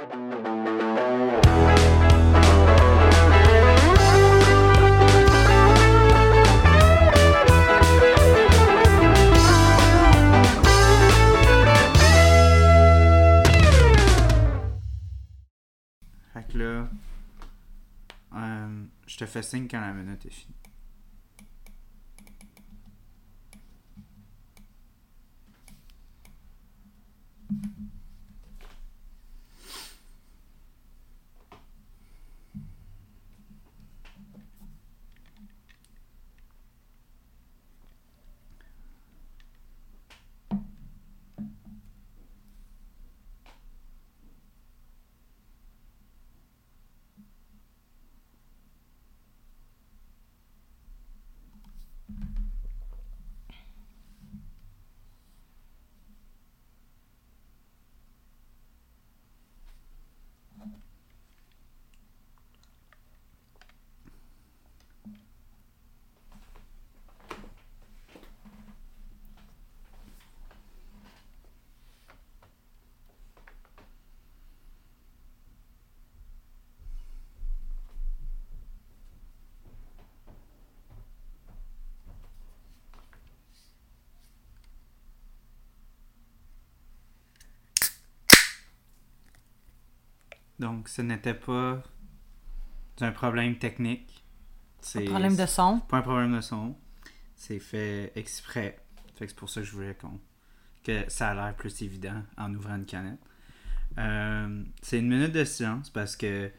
Fait que là, euh, je te fais signe quand la minute est finie. Donc, ce n'était pas un problème technique. C'est Problème de son? pas un problème de son. C'est fait exprès. Fait que c'est pour ça que je voulais qu'on que ça a l'air plus évident en ouvrant une canette. Euh, c'est une minute de silence parce que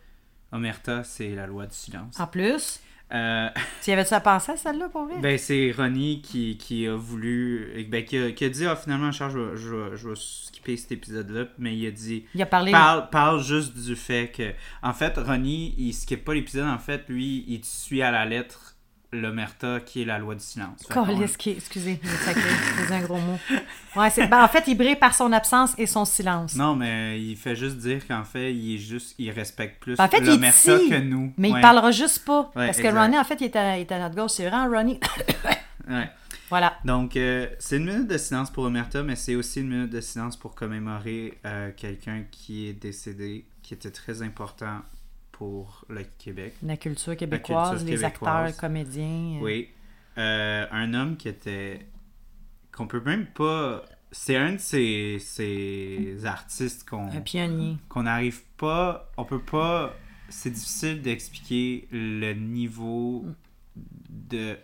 Omerta, c'est la loi du silence. En plus, Euh, tu y avais-tu à penser à celle-là pour vrai? ben, c'est Ronnie qui, qui a voulu. Ben, qui, a, qui a dit Ah, finalement, Charles, je je vais skipper cet épisode-là. Mais il a dit il a parlé. parle, parle juste du fait que. En fait, Ronnie, il skippe pas l'épisode. En fait, lui, il suit à la lettre l'Omerta qui est la loi du silence. Calisse qui- excusez, dit un gros mot. Ouais, c'est, ben, en fait, il brille par son absence et son silence. Non, mais il fait juste dire qu'en fait, il est juste. Il respecte plus Ben, en fait, l'Omerta que nous. Mais Ouais, il parlera juste pas. Ouais, parce que exact. Ronnie, en fait, il est à, il est à notre gauche. C'est vraiment Ronnie. ouais. voilà. Donc, euh, c'est une minute de silence pour Omerta, mais c'est aussi une minute de silence pour commémorer euh, quelqu'un qui est décédé, qui était très important pour le Québec. La culture québécoise, culture les québécoise. acteurs, comédiens. euh, Oui. Euh, un homme qui était. qu'on peut même pas. C'est un de ces, ces artistes qu'on Un pionnier. qu'on n'arrive pas. On peut pas. C'est difficile d'expliquer le niveau de.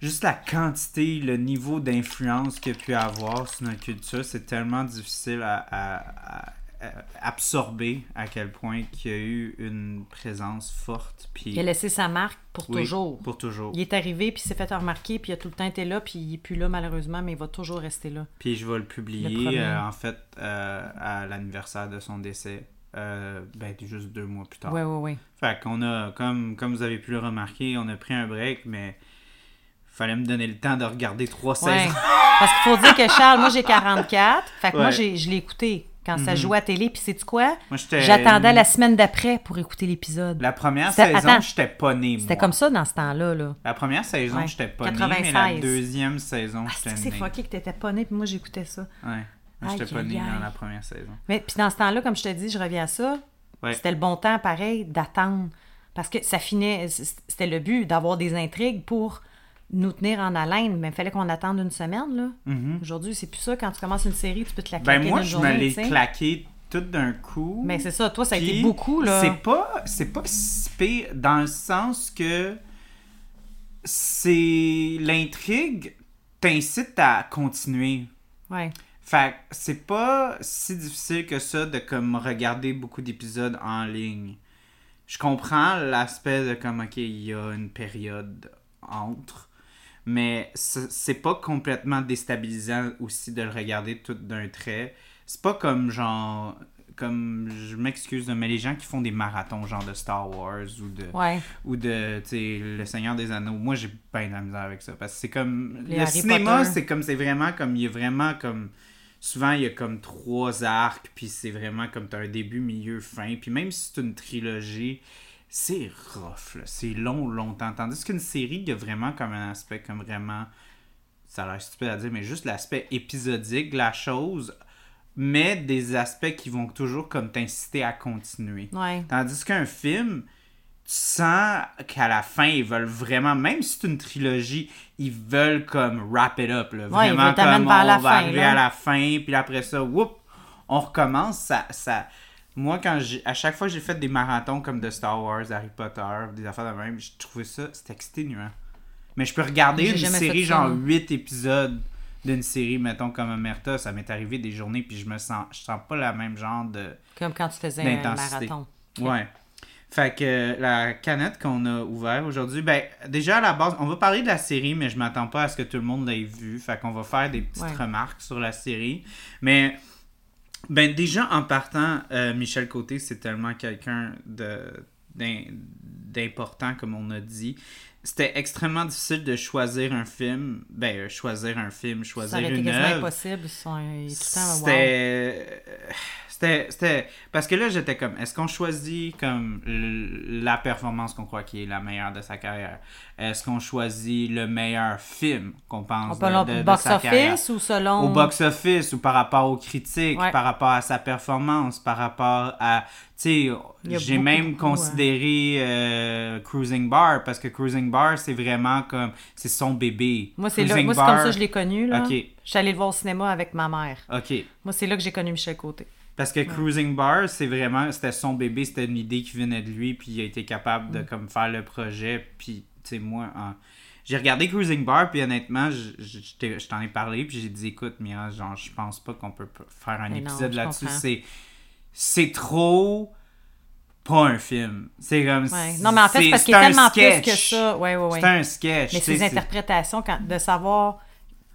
Juste la quantité, le niveau d'influence qu'il a pu avoir sur notre culture, c'est tellement difficile à, à- à- à absorber à quel point qu'il y a eu une présence forte. Puis, Il a laissé sa marque pour Oui, toujours. Pour toujours. Il est arrivé, puis s'est fait remarquer, puis il a tout le temps été là, puis il est plus là malheureusement, mais il va toujours rester là. Puis je vais le publier, euh, en fait, euh, à l'anniversaire de son décès. Euh, ben, juste deux mois plus tard. Ouais, ouais, ouais. Fait qu'on a, comme, comme vous avez pu le remarquer, on a pris un break, mais fallait me donner le temps de regarder trois Ouais. saisons. Parce qu'il faut dire que Charles, moi j'ai 44, fait que moi Ouais. j'ai- je l'ai écouté quand ça Mhm. jouait à télé, puis c'est quoi? J'attendais la semaine d'après pour écouter l'épisode. La première saison, j'étais pas né, C'était comme ça dans ce temps-là, là. La première saison, Ouais. j'étais pas né, mais 96. la deuxième saison, Ah, j'étais c'est né. fucké que t'étais pas né, puis moi j'écoutais ça. Ouais. J'étais pas né dans la première saison. Mais puis dans ce temps-là, comme je te dis, je reviens à ça. Ouais. C'était le bon temps, pareil, d'attendre. Parce que ça finait. C'était le but d'avoir des intrigues pour nous tenir en haleine. Mais il fallait qu'on attende une semaine, là. Mhm. Aujourd'hui, c'est plus ça. Quand tu commences une série, tu peux te la Ben claquer moi, d'une je me l'ai claqué tout d'un coup. Mais c'est ça, toi, ça a été beaucoup, là. C'est pas, c'est pas si pire dans le sens que c'est l'intrigue t'incite à continuer. Ouais. Fait que c'est pas si difficile que ça de comme regarder beaucoup d'épisodes en ligne. Je comprends l'aspect de comme ok il y a une période entre, mais c'est pas complètement déstabilisant aussi de le regarder tout d'un trait. C'est pas comme genre comme je m'excuse mais les gens qui font des marathons genre de Star Wars ou de Ouais. ou de le Seigneur des Anneaux moi j'ai bien de la misère avec ça parce que c'est comme Les le Harry cinéma c'est comme c'est vraiment comme il y a vraiment comme souvent il y a comme trois arcs puis c'est vraiment comme t'as un début milieu fin puis même si c'est une trilogie c'est rough là. c'est long longtemps tandis qu'une série il y a vraiment comme un aspect comme vraiment ça a l'air stupide à dire mais juste l'aspect épisodique de la chose mais des aspects qui vont toujours comme t'inciter à continuer. Ouais. Tandis qu'un film, tu sens qu'à la fin, ils veulent vraiment, même si c'est une trilogie, ils veulent comme wrap it up. Là. Vraiment comme on la va fin, arriver là. à la fin, puis après ça, whoop, on recommence. Ça, ça... Moi, quand j'ai, à chaque fois que j'ai fait des marathons comme de Star Wars, Harry Potter, des affaires de même, j'ai trouvé ça, c'était exténuant. Mais je peux regarder une série, ça, genre moi. 8 épisodes d'une série, mettons, comme Omerta, ça m'est arrivé des journées, puis je me sens, je sens pas la même genre de... Comme quand tu faisais un marathon. Ouais. Fait que euh, la canette qu'on a ouverte aujourd'hui, ben déjà à la base, on va parler de la série, mais je m'attends pas à ce que tout le monde l'ait vu. Fait qu'on va faire des petites Ouais. remarques sur la série. Mais ben déjà en partant, euh, Michel Côté, c'est tellement quelqu'un d'important, comme on a dit. C'était extrêmement difficile de choisir un film. Ben, euh, choisir un film, Ça choisir été une œuvre. impossible. Wow. C'était. C'était. Parce que là, j'étais comme. Est-ce qu'on choisit comme la performance qu'on croit qui est la meilleure de sa carrière? Est-ce qu'on choisit le meilleur film qu'on pense On de, de- de box sa carrière? office ou selon. au box-office ou par rapport aux critiques, Ouais. par rapport à sa performance, par rapport à... Tu sais, j'ai même considéré euh, Cruising Bar, parce que Cruising Bar, c'est vraiment comme... C'est son bébé. Moi, c'est là- moi, c'est comme ça que je l'ai connu. Là. Ok. Je suis allée le voir au cinéma avec ma mère. OK. Moi, c'est là que j'ai connu Michel Côté. Parce que Cruising Bar, c'est vraiment... C'était son bébé, c'était une idée qui venait de lui, puis il a été capable Mm. de comme faire le projet, puis, tu sais, moi... J'ai regardé Cruising Bar, puis honnêtement, je, je- t'en ai parlé, puis j'ai dit, écoute, Mira, genre, je pense pas qu'on peut faire un Mais épisode là-dessus. C'est c'est trop pas un film. C'est comme... Ouais. Non, mais en fait, c'est parce qu'il a tellement plus sketch. que ça. Ouais, ouais, ouais. C'est un sketch. Mais c'est- interprétations, quand, de savoir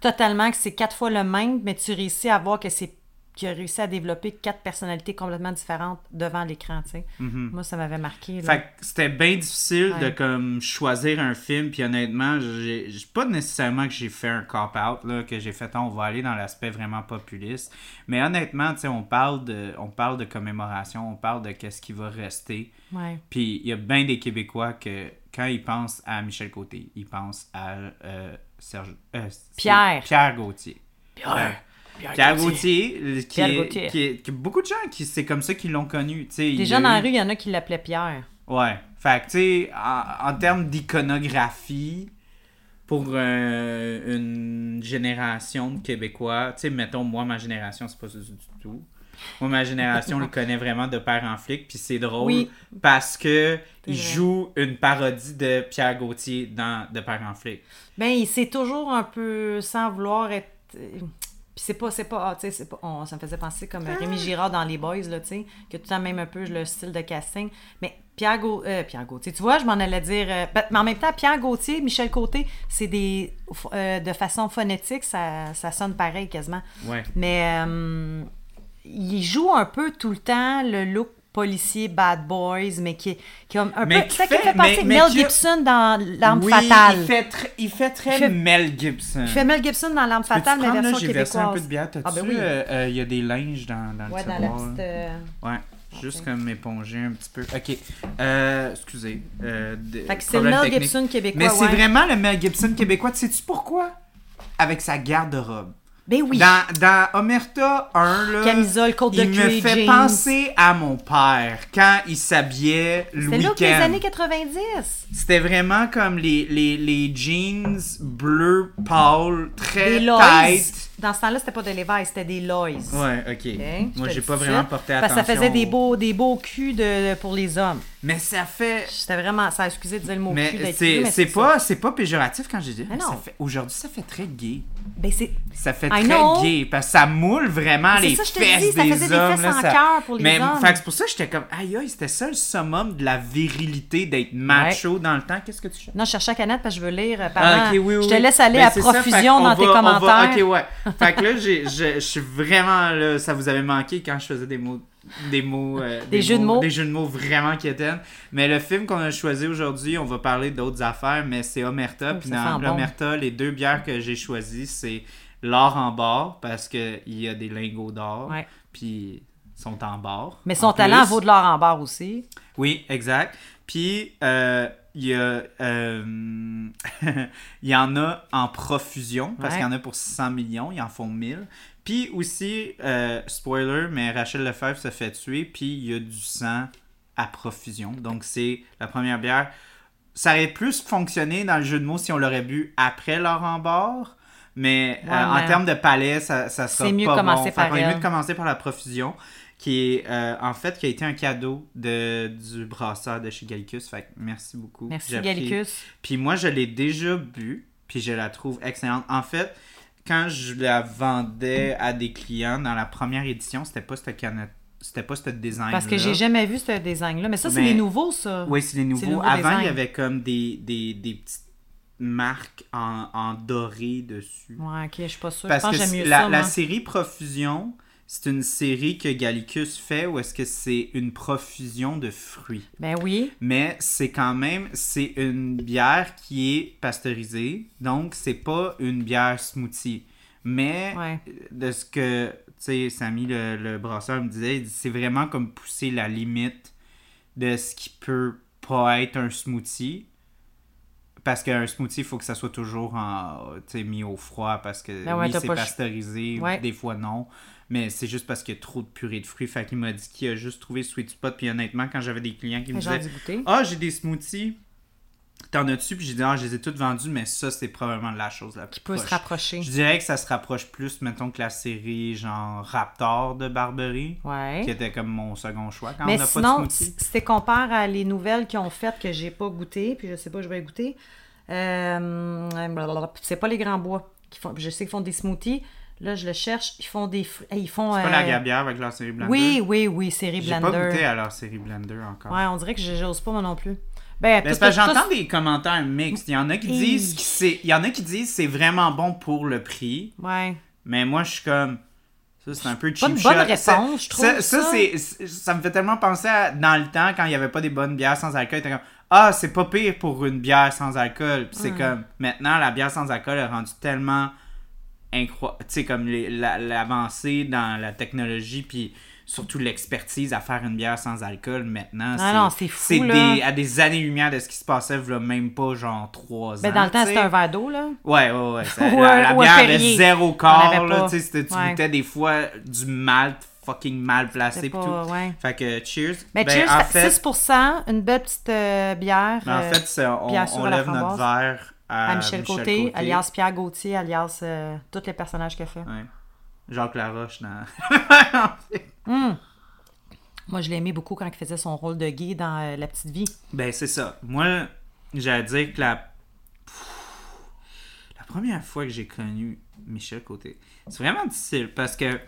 totalement que c'est quatre fois le même, mais tu réussis à voir que c'est qu'il a réussi à développer quatre personnalités complètement différentes devant l'écran, tu sais. Moi, ça m'avait marqué. là. Fait que c'était bien difficile de comme choisir un film puis honnêtement j'ai j'ai- pas nécessairement que j'ai fait un cop out là que j'ai fait Ah, on va aller dans l'aspect vraiment populiste mais honnêtement tu sais on parle de on parle de commémoration on parle de qu'est-ce qui va rester Ouais. puis il y a bien des Québécois que quand ils pensent à Michel Côté ils pensent à euh, Serge euh, Pierre. Pierre Gauthier Pierre. Pierre Gauthier, euh, qui, Pierre est- Gauthier. qui est- qui- beaucoup de gens qui c'est comme ça qu'ils l'ont connu tu sais il y Déjà a dans la rue, il y en a qui l'appelaient Pierre. Ouais. Fait que, tu sais, en, en termes d'iconographie, pour euh, une génération de Québécois, tu sais, mettons, moi, ma génération, c'est pas ça du tout. Moi, ma génération le connaît vraiment de père en flic, puis c'est drôle Oui. parce que il joue une parodie de Pierre Gauthier dans De père en flic. Ben, il s'est toujours un peu, sans vouloir être... Puis c'est pas, c'est pas, ah, tu sais, c'est pas, on- ça me faisait penser comme Rémi Girard dans Les Boys, là, tu sais, qui a tout le temps même un peu le style de casting. Mais Pierre, Gau- euh, Pierre Gauthier, tu vois, je m'en allais dire... euh, ben, mais en même temps, Pierre Gauthier, Michel Côté, c'est des... euh, de façon phonétique, ça, ça sonne pareil quasiment. Ouais. Mais euh, il joue un peu tout le temps le look policier bad boys, mais qui, qui a un Mais peu... qui fait- fait penser mais- Mel Gibson dans L'Arme oui, fatale. Il fait, tr- il fait très Il fait- Mel Gibson. Il fait Mel Gibson dans L'Arme fatale, mais là, version J'ai versé un peu québécoise. de bière. T'as-tu, Ah, ben oui. euh, euh, il y a des linges dans, dans Ouais, le dans la tiroir, petite... euh, Ouais, juste comme éponger un petit peu. Ok, euh, excusez. Euh, de- Fait que c'est le Mel technique. Gibson québécois, Mais c'est vraiment le Mel Gibson québécois. Sais-tu pourquoi? Avec sa garde-robe. Ben oui. Dans, dans Omerta 1, là, Camisole, côte de il me cuir, fait jeans. penser à mon père quand il s'habillait le C'est là que les week-end. années 90. C'était vraiment comme les, les, les jeans bleu pâle, très Des Lois. tight. Dans ce temps-là, c'était pas de Levi's, c'était des Lois. Ouais, ok. Ok, je Moi, te j'ai dis pas ça. vraiment porté Parce attention. que ça faisait des au- beaux, des beaux culs de, pour les hommes. Mais ça fait. C'était vraiment... Ça, excusez de dire le mot cul Mais c'est c'est ça. pas, c'est pas péjoratif quand j'ai dit. Mais non. ça fait- Aujourd'hui, ça fait très gay. Ben c'est... Ça fait I très know. gay parce que ça moule vraiment C'est les ça, je te fesses dis, ça des faisait des hommes. fesses là, en ça- cœur pour les Mais hommes. c'est pour ça que j'étais comme aïe aïe, c'était ça le summum de la virilité d'être macho dans le temps. Qu'est-ce que tu fais? Non, je cherchais la canette parce que je veux lire. euh, Ah, oui, oui, je te laisse aller Ben, à ça, profusion dans tes va- commentaires. ok, ouais. Fait que là, je je suis vraiment ça vous avait manqué quand je faisais des mots. Des mots, euh, Des jeux de mots. Des jeux de mots vraiment quétaines. Mais le film qu'on a choisi aujourd'hui, on va parler d'autres affaires, mais c'est Omerta. Oh, Puis dans sent bon. l'Omerta, les deux bières que j'ai choisies, c'est l'or en barre, parce qu'il y a des lingots d'or. Puis ils sont en barre. Mais son talent plus. vaut de l'or en barre aussi. Oui, exact. Puis, euh, il y a... euh, il y en a en profusion, parce Ouais. qu'il y en a pour 600 millions, ils en font 1000. Puis aussi, euh, spoiler, mais Rachel Lefebvre se fait tuer, puis il y a du sang à profusion. Donc c'est la première bière. Ça aurait plus fonctionné dans le jeu de mots si on l'aurait bu après leur embord. Mais euh, en termes de palais, ça, ça sera mieux pas commencer bon. Par mieux de commencer par la profusion, qui est euh, en fait qui a été un cadeau de, du brasseur de chez Gallicus. Fait que merci beaucoup. Merci Gallicus. puis moi, je l'ai déjà bu, puis je la trouve excellente. En fait, quand je la vendais à des clients dans la première édition, c'était pas cette canette, c'était pas ce design Parce que j'ai jamais vu ce design-là. Mais ça, c'est les nouveaux, ça. Oui, c'est les nouveaux. nouveau Avant, design. il y avait comme des, des, des petites marques en, en doré dessus. Ouais, ok, je suis pas sûre. Parce je pense que que j'aime mieux la, ça, la série Profusion, c'est une série que Gallicus fait ou est-ce que c'est une profusion de fruits? Ben oui. Mais c'est quand même, c'est une bière qui est pasteurisée, donc c'est pas une bière smoothie. Mais Ouais. de ce que, tu sais, Samy, le, le brasseur, me disait, c'est vraiment comme pousser la limite de ce qui peut pas être un smoothie. Parce qu'un smoothie, il faut que ça soit toujours en, mis au froid parce que Ben ouais, oui, c'est pasteurisé, Ouais. des fois non. Mais c'est juste parce qu'il y a trop de purée de fruits. Fait qu'il m'a dit qu'il a juste trouvé Sweet Spot. Puis honnêtement, quand j'avais des clients qui me disaient. Ah, j'ai des smoothies, t'en as-tu? Puis j'ai dit Ah, je les ai toutes vendues, mais ça, c'est probablement la chose la plus Qui peut se proche. rapprocher. Je dirais que ça se rapproche plus, mettons, que la série genre Raptor de Barberie, Ouais. qui était comme mon second choix quand Mais on n'a pas sinon, de smoothie. si si tu compares à les nouvelles qu'ils ont faites que j'ai pas goûté, puis je sais pas, je vais goûter. Euh, c'est pas les grands bois. Qui font, je sais qu'ils font des smoothies. Là, je le cherche. Ils font des. fr- Ils font. C'est pas la euh, gabière avec leur série Blender? Oui, oui, oui, série J'ai Blender. pas goûté à leur série Blender encore. Ouais, on dirait que je- j'ose pas moi non plus. Ben, tout- j'entends des commentaires mixtes. Il y en a qui disent que c'est. Il y en a qui disent c'est vraiment bon pour le prix. Ouais. Mais moi, je suis comme. Ça, c'est un peu cheap Pas une shot. bonne réponse, Ça- je trouve, Ça, ça. c'est, c'est- ça me fait tellement penser à dans le temps, quand il n'y avait pas des bonnes bières sans alcool. T'es comme, ah, c'est pas pire pour une bière sans alcool. Puis c'est comme, maintenant, la bière sans alcool est rendue tellement incroyable. Tu sais, comme la- l'avancée dans la technologie, puis surtout l'expertise à faire une bière sans alcool maintenant. Ah non, c'est fou, C'est là. des, à des années-lumière de ce qui se passait, v'là même pas genre trois ans. Ben, dans le temps, c'était un verre d'eau, là. Ouais, ouais, ouais. Ça- Ou la, ou bière avait zéro corps, là. Tu sais, c'était- tu Ouais. goûtais des fois du malt fucking mal placé pas- tout. ouais. Fait que cheers. Ben, Ben, cheers, en fait, 6%, une belle petite euh, bière. ben, en euh, fait, c'est- on, on lève notre verre à, à Michel, Côté, alias Pierre Gauthier, alias euh, tous les personnages qu'il a fait. Ouais. Jacques Laroche dans... Hum. Moi, je l'aimais beaucoup quand il faisait son rôle de gay dans euh, La Petite Vie. Ben, c'est ça. Moi, j'allais dire que la... Pff, La première fois que j'ai connu Michel Côté, c'est vraiment difficile parce que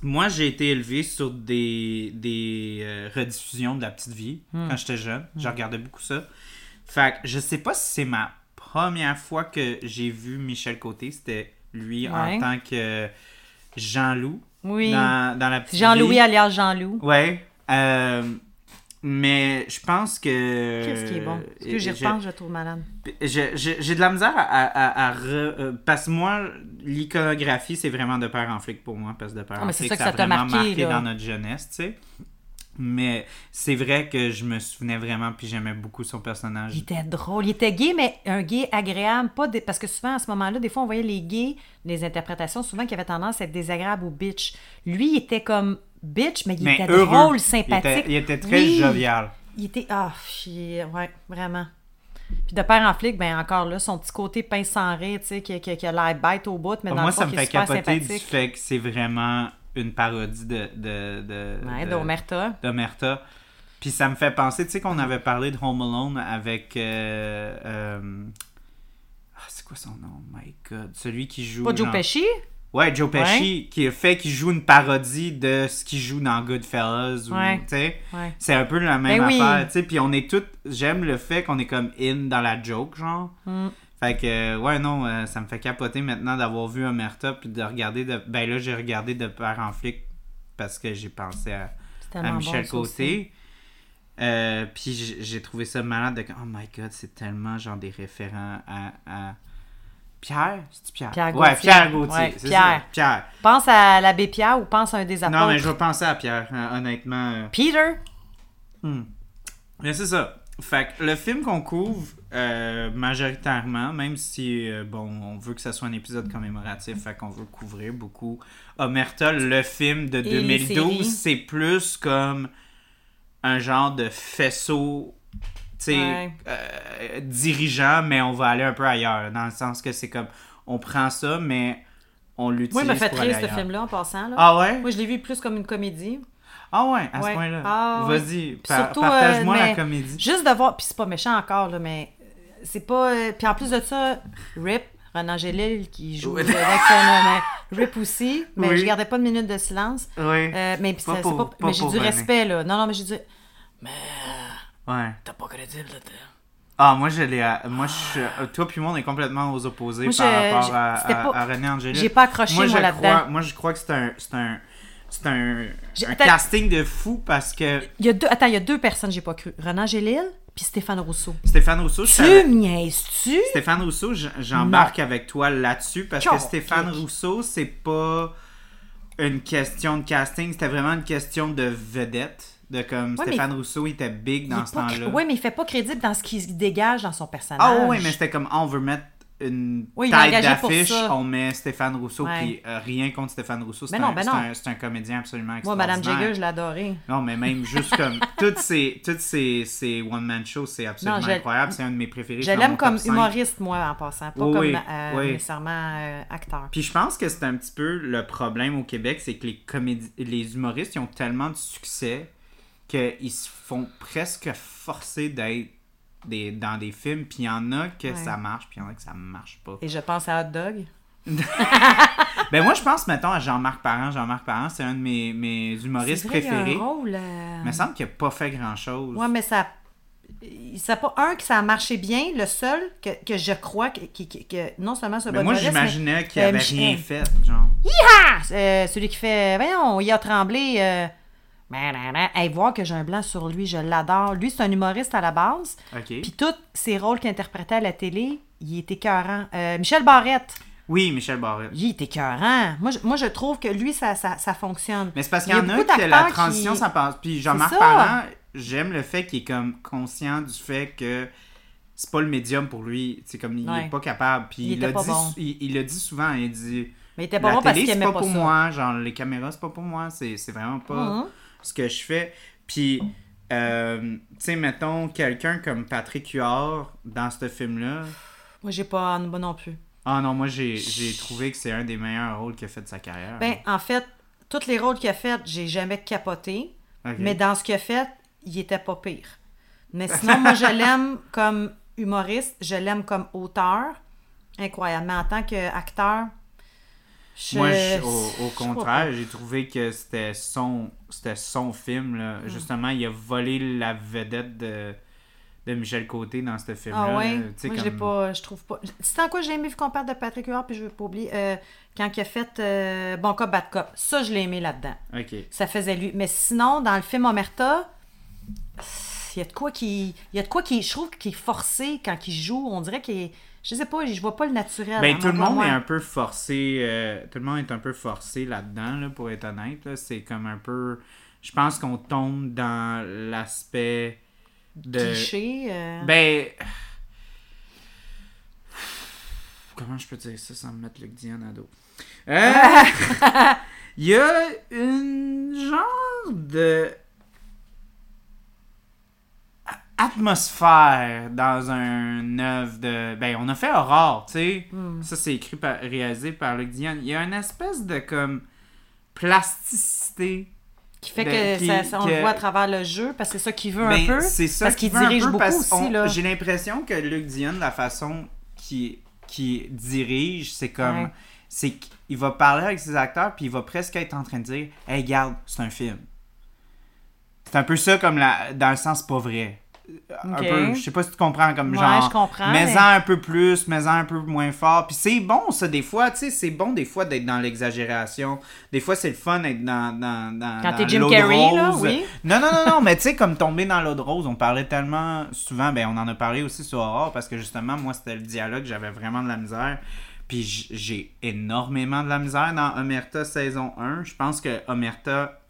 moi, j'ai été élevé sur des, des euh, rediffusions de La Petite Vie quand j'étais jeune. Je regardais beaucoup ça. Fait que je sais pas si c'est ma première fois que j'ai vu Michel Côté. C'était lui en tant que Jean-Loup Oui. dans, dans La Petite Jean-Louis alias Jean-Loup. Ouais. euh, mais je pense que. Qu'est-ce qui est bon? Parce que j'y je- repense, je trouve malade? J'ai de la misère à. à- à- à re- euh, parce que moi, l'iconographie, c'est vraiment de père en flic pour moi. Parce que de père Ah, en flic, ça que ça a vraiment marqué, dans notre jeunesse, tu sais. Mais c'est vrai que je me souvenais vraiment, puis j'aimais beaucoup son personnage. Il était drôle. Il était gay, mais un gay agréable. Pas Parce que souvent, à ce moment-là, des fois, on voyait les gays, les interprétations, souvent, qui avaient tendance à être désagréables ou bitch. Lui, il était comme bitch, mais il Mais était heureux. drôle, Il sympathique. était, il était très Oui. jovial. Il était. Ah, il- ouais, vraiment. Puis de père en flic, ben encore là, son petit côté pince sans rire, tu sais, qui, qui, qui a l'air bête au bout, mais dans Moi, le fond, ça me fait capoter du fait que c'est vraiment une parodie de. de, de Ouais, d'Omerta. d'Omerta. Puis ça me fait penser, tu sais qu'on avait parlé de Home Alone avec... euh, euh, ah, c'est quoi son nom? My God. Celui qui joue... Pas Joe Pesci? Ouais, Joe Pesci, qui a fait qu'il joue une parodie de ce qu'il joue dans Goodfellas. Ou, Ouais. tu sais. Ouais. C'est un peu la même Ben affaire, tu sais. Puis on est tous... J'aime le fait qu'on est comme in dans la joke, genre. Mm. Fait que, euh, ouais, non, euh, ça me fait capoter maintenant d'avoir vu Omerta, puis de regarder... De... Ben là, j'ai regardé de père en flic parce que j'ai pensé à à Michel bon. Côté. Euh, puis j'ai- trouvé ça malade de oh my god, c'est tellement genre des référents à, à... Pierre, c'est Pierre? Pierre ouais, Gauthier. Pierre Gauthier, Ouais, Pierre. ça. Pierre. Pense à l'abbé Pierre ou pense à un des apôtres? Non, mais je vais penser à Pierre, honnêtement. Peter? Hmm. Mais c'est ça. Fait que le film qu'on couvre, euh, majoritairement, même si, euh, bon, on veut que ça soit un épisode commémoratif, fait qu'on veut couvrir beaucoup. Omerta, le film de Et les 2012, séries. c'est plus comme un genre de faisceau, tu sais, Ouais. euh, dirigeant, mais on va aller un peu ailleurs, dans le sens que c'est comme, on prend ça, mais on l'utilise il m'a fait rire ce film-là en passant. Là. Ah ouais? Moi, je l'ai vu plus comme une comédie. Ah ouais, à ce point-là. Ah. Vas-y, par- partage-moi euh, la comédie. Juste de voir, puis c'est pas méchant encore, là, mais c'est pas. euh, Puis en plus de ça, Rip, Renan Gélil qui joue avec son nom, mais Rip aussi, mais Oui. je gardais pas de minute de silence. Oui. Euh, mais puis Pas ça- c'est pour- pas, pas mais j'ai du René. respect, là. Non, non, mais j'ai du. ouais. T'as pas crédible, là. t'es- Ah, moi, je l'ai. Moi, je... euh, toi puis moi, on est complètement aux opposés Moi, par je- rapport je- à, c'était à, pas- à René Angélil. J'ai pas accroché, moi, moi, là-dedans. moi, je crois que c'est un, c'est un, c'est un, casting de fou parce que Il y a deux, attends, il y a deux personnes que j'ai pas cru. Renan Gélil, puis Stéphane Rousseau. Stéphane Rousseau, je Tu niaises-tu? Stéphane Rousseau, j'embarque avec toi là-dessus parce que. Stéphane Rousseau, c'est pas une question de casting, c'était vraiment une question de vedette. De comme Ouais, Stéphane Rousseau, il était big dans ce temps-là. Oui, mais il fait pas crédible dans ce qui se dégage dans son personnage. Ah oui, mais c'était comme, on veut mettre une Oui, tête d'affiche, on met Stéphane Rousseau, puis euh, rien contre Stéphane Rousseau, c'est un, ben un- comédien absolument Moi, extraordinaire. Madame Jagger, je l'ai Non, mais même juste comme, toutes ces, toutes ces, ces one-man shows, c'est absolument Non, incroyable, c'est un de mes préférés. Je l'aime comme humoriste, moi, en passant. Pas Oui, comme oui, euh, nécessairement euh, acteur. Puis je pense que c'est un petit peu le problème au Québec, c'est que les les humoristes, ils ont tellement de succès qu'ils se font presque forcer d'être des, dans des films, puis il y en a que Ouais. ça marche, puis il y en a que ça marche pas. Et je pense à Hot Dog. Ben moi, je pense, mettons, à Jean-Marc Parent. Jean-Marc Parent, c'est un de mes, mes humoristes vrai, il a préférés. un rôle. euh, Il me semble qu'il n'a pas fait grand-chose. Ouais, mais ça. C'est pas un que ça a marché bien, le seul que, que je crois que, qui- que non seulement ce mais bon moi, j'imaginais qu'il euh, avait rien fait, genre. Euh, celui qui fait. Voyons, il a tremblé. Hey, voir que j'ai un blanc sur lui, je l'adore. Lui, c'est un humoriste à la base. OK. Puis tous ses rôles qu'il interprétait à la télé, il était écœurant. Euh, Michel Barrette, Oui, Michel Barrette. il est écœurant. Moi, je, moi, je trouve que lui, ça, ça, ça fonctionne. Mais c'est parce Il qu'il y y a en a beaucoup que la transition, qui- ça passe. Puis Jean-Marc. Parent, j'aime le fait qu'il est comme conscient du fait que c'est pas le médium pour lui. C'est comme il Ouais. est pas capable. Puis Il il, pas dit, bon. il, il l'a dit souvent. Il dit Mais il était pas La bon parce télé, qu'il c'est aimait pas pas, pour ça. moi. Genre, les caméras, c'est pas pour moi. C'est vraiment pas Mhm. Ce que je fais. Puis, euh, tu sais, mettons, quelqu'un comme Patrick Huard dans ce film-là. Moi, j'ai pas moi non plus. Ah non, moi, j'ai j'ai trouvé que c'est un des meilleurs rôles qu'il a fait de sa carrière. Ben, en fait, tous les rôles qu'il a fait, j'ai jamais capoté. Mais dans ce qu'il a fait, il était pas pire. Mais sinon, moi, je l'aime comme humoriste, je l'aime comme auteur. Incroyable. Mais en tant qu'acteur, je... Moi, je- au, je contraire, j'ai trouvé que c'était son, c'était son film. Là. Mm. Justement, il a volé la vedette de, de Michel Côté dans ce film-là. Ah ouais? Moi, je comme- l'ai pas, je trouve pas. C'est en quoi j'ai aimé vu qu'on parle de Patrick Huard, puis je veux pas oublier, euh, quand il a fait euh, Bon Cop, Bad Cop. Ça, je l'ai aimé là-dedans. Ok. Ça faisait lui. Mais sinon, dans le film Omerta, il y a de quoi qui. Il y a de quoi qui. Je trouve qu'il est forcé quand il joue. On dirait qu'il est. Je sais pas, je vois pas le naturel. Ben, tout le mon monde est un peu forcé. euh, tout le monde est un peu forcé là-dedans, là, pour être honnête. C'est comme un peu. Je pense qu'on tombe dans l'aspect de. Cliché. euh, Ben. Comment je peux dire ça sans me mettre Luc Diane à dos? Euh, Il y a une genre de atmosphère dans un œuvre de ben on a fait Aurore tu sais Hmm. ça c'est écrit par réalisé par Luc Diane il y a une espèce de comme plasticité qui fait de- que, qui- ça, ça- on que- le voit à travers le jeu, parce que c'est ça qu'il veut un Ben, peu. C'est ça parce qu'il veut un dirige beaucoup aussi. J'ai l'impression que Luc Dion, la façon qu'il qui dirige, c'est comme. Ouais. C'est qu'il va parler avec ses acteurs, puis il va presque être en train de dire Hey, garde, c'est un film. C'est un peu ça, comme la, dans le sens pas vrai. Un peu, je sais pas si tu comprends, comme Ouais, genre. je comprends, mais- un peu plus, mais-en un peu moins fort. Puis c'est bon, ça, des fois, tu sais, c'est bon, des fois, d'être dans l'exagération. Des fois, c'est le fun d'être dans, dans, dans, Quand t'es Jim Carrey, là, oui. Non, non, non, non, mais tu sais, comme tomber dans l'eau de rose, on parlait tellement souvent, ben on en a parlé aussi sur Aurore, parce que justement, moi, c'était le dialogue, j'avais vraiment de la misère. Puis j'ai énormément de la misère dans Omerta saison 1. Je pense que Omerta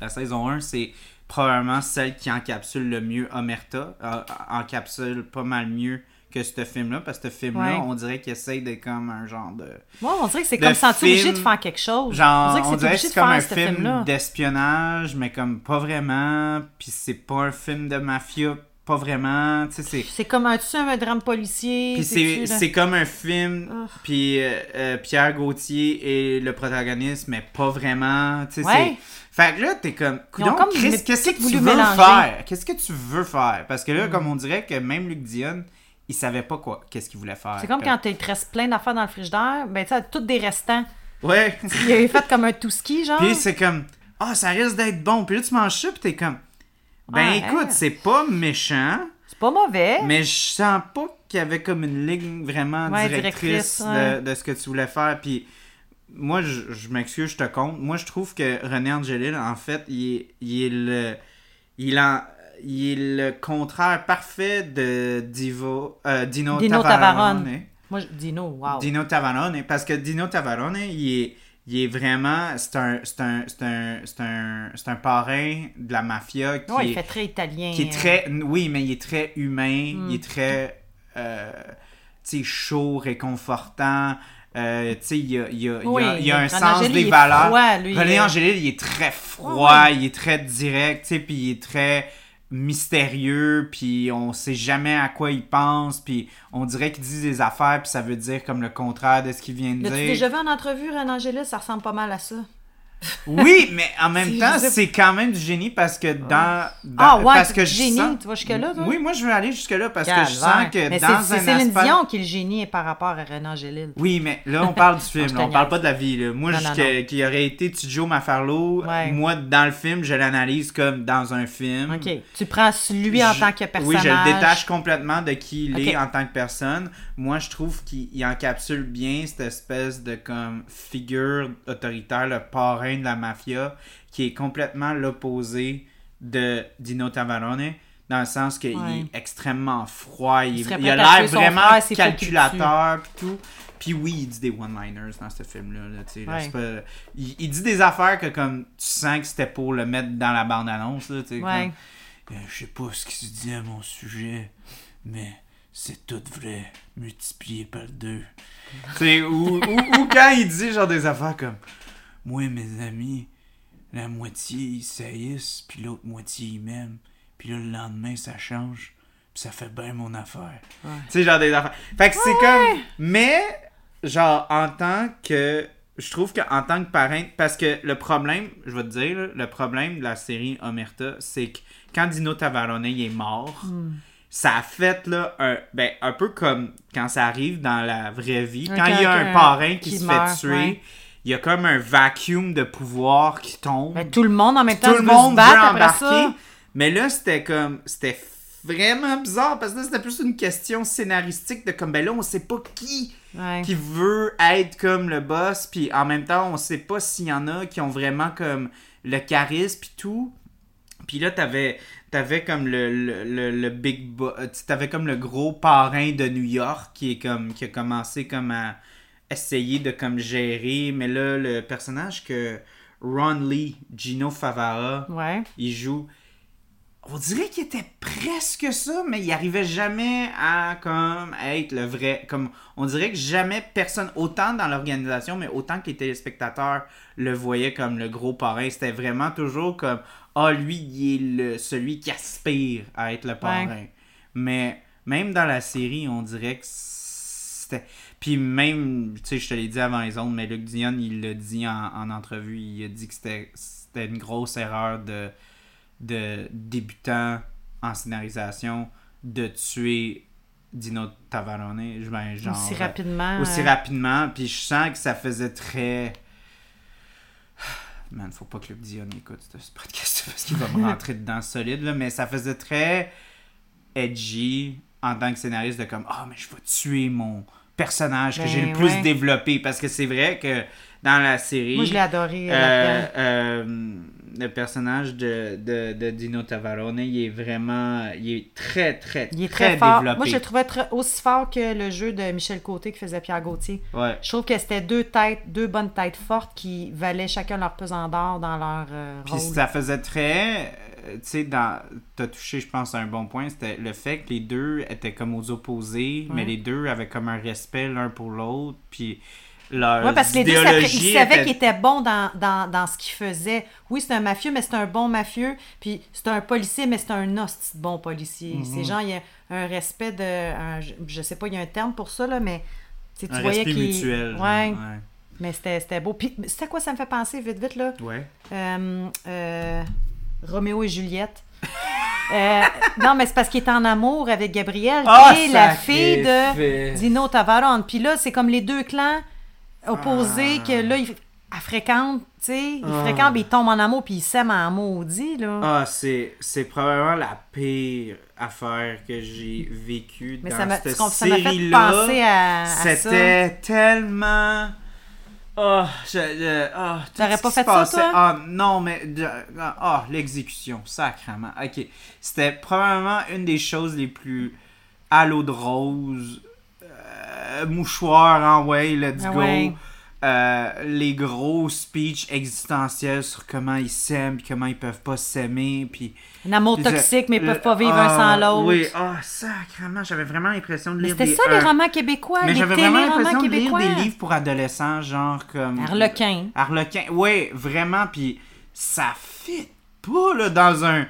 La saison 1, c'est probablement celle qui encapsule le mieux Omerta. euh, encapsule pas mal mieux que ce film-là, parce que ce film-là, Ouais. on dirait qu'il essaye d'être comme un genre de... Moi, on dirait que c'est comme obligé film- de faire quelque chose? Genre, on dirait que c'est comme un film film-là. d'espionnage, mais comme pas vraiment. Puis c'est pas un film de mafia, pas vraiment. Tu sais, c'est. C'est comme un, tu sais, un drame policier. Puis c'est comme un film, Ah. puis euh, euh, Pierre Gauthier est le protagoniste, mais pas vraiment. Tu sais, Ouais. c'est- Fait que là, t'es comme. Chris, qu'est-ce que tu veux mélanger. faire? Qu'est-ce que tu veux faire? Parce que Mm. là, comme on dirait que même Luc Dion, il savait pas quoi, qu'est-ce qu'il voulait faire. C'est comme quand il te reste plein d'affaires dans le frigidaire, ben tu sais, toutes des restants. Ouais. Il avait fait comme un tout ski, genre. Puis c'est comme, ah, ça risque d'être bon. Puis là, tu manges ça, puis t'es comme, ben Ouais. écoute, c'est pas méchant, C'est pas mauvais. mais je sens pas qu'il y avait comme une ligne vraiment Ouais, directrice, directrice, de, de ce que tu voulais faire. Puis moi, je, je m'excuse, je te compte. Moi, je trouve que René Angelil, en fait, il est, il est le. Il en- il est le contraire parfait de Divo, euh, Dino, Dino Tavarone. Tavarone. Moi, je non, wow. Dino Tavarone, parce que Dino Tavarone, il est, il est vraiment, c'est un, c'est un, c'est un, c'est un, un parrain de la mafia qui, Ouais, il est, fait très italien. qui est très, oui, mais il est très humain, Mm. il est très, euh, tu sais, chaud, réconfortant, euh, tu sais, il y a, y a, il y a- Oui, il y a un sens Angélil, des valeurs. froid, lui, René est- Angélil, il est très froid, il est très direct, tu sais, puis il est très mystérieux, puis on sait jamais à quoi il pense, puis on dirait qu'il dit des affaires, puis ça veut dire comme le contraire de ce qu'il vient de L'as-tu dire. déjà vu en entrevue, René Angélil? Ça ressemble pas mal à ça. Oui, mais en même temps, c'est quand même du génie parce que dans, dans- Ah ouais, parce que du je génie, sens- tu vas jusque-là, toi? Oui, moi je veux aller jusque là parce que je sens que Mais dans c'est- Céline aspect- Dion qui est le génie par rapport à René Angélil. Oui, mais là, on parle du film, là, on parle pas de la vie. Là. Moi, Non, non, qui aurait été Tudjo Mafarlo, Ouais. moi, dans le film, je l'analyse comme dans un film. OK. Tu prends lui en Je- tant que personnage. Oui, je le détache complètement de qui il est en tant que personne. Moi, je trouve qu'il il encapsule bien cette espèce de comme figure autoritaire, le parrain de la mafia, qui est complètement l'opposé de Dino Tavarone. Dans le sens qu'il Ouais. est extrêmement froid, il, Il il a l'air vraiment frère qu'il calculateur pis tout. Puis oui, il dit des one-liners dans ce film-là. là, tu sais, là, Ouais. pas- il, il dit des affaires que comme tu sens que c'était pour le mettre dans la bande-annonce. Ouais. comme, euh, je sais pas ce qui se dit à mon sujet, mais c'est tout vrai, multiplié par deux. Ou, ou, ou quand il dit genre des affaires comme Moi, mes amis, la moitié ils saillissent, puis l'autre moitié ils m'aiment, puis là le lendemain ça change, puis ça fait bien mon affaire. Ouais. Tu sais, genre des affaires. Fait que c'est comme. Mais, genre, en tant que. Je trouve qu'en tant que parrain, parce que le problème, je vais te dire, là, le problème de la série Omerta, c'est que quand Dino Tavarone il est mort, Hmm. ça a fait là, un, ben, un peu comme quand ça arrive dans la vraie vie. Un Quand il y a un parrain qui, qui se meurt, fait tuer, ouais. Il y a comme un vacuum de pouvoir qui tombe Ben, tout le monde en même temps tout le veut se monde veut embarquer. ça. Mais là, c'était comme. C'était vraiment bizarre parce que là, c'était plus une question scénaristique de comme, ben là, on sait pas qui Ouais. qui veut être comme le boss, puis en même temps, on sait pas s'il y en a qui ont vraiment comme le charisme puis tout. Puis là, t'avais, t'avais comme le, le, le, le big boss, t'avais comme le gros parrain de New York qui est comme, qui a commencé comme à essayer de comme gérer, mais là, le personnage que Ron Lee, Gino Favara, Ouais. il joue. On dirait qu'il était presque ça, mais il arrivait jamais à comme être le vrai. Comme on dirait que jamais personne, autant dans l'organisation, mais autant que les téléspectateurs le voyaient comme le gros parrain. C'était vraiment toujours comme ah lui il est le celui qui aspire à être le parrain. Mais même dans la série, on dirait que c'était. Puis même, tu sais, je te l'ai dit avant les ondes, mais Luc Dion, il l'a dit en, en entrevue, il a dit que c'était une grosse erreur de, de débutant en scénarisation de tuer Dino Tavarone. Ben, genre, aussi rapidement. aussi euh, rapidement. Puis je sens que ça faisait très. Man, faut pas que Luc Dion écoute ce podcast parce qu'il va me rentrer dedans solide, là, mais ça faisait très edgy en tant que scénariste de comme Ah, mais je vais tuer mon personnage que Ben, j'ai le plus ouais. développé parce que c'est vrai que dans la série. Moi, je l'ai adoré euh, euh, le personnage de, de, de Dino Tavarone, il est vraiment. Il est très, très, Il est très, fort. développé. Moi, je le trouvais très- aussi fort que le jeu de Michel Côté qui faisait Pierre Gauthier. Ouais. Je trouve que c'était deux têtes, deux bonnes têtes fortes qui valaient chacun leur pesant d'or dans leur euh, Puis rôle. ça faisait très. Tu sais, dans. T'as touché, je pense, à un bon point. C'était le fait que les deux étaient comme aux opposés, mais les deux avaient comme un respect l'un pour l'autre. Puis leur Oui, parce que les deux, ils savaient était- qu'il était bon dans, dans, dans ce qu'il faisait. Oui, c'est un mafieux, mais c'est un bon mafieux. Puis c'est un policier, mais c'est un hostie de bon policier. Mhm. Ces gens, il y a un respect de. un- je- sais pas, il y a un terme pour ça, là, mais tu un voyais respect mutuel. Ouais, ouais. mais c'était c'était beau. Puis c'est à quoi ça me fait penser, vite, vite, là? Ouais. Euh, euh, Roméo et Juliette. Euh, non, mais c'est parce qu'il est en amour avec Gabrielle, qui est la fille de Dino Tavarone. Puis là, c'est comme les deux clans opposés Ah. que là, ils elle fréquente, tu sais, ils Ah. fréquentent, puis ils tombent en amour, puis ils s'aiment en maudit, là. Ah, c'est, c'est probablement la pire affaire que j'ai vécue mais dans ça m'a cette ça fait série-là. C'était tellement. Oh, je. je- oh, T'aurais pas fait ça, toi? Ah, non, mais. Ah, l'exécution, sacrément. Ok. C'était probablement une des choses les plus. à l'eau de rose. euh, mouchoir en way, let's Ah go. ouais. Euh, les gros speeches existentiels sur comment ils s'aiment, puis comment ils peuvent pas s'aimer, puis Un amour toxique, mais ils peuvent pas vivre ah, un sans l'autre. Oui, ah, sacrément, j'avais vraiment l'impression de mais lire c'était des... ça, les un- romans québécois, Mais les j'avais vraiment l'impression de lire des livres pour adolescents, genre comme... Harlequin. Harlequin, oui, vraiment, puis ça fit pas, là, dans un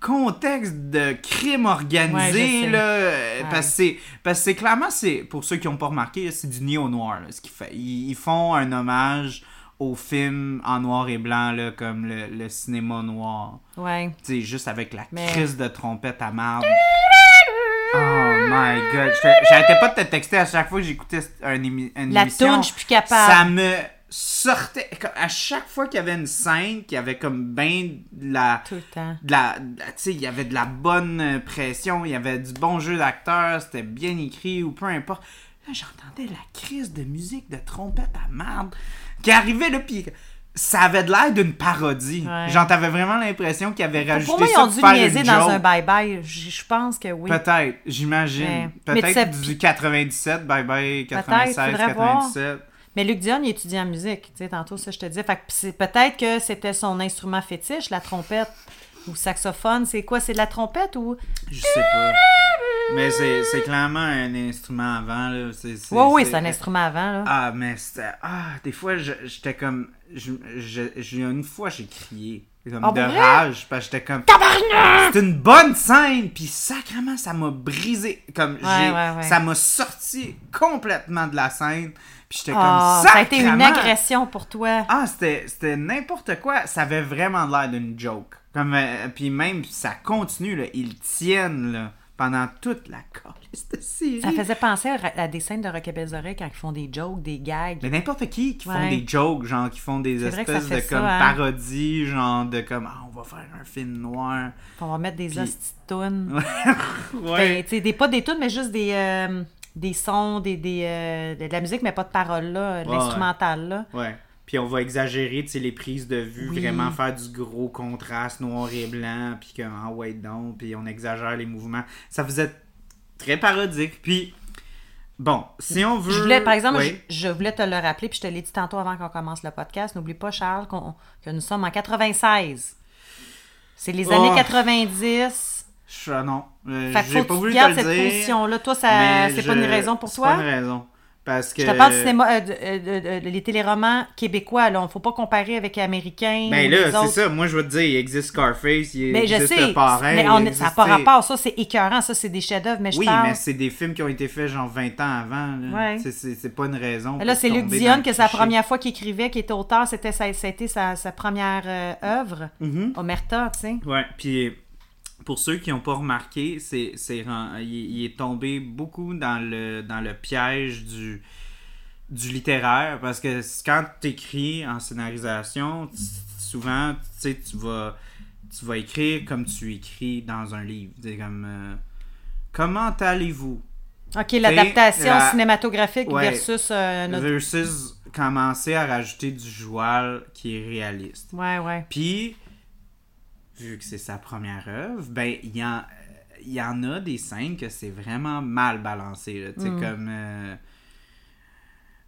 contexte de crime organisé, là, euh, Ouais. parce que c'est, parce que c'est clairement, c'est, pour ceux qui n'ont pas remarqué, c'est du néo-noir, là, ce qu'ils fait. Ils, ils font un hommage aux films en noir et blanc, là, comme le, le cinéma noir. Ouais. Tu sais, juste avec la Mais- crise de trompette à marde. Oh my god. J'arrêtais pas de te texter à chaque fois que j'écoutais un émi- une La émission. toune, je suis plus capable. Ça me sortait. comme À chaque fois qu'il y avait une scène, qu'il y avait comme ben de la. Tout le temps. De la, de la- tu sais, il y avait de la bonne euh, pression, il y avait du bon jeu d'acteur, c'était bien écrit ou peu importe. Là, j'entendais la crise de musique de trompette à marde qui arrivait là, puis ça avait de l'air d'une parodie. Ouais. Genre, t'avais vraiment l'impression qu'ils avaient rajouté Pour moi, ils ça ont pour dû niaiser dans un bye-bye. Je pense que oui. Peut-être, j'imagine. Peut-être du 97, bye bye, Peut-être, 96, faudrait voir. 97. Mais Luc Dion, il étudie en musique, tu sais, tantôt, ça, je te disais. Fait que c'est peut-être que c'était son instrument fétiche, la trompette ou saxophone. C'est quoi, c'est de la trompette ou... Je sais pas. Mais c'est clairement un instrument avant, là. Oui, oui, c'est un instrument avant, là. Ah, mais c'était. Ah, des fois, j'étais comme. je- je- je- Une fois, j'ai crié. Comme Ah, de vrai? rage. Parce que j'étais comme. C'est une bonne scène! Puis sacrément, ça m'a brisé. Comme j'ai. Ouais, ouais, ouais. Ça m'a sorti complètement de la scène. Puis j'étais Ah, comme. ça a été une agression pour toi. Ah, c'était c'était n'importe quoi. Ça avait vraiment l'air d'une joke. Comme, euh, puis même, ça continue, là. Ils tiennent, là, pendant toute la calice de série. Ça faisait penser à, à des scènes de Rockabelle Oreilles quand ils font des jokes, des gags. Mais n'importe qui qui font Ouais. des jokes, genre, qui font des espèces de comme hein. parodies, genre, de comme, ah, on va faire un film noir. On va mettre des Puis- hosties de. Ben, ouais. tu sais, des, pas des tunes, mais juste des, euh, des sons, des, des, euh, de la musique, mais pas de paroles, là, de Ouais, l'instrumental, là. Ouais. Puis on va exagérer, tu sais, les prises de vue, Oui. vraiment faire du gros contraste noir et blanc, puis comme, ah ouais, donc, puis on exagère les mouvements. Ça faisait très parodique. Puis, bon, si on veut... Je voulais, par exemple, je, je voulais te le rappeler, puis je te l'ai dit tantôt avant qu'on commence le podcast. N'oublie pas, Charles, que nous sommes en 96. C'est les Oh. années 90. Je- ah non, euh, que j'ai pas que voulu te le cette dire. position-là. Toi, ça, c'est je- pas une raison pour c'est toi? pas une raison. Parce que... Je te parle du cinéma, euh, de- euh, de- de- les téléromans québécois, là. Faut pas comparer avec les Américains. Ben ou là, c'est ça. Moi, je veux te dire, il existe Scarface, il Mais je existe sais. Parrain, mais on, existe, ça n'a pas rapport. Ça, c'est écœurant. Ça, c'est des chefs-d'œuvre. Mais je Oui, parle. mais c'est des films qui ont été faits genre 20 ans avant. Ouais. C'est- pas une raison. Mais Là, c'est Luc Dion que c'est la première fois qu'il écrivait, qu'il était auteur. C'était ça, ça a été sa, sa première euh, œuvre. Mhm. Omerta, tu sais. Ouais, puis pour ceux qui n'ont pas remarqué, c'est, c'est, il, il est tombé beaucoup dans le, dans le piège du, du littéraire parce que quand tu écris en scénarisation, souvent, tu vas, tu vas écrire comme tu écris dans un livre. C'est comme euh, Comment allez-vous? OK, l'adaptation la- cinématographique Ouais. versus euh, notre... versus commencer à rajouter du joual qui est réaliste. Ouais, ouais. Puis, vu que c'est sa première œuvre, ben, il y en, y en a des scènes que c'est vraiment mal balancé. Tu sais, Mm. comme. euh,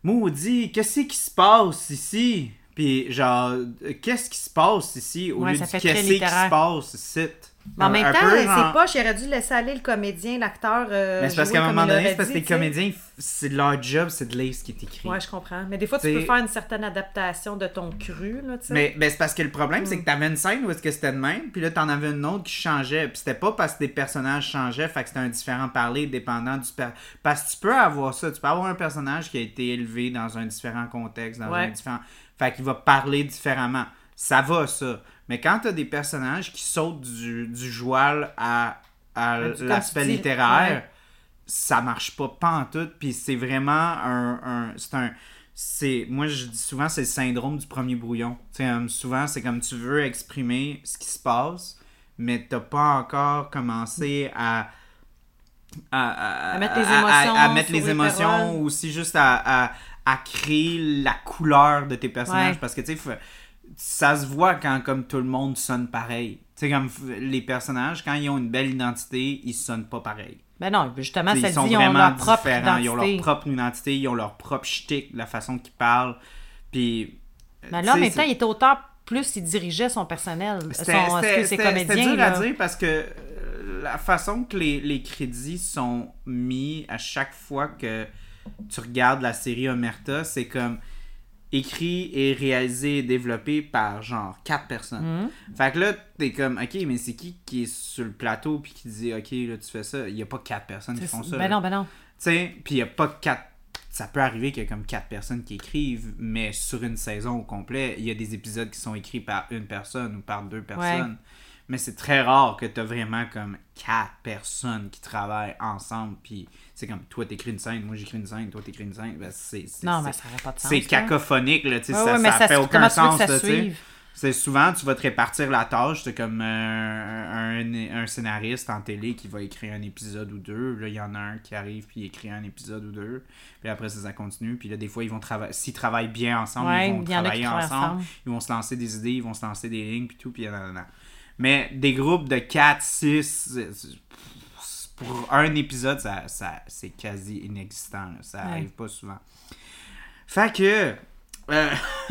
Maudit, qu'est-ce qui se passe ici? Puis, genre, qu'est-ce qui se passe ici? Au Ouais, lieu fait qu'est-ce qui se passe ici? Mais en Un- même temps, c'est genre- pas, j'aurais dû laisser aller le comédien, l'acteur. euh, Mais c'est parce qu'à un moment donné, c'est parce que les comédiens, c'est leur job, c'est de lire ce qui est écrit. Ouais, je comprends. Mais des fois, tu peux faire une certaine adaptation de ton cru, là. Mais ben, c'est parce que le problème, Mm. c'est que t'avais une scène où est-ce que c'était de même, puis là, t'en avais une autre qui changeait. Puis c'était pas parce que des personnages changeaient, fait que c'était un différent parler dépendant du... per- Parce que tu peux avoir ça, tu peux avoir un personnage qui a été élevé dans un différent contexte, dans Ouais. un différent... Fait qu'il va parler différemment. Ça va, ça. Mais quand t'as des personnages qui sautent du, du joual à, à l'aspect tu littéraire, ouais. ça marche pas tout puis c'est vraiment un, un- c'est un c'est moi je dis souvent c'est le syndrome du premier brouillon tu euh, souvent c'est comme tu veux exprimer ce qui se passe mais t'as pas encore commencé à à, À mettre les à- à- émotions à mettre les émotions ou aussi juste à, à, à créer la couleur de tes personnages Ouais. parce que tu sais ça se voit quand comme tout le monde sonne pareil tu sais comme les personnages quand ils ont une belle identité ils sonnent pas pareil Ben non, justement, T'sais, ça ils sont dit, ils ont vraiment leur propre différents. identité. Ils ont leur propre identité, ils ont leur propre shtick, la façon qu'ils parlent. Puis. Mais tu là, en sais, même c'est- temps, il était auteur plus, il dirigeait son personnel. Son, ses comédiens. C'était dur là? à dire parce que euh, la façon que les, les crédits sont mis à chaque fois que tu regardes la série Omerta, c'est comme écrit et réalisé et développé par genre quatre personnes. Mhm. Fait que là, t'es comme, ok, mais c'est qui qui est sur le plateau puis qui dit, ok, là, tu fais ça? Il y a pas quatre personnes qui font ça. Ben là. non, ben non. Tu sais, puis il n'y a pas quatre. Ça peut arriver qu'il y a comme quatre personnes qui écrivent, mais sur une saison au complet, il y a des épisodes qui sont écrits par une personne ou par deux personnes. Mais c'est très rare que tu as vraiment comme quatre personnes qui travaillent ensemble. Puis c'est comme toi, t'écris une scène, moi j'écris une scène, toi t'écris une scène. Ben, c'est, c'est, Non, mais ça n'aurait pas de sens. c'est cacophonique, là, tu sais, Ouais, ça, ouais, ça ça fait aucun sens, ça là? C'est souvent, tu vas te répartir la tâche. C'est comme euh, un, un scénariste en télé qui va écrire un épisode ou deux. Là, il y en a un qui arrive puis il écrit un épisode ou deux. Puis après, ça, ça continue. Puis là, des fois, ils vont travailler. S'ils travaillent bien ensemble, Ouais, ils vont travailler ensemble. ensemble. Ils vont se lancer des idées, ils vont se lancer des lignes, puis tout. Puis nanana. Mais des groupes de 4, 6, pour un épisode, ça, ça, c'est quasi inexistant. là. Ça Ouais. arrive pas souvent. Fait que. euh,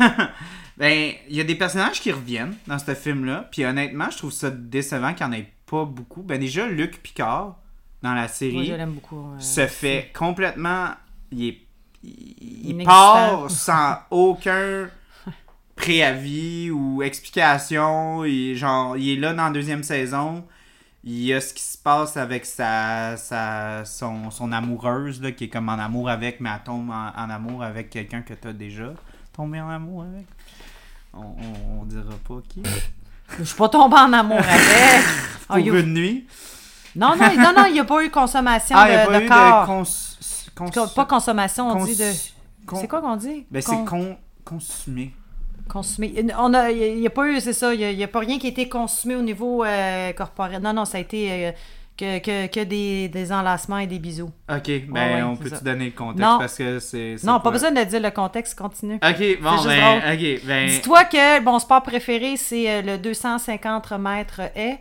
ben, il y a des personnages qui reviennent dans ce film-là. Puis honnêtement, je trouve ça décevant qu'il n'y en ait pas beaucoup. Ben, déjà, Luc Picard, dans la Moi, série, je l'aime beaucoup. euh, se fait complètement. Il, est, il, part sans aucun préavis ou explication. Il, genre, il est là dans la deuxième saison. Il y a ce qui se passe avec sa, sa, son, son amoureuse, là, qui est comme en amour avec, mais elle tombe en, en amour avec quelqu'un que tu as déjà tombé en amour avec. On, on, on dira pas qui. Je suis pas tombée en amour avec. Pour une nuit? Non, non, non, non, il n'y a pas eu consommation Ah, a de, pas de eu corps. de cons, cons- Pas consommation, on cons- dit de. C'est quoi qu'on dit? Ben, Con- c'est con, consumé. On a, il n'y a, pas eu, c'est ça, il n'y a, pas rien qui a été consumé au niveau euh, corporel. Non, non, ça a été euh, que, que, que des, des enlacements et des bisous. Ok, ben ouais, on peut-tu donner le contexte Non. parce que c'est. Non, pas besoin de dire le contexte, continue. Ok, bon, ben, drôle. ok, ben. Dis-toi que mon sport préféré, c'est euh, le 250 mètres haies.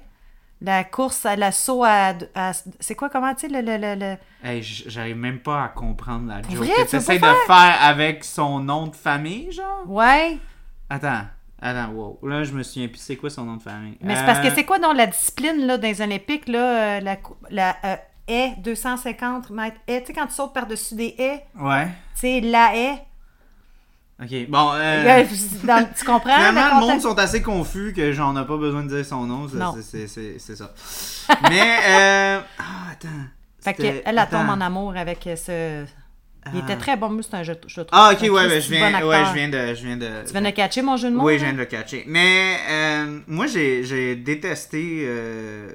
La course à l'assaut à, à- C'est quoi, comment, tu sais, le... le, le, le- Hey, j- j'arrive même pas à comprendre la joke vrai, que tu essaies de faire avec son nom de famille, genre? Ouais, Attends, attends, wow. Là, je me souviens plus, c'est quoi son nom de famille? mais c'est parce que Euh, c'est quoi dans la discipline, là, dans les Olympiques, là, euh, la, euh, haie, 250 mètres haie, tu sais, quand tu sautes par-dessus des haies, Ouais. tu sais, la haie, Ok, bon. Euh... Dans- tu comprends? Finalement, le monde sont assez confus que j'en ai pas besoin de dire son nom. c'est- ça. Mais, euh... Ah, attends. Fait qu'elle, elle tombe attends. en amour avec ce... Il Ah. était très bon, mais c'est un jeu, je trouve. Ah, ok, ouais, ben, Christy je viens, ouais, je viens de. Je viens de Tu viens de catcher mon jeu de mots? Oui, je viens de le catcher. Mais euh, moi, j'ai j'ai détesté. euh,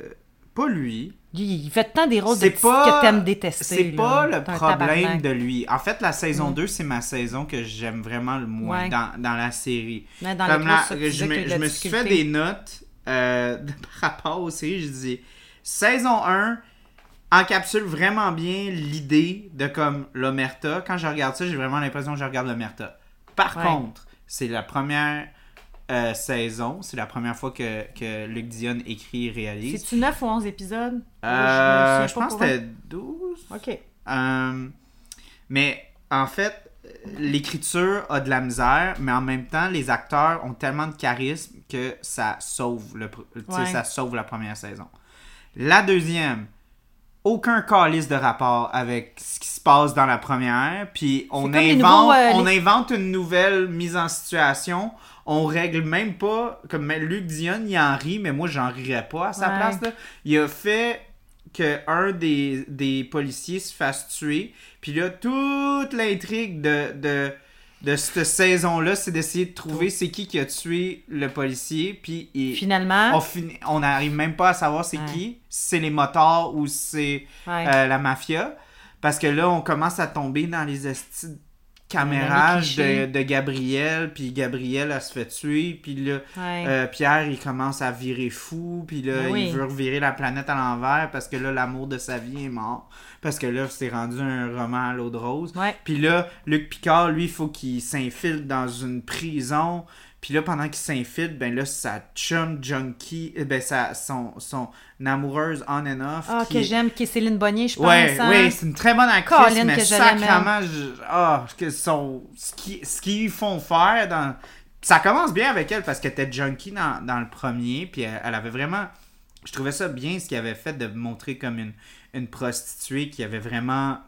pas lui. Il fait tant des rôles de pas. que t'aimes détester. C'est pas le problème de lui. En fait, la saison 2, c'est ma saison que j'aime vraiment le moins Ouais. dans, dans la série. Ouais, dans Comme tu je je la me suis fait des notes euh, de- par rapport aux séries. Je dis saison 1 encapsule vraiment bien l'idée de comme l'Omerta. Quand je regarde ça, j'ai vraiment l'impression que je regarde l'Omerta. Par Ouais. contre, c'est la première euh, saison. C'est la première fois que, que Luc Dion écrit et réalise. C'est-tu 9 ou 11 épisodes? Euh, je pense que c'était 12. OK. Euh, mais en fait, l'écriture a de la misère, mais en même temps, les acteurs ont tellement de charisme que ça sauve, le, Ouais. ça sauve la première saison. La deuxième, aucun calice de rapport avec ce qui se passe dans la première, puis on invente, nouveaux, euh, on les- invente une nouvelle mise en situation. On règle même pas, comme Luc Dion, il en rit, mais moi j'en rirais pas à sa Ouais. place. là. Il a fait que un des, des policiers se fasse tuer. Puis là, toute l'intrigue de, de, de cette saison-là, c'est d'essayer de trouver c'est qui qui a tué le policier. Puis il- Finalement, on finit- on n'arrive même pas à savoir c'est Ouais. qui. Si c'est les motards ou si c'est ouais. euh, la mafia. Parce que là, on commence à tomber dans les estis les de, Gabriel. Puis Gabriel, elle se fait tuer. Puis là, ouais. euh, Pierre, il commence à virer fou, puis là, Ben oui. il veut revirer la planète à l'envers parce que là, l'amour de sa vie est mort. Parce que là, c'est rendu un roman à l'eau de rose. Puis là, Luc Picard, lui, il faut qu'il s'infiltre dans une prison. Puis là, pendant qu'il s'infiltre, ben là, sa chum junkie, euh, ben sa, son, son amoureuse on and off. Ah, qui- que j'aime, qui est Céline Bonnier, je pense. Ouais, hein? ouais, c'est une très bonne actrice, Colin, mais que sacrément, je- ah, que son, ce qu'ils font faire dans... Ça commence bien avec elle parce qu'elle était junkie dans, dans le premier, puis elle, elle avait vraiment... Je trouvais ça bien ce qu'il avait fait de montrer comme une, une prostituée qui avait vraiment...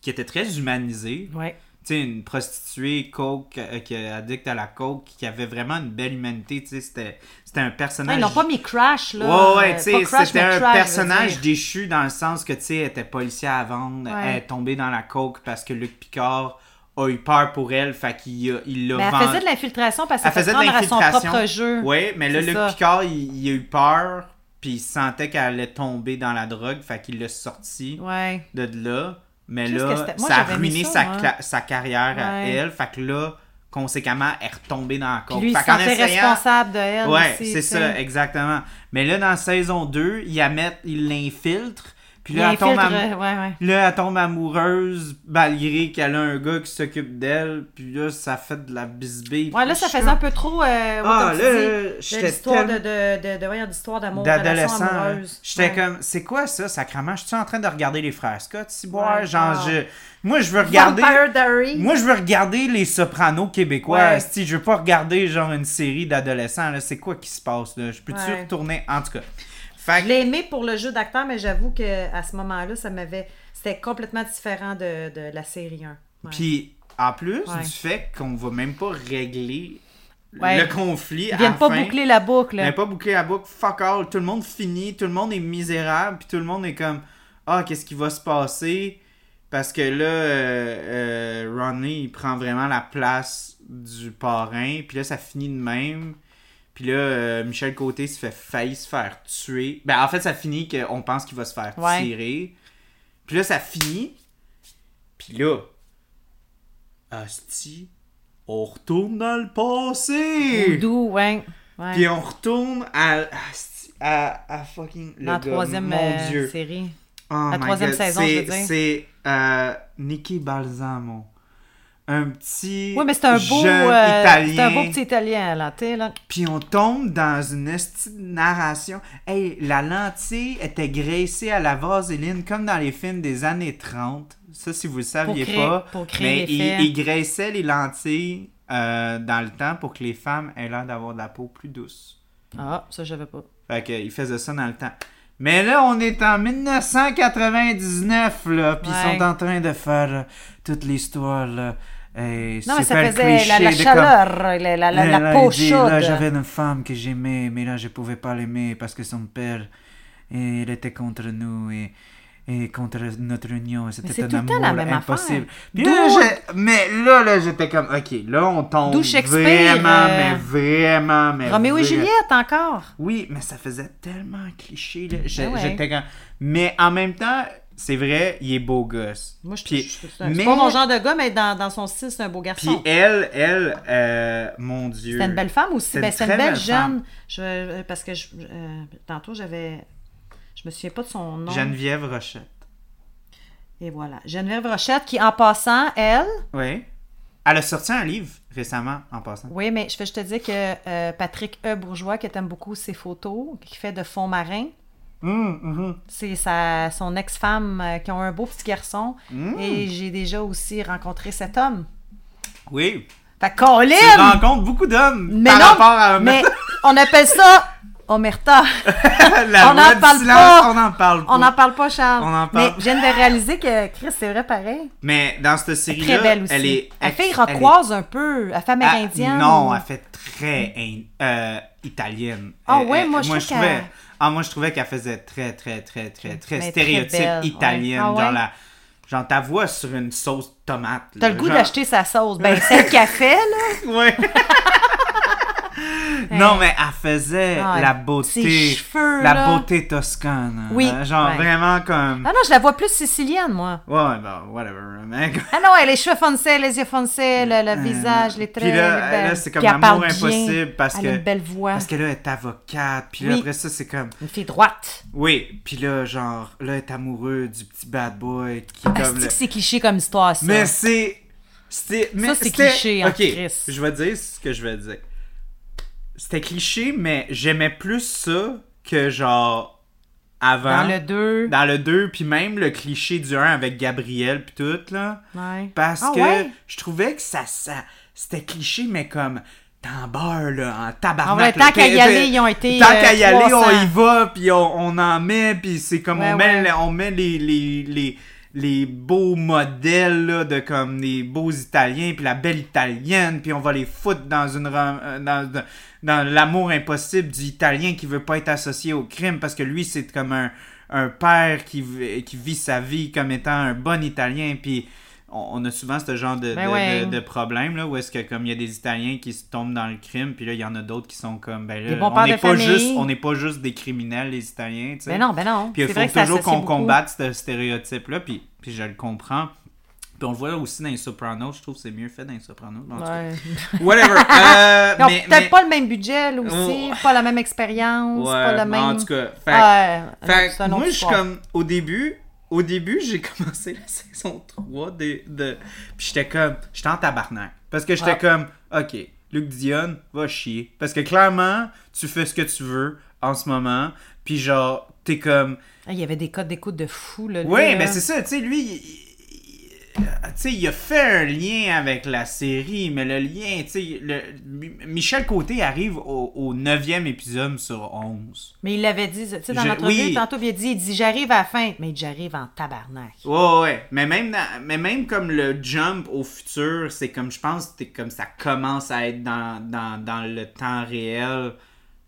qui était très humanisée. Ouais. Tu sais, une prostituée coke, euh, qui est addict à la coke, qui avait vraiment une belle humanité, tu sais, c'était c'était un Ouais, personnage... ils l'ont pas mis Crash, là. Ouais, ouais, tu sais, c'était un Crash, personnage déchu dans le sens que, tu sais, elle était policier à vendre, Ouais. elle est tombée dans la coke parce que Luc Picard a eu peur pour elle, fait qu'il a- il l'a Mais elle faisait de l'infiltration parce qu'elle faisait de à son propre jeu. Oui, mais là, Luc ça. Picard, il, il a eu peur, puis il sentait qu'elle allait tomber dans la drogue, fait qu'il l'a sorti Ouais. de là. Mais là? Moi, ça a ruiné ça, sa, carrière à elle, fait que là, conséquemment, elle est retombée dans la coke. lui, il Fait sentait essayant- responsable de elle Ouais, c'est ça, exactement. Mais là, dans saison 2, il, la met- il l'infiltre. Puis Il là, elle tombe, am- euh, ouais, ouais. là, elle tombe amoureuse, malgré qu'elle a un gars qui s'occupe d'elle. Puis là, ça fait de la bisbille. Ouais, là, Puis ça faisait un peu trop, euh, Ah, là, j'étais l'histoire de, de, de, d'histoire d'amour, d'adolescent. hein. J'étais Ouais. comme, c'est quoi ça, sacrement? Je suis en train de regarder les frères Scott, si Ouais, genre, ah. je... Moi, je veux regarder... Moi, je veux regarder les sopranos québécois. Ouais. Si je veux pas regarder, genre, une série d'adolescents, là. C'est quoi qui se passe, là? Je peux-tu Ouais. retourner? En tout cas. Fait Je l'ai aimé pour le jeu d'acteur, mais j'avoue que à ce moment-là, ça m'avait. C'était complètement différent de, de la série 1. Ouais. Puis, en plus Ouais. du fait qu'on va même pas régler Ouais. le conflit Ils viennent pas boucler la boucle. Ils viennent pas boucler la boucle. Fuck all. Tout le monde finit. Tout le monde est misérable. Puis tout le monde est comme Ah, qu'est-ce qui va se passer? Parce que là, euh, euh, Ronnie, il prend vraiment la place du parrain. Puis là, ça finit de même. Puis là, euh, Michel Côté se fait failli se faire tuer. Ben, en fait, ça finit qu'on pense qu'il va se faire Ouais. tirer. Puis là, ça finit. Puis là, Asti, on retourne dans le passé. D'où, ouais. ouais. Puis on retourne à, à, à fucking le Dans la troisième mon euh, Dieu. série. Oh la troisième God. saison, je C'est- veux dire. C'est euh, Nicky Balsamo. Un petit Oui, mais c'est un beau. jeune euh, italien. c'est un beau petit italien, là. Tu là. Puis on tombe dans une narration. Hey, la lentille était graissée à la vaseline comme dans les films des années 30. Ça, si vous le saviez créer- pas. pour créer mais il, il graissait les lentilles euh, dans le temps pour que les femmes aient l'air d'avoir de la peau plus douce. Ah, ça, j'avais pas. Fait que, il faisait ça dans le temps. Mais là, on est en 1999, là, puis ils sont en train de faire euh, toute l'histoire, là. Et Non, mais ça faisait la, chaleur, la, la, peau dit, chaude. Là, j'avais une femme que j'aimais, mais là, je pouvais pas l'aimer parce que son père, et il était contre nous et, et contre notre union. C'était un amour la même impossible. Puis là, mais là, là, j'étais comme, ok, là, on tombe vraiment, euh, mais vraiment, mais Roméo et Juliette, encore? oui, mais ça faisait tellement cliché. Là. Ben ouais. J'étais comme... Mais en même temps, c'est vrai, il est beau gosse. Moi, je Puis- je- c'est un- mais- c'est pas mon genre de gars, mais dans, dans son style, c'est un beau Puis garçon. elle, elle, euh, mon Dieu. C'était une belle femme aussi. C'était Ben, c'est une belle belle femme. jeune. Je, euh, parce que je, euh, tantôt, j'avais. Je me souviens pas de son nom. Geneviève Rochette. Et voilà. Geneviève Rochette, qui, en passant, elle, Oui. Elle a sorti un livre récemment, en passant. Oui, mais je vais te dire que euh, Patrick E. Bourgeois, que t'aimes beaucoup ses photos, qui fait de fond marin, Hum, hum, c'est sa, son ex-femme euh, qui ont un beau petit garçon. Mm. Et j'ai déjà aussi rencontré cet homme. Oui. Fait que Colin! Tu rencontres beaucoup d'hommes Mais par non, rapport à mais on appelle ça Omerta. la on n'en parle silence, pas. On n'en parle pas. On n'en parle pas, Charles. On en parle. Mais je viens de réaliser que Chris, c'est vrai pareil. Mais dans cette Très série-là, belle aussi. elle est. Elle fait est- iroquoise un peu. Elle fait elle- amérindienne. Non, elle fait très euh, italienne. Ah Elle- ouais, moi, je trouvais. Ah, moi, je trouvais qu'elle faisait très, très, très, très, très Mais stéréotype italienne. ouais. Ah Genre, ouais? la, genre ta voix sur une sauce tomate. T'as le goût genre- d'acheter sa sauce. Ben, celle qu'elle fait, là. Ouais. non, mais elle faisait Ah, la beauté. ses cheveux, la là. beauté toscane. Oui, Euh, Genre ouais. vraiment comme. Ah non, je la vois plus sicilienne, moi. Ouais, bah, whatever. Mais... Ah non, a les cheveux foncés, les yeux foncés, le, le visage, les traits. Puis là, là, c'est comme bien. impossible parce elle que- a une belle voix. Parce que là, elle est avocate. Puis là, Oui. après ça, c'est comme. Une fille droite. Oui. Puis là, genre, là, elle est amoureux du petit bad boy qui Ah, comme. c'est le- que c'est cliché comme histoire, ça? Mais c'est. Ça, c'est cliché en Ok, Christ. je vais dire ce que je vais dire. C'était cliché, mais j'aimais plus ça que genre. Avant. Dans le 2. Dans le 2, puis même le cliché du 1 avec Gabriel, puis tout, là. Ouais. Parce Ah que ouais? je trouvais que ça, ça c'était cliché, mais comme dans beurre, là, en Ah tabarnak. là. tant qu'à y aller, ils ont été. Tant euh, qu'à y aller, on 300. y va, puis on, on en met, puis c'est comme Ouais, on, met, ouais. on met les, les, les, les beaux modèles là, de comme les beaux Italiens, puis la belle Italienne, puis on va les foutre dans une euh, dans, dans, l'amour impossible du Italien qui veut pas être associé au crime, parce que lui, c'est comme un, un père qui, qui vit sa vie comme étant un bon Italien, puis on, a souvent ce genre de, Ben de, ouais. de- de problème, là, où est-ce que comme il y a des Italiens qui se tombent dans le crime, puis là, il y en a d'autres qui sont comme, ben là, on n'est pas famille. juste, on n'est pas juste des criminels, les Italiens, tu sais. Ben non, ben non. Puis il faut toujours qu'on combatte ce stéréotype-là, puis, puis je le comprends. Puis on le voit aussi dans les Sopranos, je trouve que c'est mieux fait dans les Sopranos. en tout cas. Ouais. Whatever. Euh, mais, peut-être mais- pas le même budget, là aussi. Oh. Pas la même expérience. Ouais, pas le mais même. En tout cas, fait, Ouais, fait moi, je suis comme, au début, au début, j'ai commencé la saison 3 de, de puis j'étais comme, j'étais en tabarnak. Parce que j'étais Ah. comme, ok, Luc Dion, va chier. Parce que clairement, tu fais ce que tu veux en ce moment, puis genre, t'es comme, Ah, Il y avait des codes d'écoute de fou, là. oui, mais c'est ça, tu sais, lui, il, sais, il a fait un lien avec la série, mais le lien, tu sais, le- Mi- Michel Côté arrive au, 9e épisode sur 11. Mais il l'avait dit, tu sais, dans l'entrevue, oui. tantôt, il a dit, il dit, j'arrive à la fin, mais j'arrive en tabarnak. Ouais, ouais. Mais même, dans- mais même comme le jump au futur, c'est comme, je pense, que c'est comme ça commence à être dans, dans, dans le temps réel.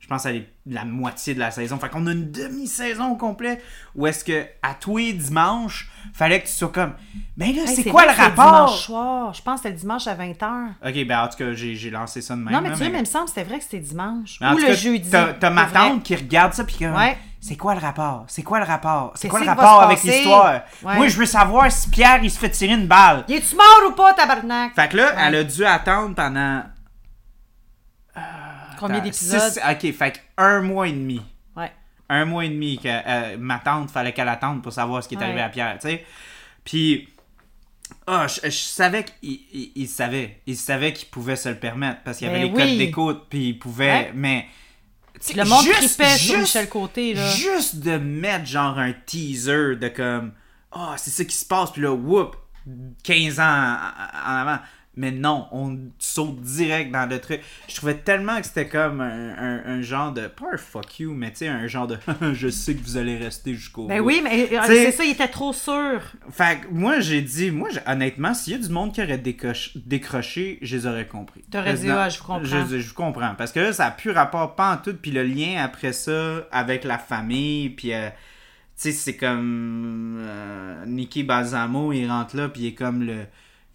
Je pense à la moitié de la saison. Fait qu'on a une demi-saison au complet où est-ce que à tous les dimanches, fallait que tu sois comme, mais là, Hey, c'est quoi le c'est rapport? dimanche soir. Je pense que c'était le dimanche à 20h. Ok, ben en tout cas, j'ai j'ai lancé ça de même. non, mais tu sais, mais il me semble que c'était vrai que c'était dimanche. Ou le cas, jeudi. T'as ma C'est tante qui regarde ça puis comme, Ouais. c'est quoi le rapport? C'est quoi le rapport? C'est quoi le rapport avec l'histoire? Ouais. Moi, je veux savoir si Pierre, il se fait tirer une balle. Il est-tu mort ou pas, tabarnak? Fait que là, Ouais. elle a dû attendre pendant. Combien Attends, d'épisodes? Ok, fait que un mois et demi. Un mois et demi que euh, ma tante, fallait qu'elle attende pour savoir ce qui est Ouais. arrivé à Pierre, tu sais. Puis. Ah, je, je savais qu'il il, il savait. Il savait qu'il pouvait se le permettre parce qu'il y avait Ben les codes oui. d'écoute, puis il pouvait. Ouais. Mais. Le monde juste- sur juste- Michel Côté, là. Juste de mettre genre un teaser de comme Ah, c'est ça qui se passe, puis là, whoop, 15 ans en avant. Mais non, on saute direct dans le truc. Je trouvais tellement que c'était comme un, un- un genre de. Pas un fuck you, mais tu sais, un genre de. je sais que vous allez rester jusqu'au Ben bout. oui, mais euh, c'est ça, il était trop sûr. Fait que moi, j'ai dit, moi, honnêtement, s'il y a du monde qui aurait décoche- décroché, je les aurais compris. T'aurais dit, ah, je comprends. Je, je comprends. Parce que là, ça a plus rapport pas en tout. Puis le lien après ça avec la famille, puis. euh, tu sais, c'est comme. euh, Nicky Balsamo, il rentre là, puis il est comme le.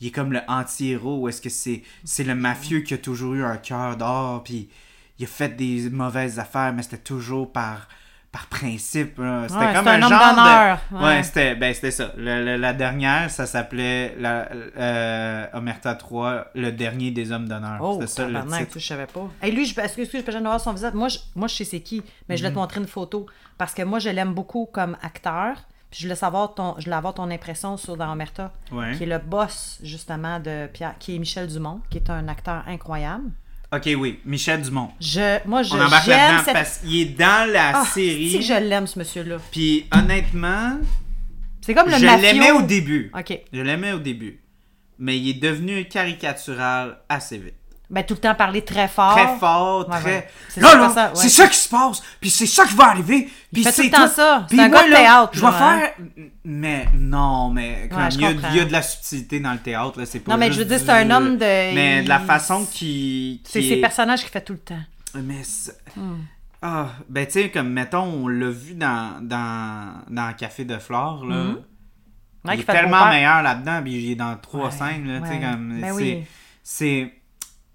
Il est comme le anti-héros, est-ce que c'est c'est le mafieux qui a toujours eu un cœur d'or, puis il a fait des mauvaises affaires, mais c'était toujours par, par principe. C'était Ouais, comme un, un homme genre d'honneur, de... ouais. Ouais, c'était ben, c'était ça. Le- le- la dernière, ça s'appelait la, euh, Omerta 3, le dernier des hommes d'honneur. Oh, c'était ça le titre. je savais pas. Et lui, je, excuse, excuse, je peux voir son visage. Moi, je, moi, je sais c'est qui, mais Mhm. je vais te montrer une photo. Parce que moi, je l'aime beaucoup comme acteur. Puis je voulais savoir ton, je voulais avoir ton impression sur dans Omerta, Ouais. qui est le boss justement de Pierre, qui est Michel Dumont, qui est un acteur incroyable. Ok, oui, Michel Dumont. Je, moi, je On embarque là-dedans cette... parce qu'il est dans la Ah, série. si je l'aime ce monsieur-là. Puis honnêtement, C'est comme le je l'aimais au début. Ok. Je l'aimais au début. Mais il est devenu caricatural assez vite. Ben tout le temps parler très fort. Très fort, Ouais, très. ouais. C'est Là, là, ça, ouais. c'est ça qui se passe, puis c'est ça qui va arriver, puis fait tout c'est le temps ça. Puis C'est un moi, gars de là, théâtre, Je vais hein. faire. Mais non, mais comme il, y a, il y a de la subtilité dans le théâtre, là, c'est pas Non, mais je veux dire, du- c'est un homme de- Mais de la façon qui. qui C'est est- ses personnages qu'il fait tout le temps. Mais. c'est- Hmm. Ah, ben tu sais, comme mettons, on l'a vu dans, dans, dans Café de Flore, là. Ouais, il est tellement meilleur là-dedans, puis il est dans trois scènes, là, tu sais, comme. Ben c'est. oui. C'est.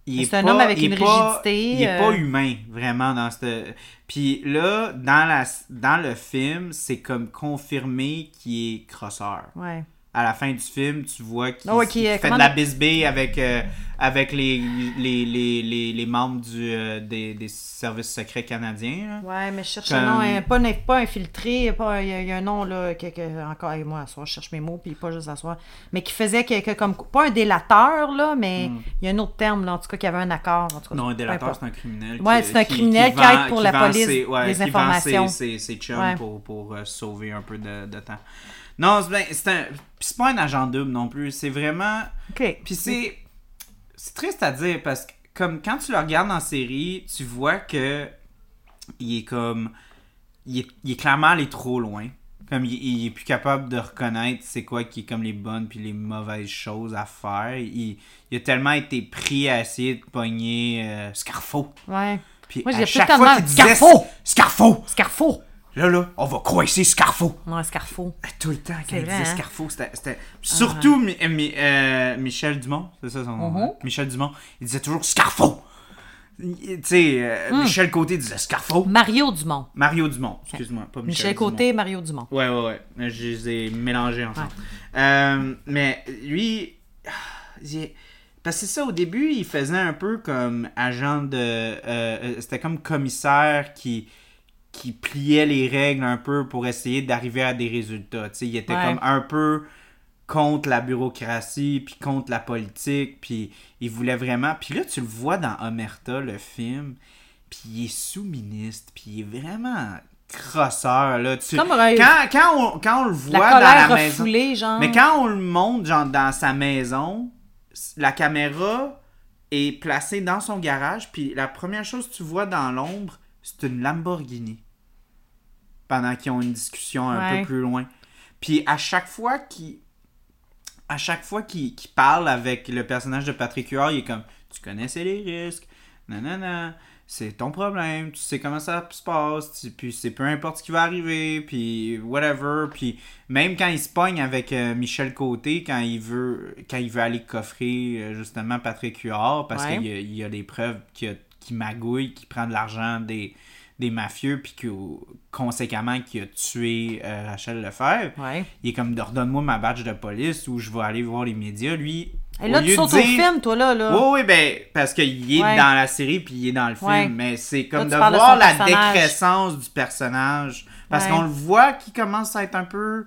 C'est un pas- homme avec une pas- rigidité, Il est euh, pas humain, vraiment, dans cette. Puis là, dans, la, dans le film, c'est comme confirmé qu'il est crosseur. Ouais. À la fin du film, tu vois qu'il Ah qui, fait de la bisbille avec, euh, avec les, les, les, les, les membres du, euh, des, des services secrets canadiens. là. Ouais, mais je cherche Comme- un nom, hein, pas, pas infiltré, pas, il y, a- il y a un nom là, que, que- encore avec moi à soir, je cherche mes mots, puis pas juste à soir, mais qui faisait que, que comme, pas un délateur, là, mais il y a un autre terme, là, en tout cas, qui avait un accord, en tout cas. Hmm. Non, un délateur, c'est un criminel. Ouais, c'est un criminel qui aide pour la police ses- ouais, des qui vend informations. ses, ses, ses chums Ouais. pour, pour euh, sauver un peu de, de temps. Non, c'est ben, c'est un. C'est pas un agent double non plus. C'est vraiment. OK. Puis c'est. C'est triste à dire parce que, comme quand tu le regardes en série, tu vois que. Il est comme. Il est, il est clairement allé trop loin. Comme il, il est plus capable de reconnaître c'est quoi qui est comme les bonnes puis les mauvaises choses à faire. Il, il a tellement été pris à essayer de pogner euh, Scarfo. Ouais. Puis Moi, à j'ai chaque fois tellement qu'il disait Scarfo! Scarfo! Scarfo! Là, là, on va coincer Scarfo! Ouais, Scarfo. Ah, Tout le temps, quand il vrai, disait hein? Ah. Scarfo, c'était... c'était- Surtout euh, Mi- euh, Michel Dumont, c'est ça son nom? Mhm. hein? Michel Dumont, il disait toujours Scarfo! Tu sais, euh, Hmm. Michel Côté disait Scarfo. Mario Dumont. Mario Dumont, excuse-moi, pas Michel, Michel Dumont. Côté, Mario Dumont. Ouais, ouais, ouais. Je les ai mélangés ensemble. Euh, mais lui, ah, il- parce que c'est ça, au début, il faisait un peu comme agent de. euh, euh, C'était comme commissaire qui, qui pliait les règles un peu pour essayer d'arriver à des résultats. Il était Ouais. comme un peu contre la bureaucratie, puis contre la politique, puis il voulait vraiment... Puis là, tu le vois dans Omerta, le film, puis il est sous-ministre, puis il est vraiment crosseur, là. Tu... Comme quand, quand, on, quand on le La voit dans colère la maison... genre. Mais quand on le monte, genre, dans sa maison, la caméra est placée dans son garage, puis la première chose que tu vois dans l'ombre, c'est une Lamborghini. Pendant qu'ils ont une discussion un Ouais. peu plus loin. Puis à chaque fois qu'il à chaque fois qu'il parle avec le personnage de Patrick Huard, il est comme tu connaissais les risques, nanana, c'est ton problème, tu sais comment ça se passe, tu- puis c'est peu importe ce qui va arriver, puis whatever, puis même quand il se pogne avec euh, Michel Côté, quand il veut quand il veut aller coffrer euh, justement Patrick Huard, parce Ouais. qu'il y a, il y a des preuves qu'il qu'il magouille, qu'il prend de l'argent des, des mafieux, puis que conséquemment qu'il a tué euh, Rachel Lefebvre Ouais. il est comme de redonne-moi ma badge de police ou je vais aller voir les médias. Lui, Et là, au tu sautes de au dire- film, toi, là. là. Oui, oui, ben, parce qu'il est Ouais. dans la série puis il est dans le film. Ouais. Mais c'est comme Là, de voir la personnage. décrescence du personnage. Parce Ouais. qu'on le voit qu'il commence à être un peu.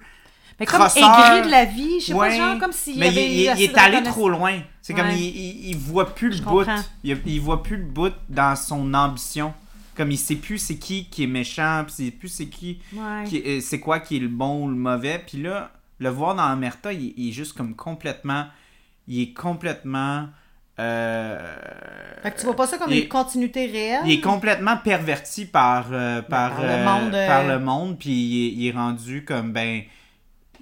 Mais comme crosseur. aigri de la vie, je sais pas, genre comme s'il Mais il, avait il- il assez est allé trop loin. C'est comme il, il, voit plus le Je bout. comprends. Il, il voit plus le bout dans son ambition. Comme il sait plus c'est qui qui est méchant, puis il sait plus c'est qui Ouais. qui- c'est quoi qui est le bon ou le mauvais. Puis là, le voir dans Amerta, il, il est juste comme complètement. Il est complètement. euh, Fait que tu vois pas ça comme il- une continuité réelle? il est complètement perverti par, euh, par, par le euh, monde, euh, par le monde, puis il est, il est rendu comme, ben,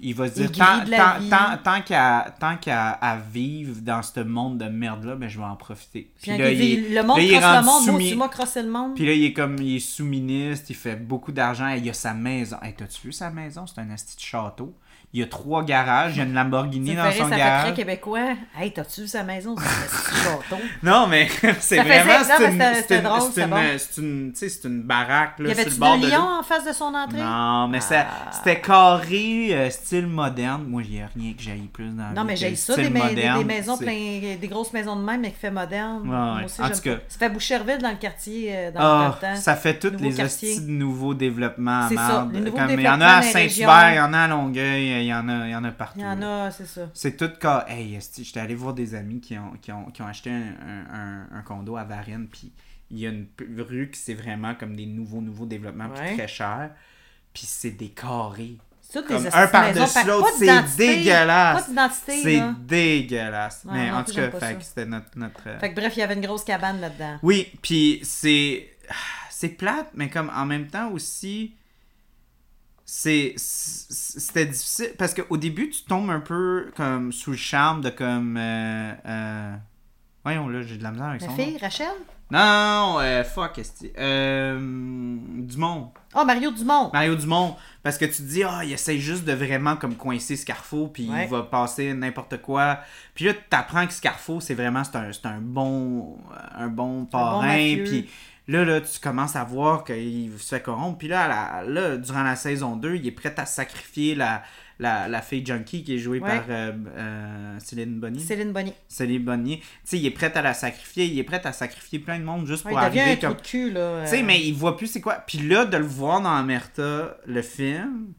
il va se dire, tant, tant, tant, qu'à tant qu'à à vivre dans ce monde de merde-là, ben, je vais en profiter. Puis là, il le monde là, il est crosse le monde, moi soumis. moi le monde. Puis là, il est comme, il est sous-ministre, il fait beaucoup d'argent, il a sa maison. Hey, t'as-tu vu sa maison? C'est un asti de château. Il y a trois garages. Il y a une Lamborghini dans son ça fait garage. très québécois. Hey, t'as-tu vu sa maison? C'est. Non, mais c'est vraiment. C'est une, une, bon. baraque là, Y sur avait-tu de lion en face de son entrée? Non, mais Ah. c'était carré, euh, style moderne. Moi, il n'y a rien que j'aille plus dans la Non, mais j'ai ça, des, ma- des- maisons plein, des grosses maisons de même, mais qui fait moderne. Ouais, Moi aussi, En tout cas. Ça fait Boucherville dans le quartier, euh, dans Ah, le temps. ça fait tous Nouveau les hosties de nouveaux développements à C'est ça, Il y en a à Saint-Hubert, il y en a à Longueuil, il y en a, il y en a partout. Il y en a, c'est ça. C'est tout cas. Hey, j'étais allé voir des amis qui ont, qui ont, qui ont acheté un, un- un- un condo à Varennes, puis il y a une rue qui c'est vraiment comme des nouveaux, nouveaux développements, puis très cher. Puis c'est des carrés. Comme un par-dessus l'autre, c'est dégueulasse. Pas d'identité, C'est dégueulasse. Ouais, Mais non en tout cas, c'était notre. notre euh, Fait que bref, il y avait une grosse cabane là-dedans. Oui, puis c'est. C'est plate, mais comme en même temps aussi. C'est. C'était difficile. Parce qu'au début, tu tombes un peu comme sous le charme de comme. euh, euh, Voyons là, j'ai de la misère avec La son fille, nom. Rachel? Non, euh, fuck, esti. Euh, Dumont. Oh, Mario Dumont. Mario Dumont. Parce que tu te dis, ah, il essaie juste de vraiment comme coincer Scarfo, puis Ouais. il va passer n'importe quoi. Puis là, tu apprends que Scarfo, c'est vraiment c'est un, bon un bon parrain. puis là, là, tu commences à voir qu'il se fait corrompre. Puis là, la- là, durant la saison 2, il est prêt à sacrifier la, la, la fille junkie qui est jouée Ouais. par euh, euh, Céline Bonny. Céline Bonnier. Céline Bonny. Tu sais, il est prêt à la sacrifier. Il est prêt à sacrifier plein de monde juste Ouais, pour il un arriver trou comme... Tu sais, euh, mais il voit plus c'est quoi. Puis là, de le voir dans Amerta, le film,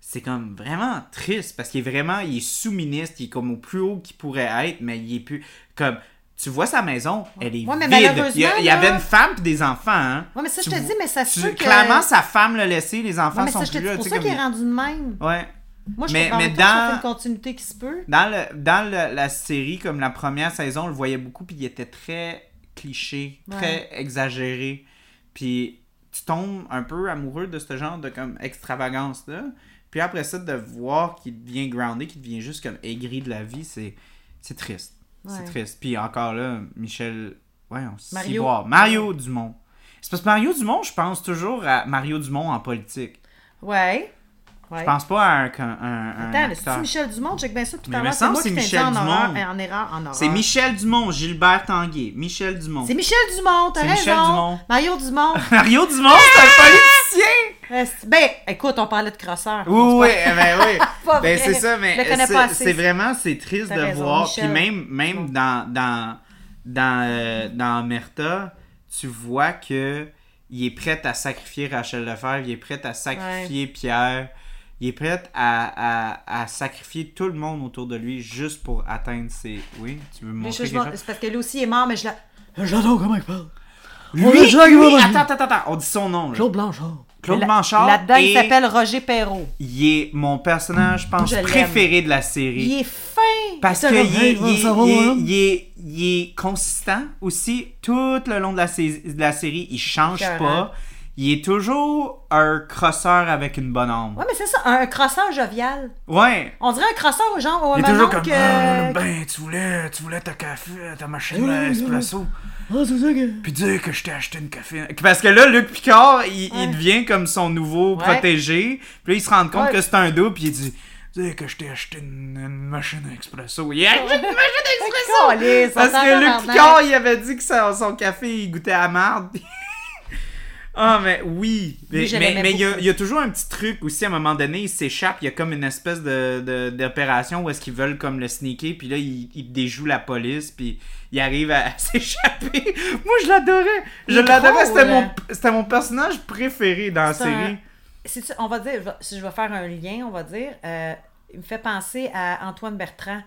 c'est comme vraiment triste parce qu'il est vraiment, il est sous-ministre, il est comme au plus haut qu'il pourrait être, mais il est plus comme. Tu vois sa maison, elle est Ouais, mais vide. Il y, a- il y avait une femme et des enfants. Hein. Ouais, mais ça, je te dis, mais ça se que. Clairement, sa femme l'a laissé, les enfants Ouais, mais sont je te plus dis, là. c'est pour ça qu'il est rendu de même. Ouais. Moi, je Mais- mais dans- fait une continuité qui se peut. Dans, le, dans le- la série, comme la première saison, on le voyait beaucoup, puis il était très cliché, très exagéré. Puis tu tombes un peu amoureux de ce genre de comme extravagance-là. Puis après ça, de voir qu'il devient groundé, qu'il devient juste comme aigri de la vie, c'est triste. Ouais. C'est triste. Puis encore là, Michel. On Mario. Mario. Mario Dumont. C'est parce que Mario Dumont, je pense toujours à Mario Dumont en politique. Ouais. Ouais. Je pense pas à un, un, un Attends, c'est Michel Dumont, check bien ça tout à l'heure. C'est moi qui dit en, Michel horreur, Dumont. en erreur, en horreur. C'est Michel Dumont, Gilbert Tanguay. Michel Dumont. C'est Michel Dumont, t'as raison. Michel Dumont. Mario Dumont. Mario Dumont, c'est un politicien! C'est- ben, écoute, on parlait de crosseur. Oui, oui, ben oui. Ben c'est ça, Je mais c'est- vraiment, c'est triste de raison, voir. Michel. Puis même, même dans, dans, dans, euh, dans Omerta, tu vois que il est prêt à sacrifier Rachel Lefebvre, il est prêt à sacrifier Pierre, il est prêt à, à, à sacrifier tout le monde autour de lui juste pour atteindre ses... Oui, tu veux me montrer quelque chose? C'est parce que lui aussi est mort, mais je la. J'adore comment il parle. Lui, lui, un- attends, attends, attends, on dit son nom. là. Claude Blanchard. Claude Blanchard Là-dedans, il s'appelle Roger Perrault. Il est mon personnage, je pense, Je préféré de la série. Il est fin. Parce Il qu'il est Hey, il est- il est- voilà. il est- il est consistant aussi. Tout le long de la, de la série, il change pas. Il est toujours un crosseur avec une bonne âme. Ouais, mais c'est ça, un crosseur jovial. Ouais. On dirait un crosseur, genre, au Il est toujours comme que... Ah, ben tu voulais tu voulais ta café ta machine Oui, à oui, espresso Ah, c'est ça que... puis dire que je t'ai acheté une café parce que là Luc Picard il, Ouais. il devient comme son nouveau Ouais. protégé puis là il se rend compte Ouais. que c'est un dos puis il dit dire que je t'ai acheté une, une machine à espresso il a acheté une machine à on Parce que Luc. Picard, il avait dit que son, son café, il goûtait à marde. Ah, mais oui. Mais, je mais, il, y a, beaucoup. il y a toujours un petit truc aussi, à un moment donné, il s'échappe. Il y a comme une espèce de, de- d'opération où est-ce qu'ils veulent comme le sneaker. Puis là, il, il déjoue la police. Puis il arrive à, à s'échapper. Moi, je l'adorais. Je Il l'adorais. C'était mon, hein. c'était mon personnage préféré dans la un- série. C'est ça, on va dire, si je vais faire un lien, on va dire, euh, il me fait penser à Antoine Bertrand,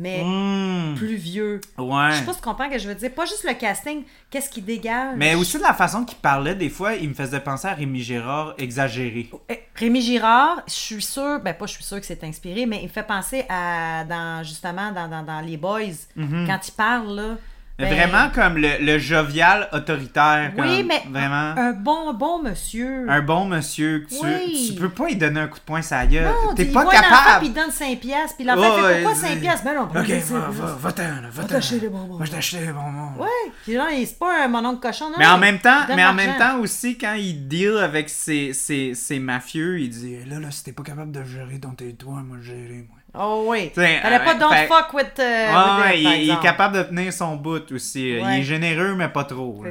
mais Mmh. plus vieux. Ouais. Je sais pas si tu comprends ce que je veux dire. Pas juste le casting, qu'est-ce qu'il dégage? Mais aussi de la façon qu'il parlait, des fois, il me faisait penser à Rémi Gérard exagéré. Eh, Rémi Girard, je suis sûre, ben pas je suis sûre que c'est inspiré, mais il me fait penser à, dans, justement, dans, dans, dans Les Boys, Mhm. quand il parle, là. Ben- Vraiment comme le, le jovial autoritaire. Oui, comme mais Vraiment. un bon, bon monsieur. Un bon monsieur, tu, Oui. tu peux pas lui donner un coup de poing la gueule. T'es pas enfant, capable. puis il donne 5 piastres, puis l'enfant Ouais, fait pourquoi c'est- 5 piastres? Ben non, Ok, va, va, va-t'en, va-t'en. t'acheter des bonbons. Moi, je t'acheter des bonbons. Ouais, puis là, il- c'est pas un mononcle cochon, non? Mais en même temps, mais en même temps aussi, quand il deal avec ses, ses, ses mafieux, il dit Là, là, si t'es pas capable de gérer ton territoire, moi, gérer, moi. Oh oui. Elle a pas euh, don't fait- fuck with, the- ouais, il, par il est capable de tenir son bout aussi. Il est généreux, mais pas trop.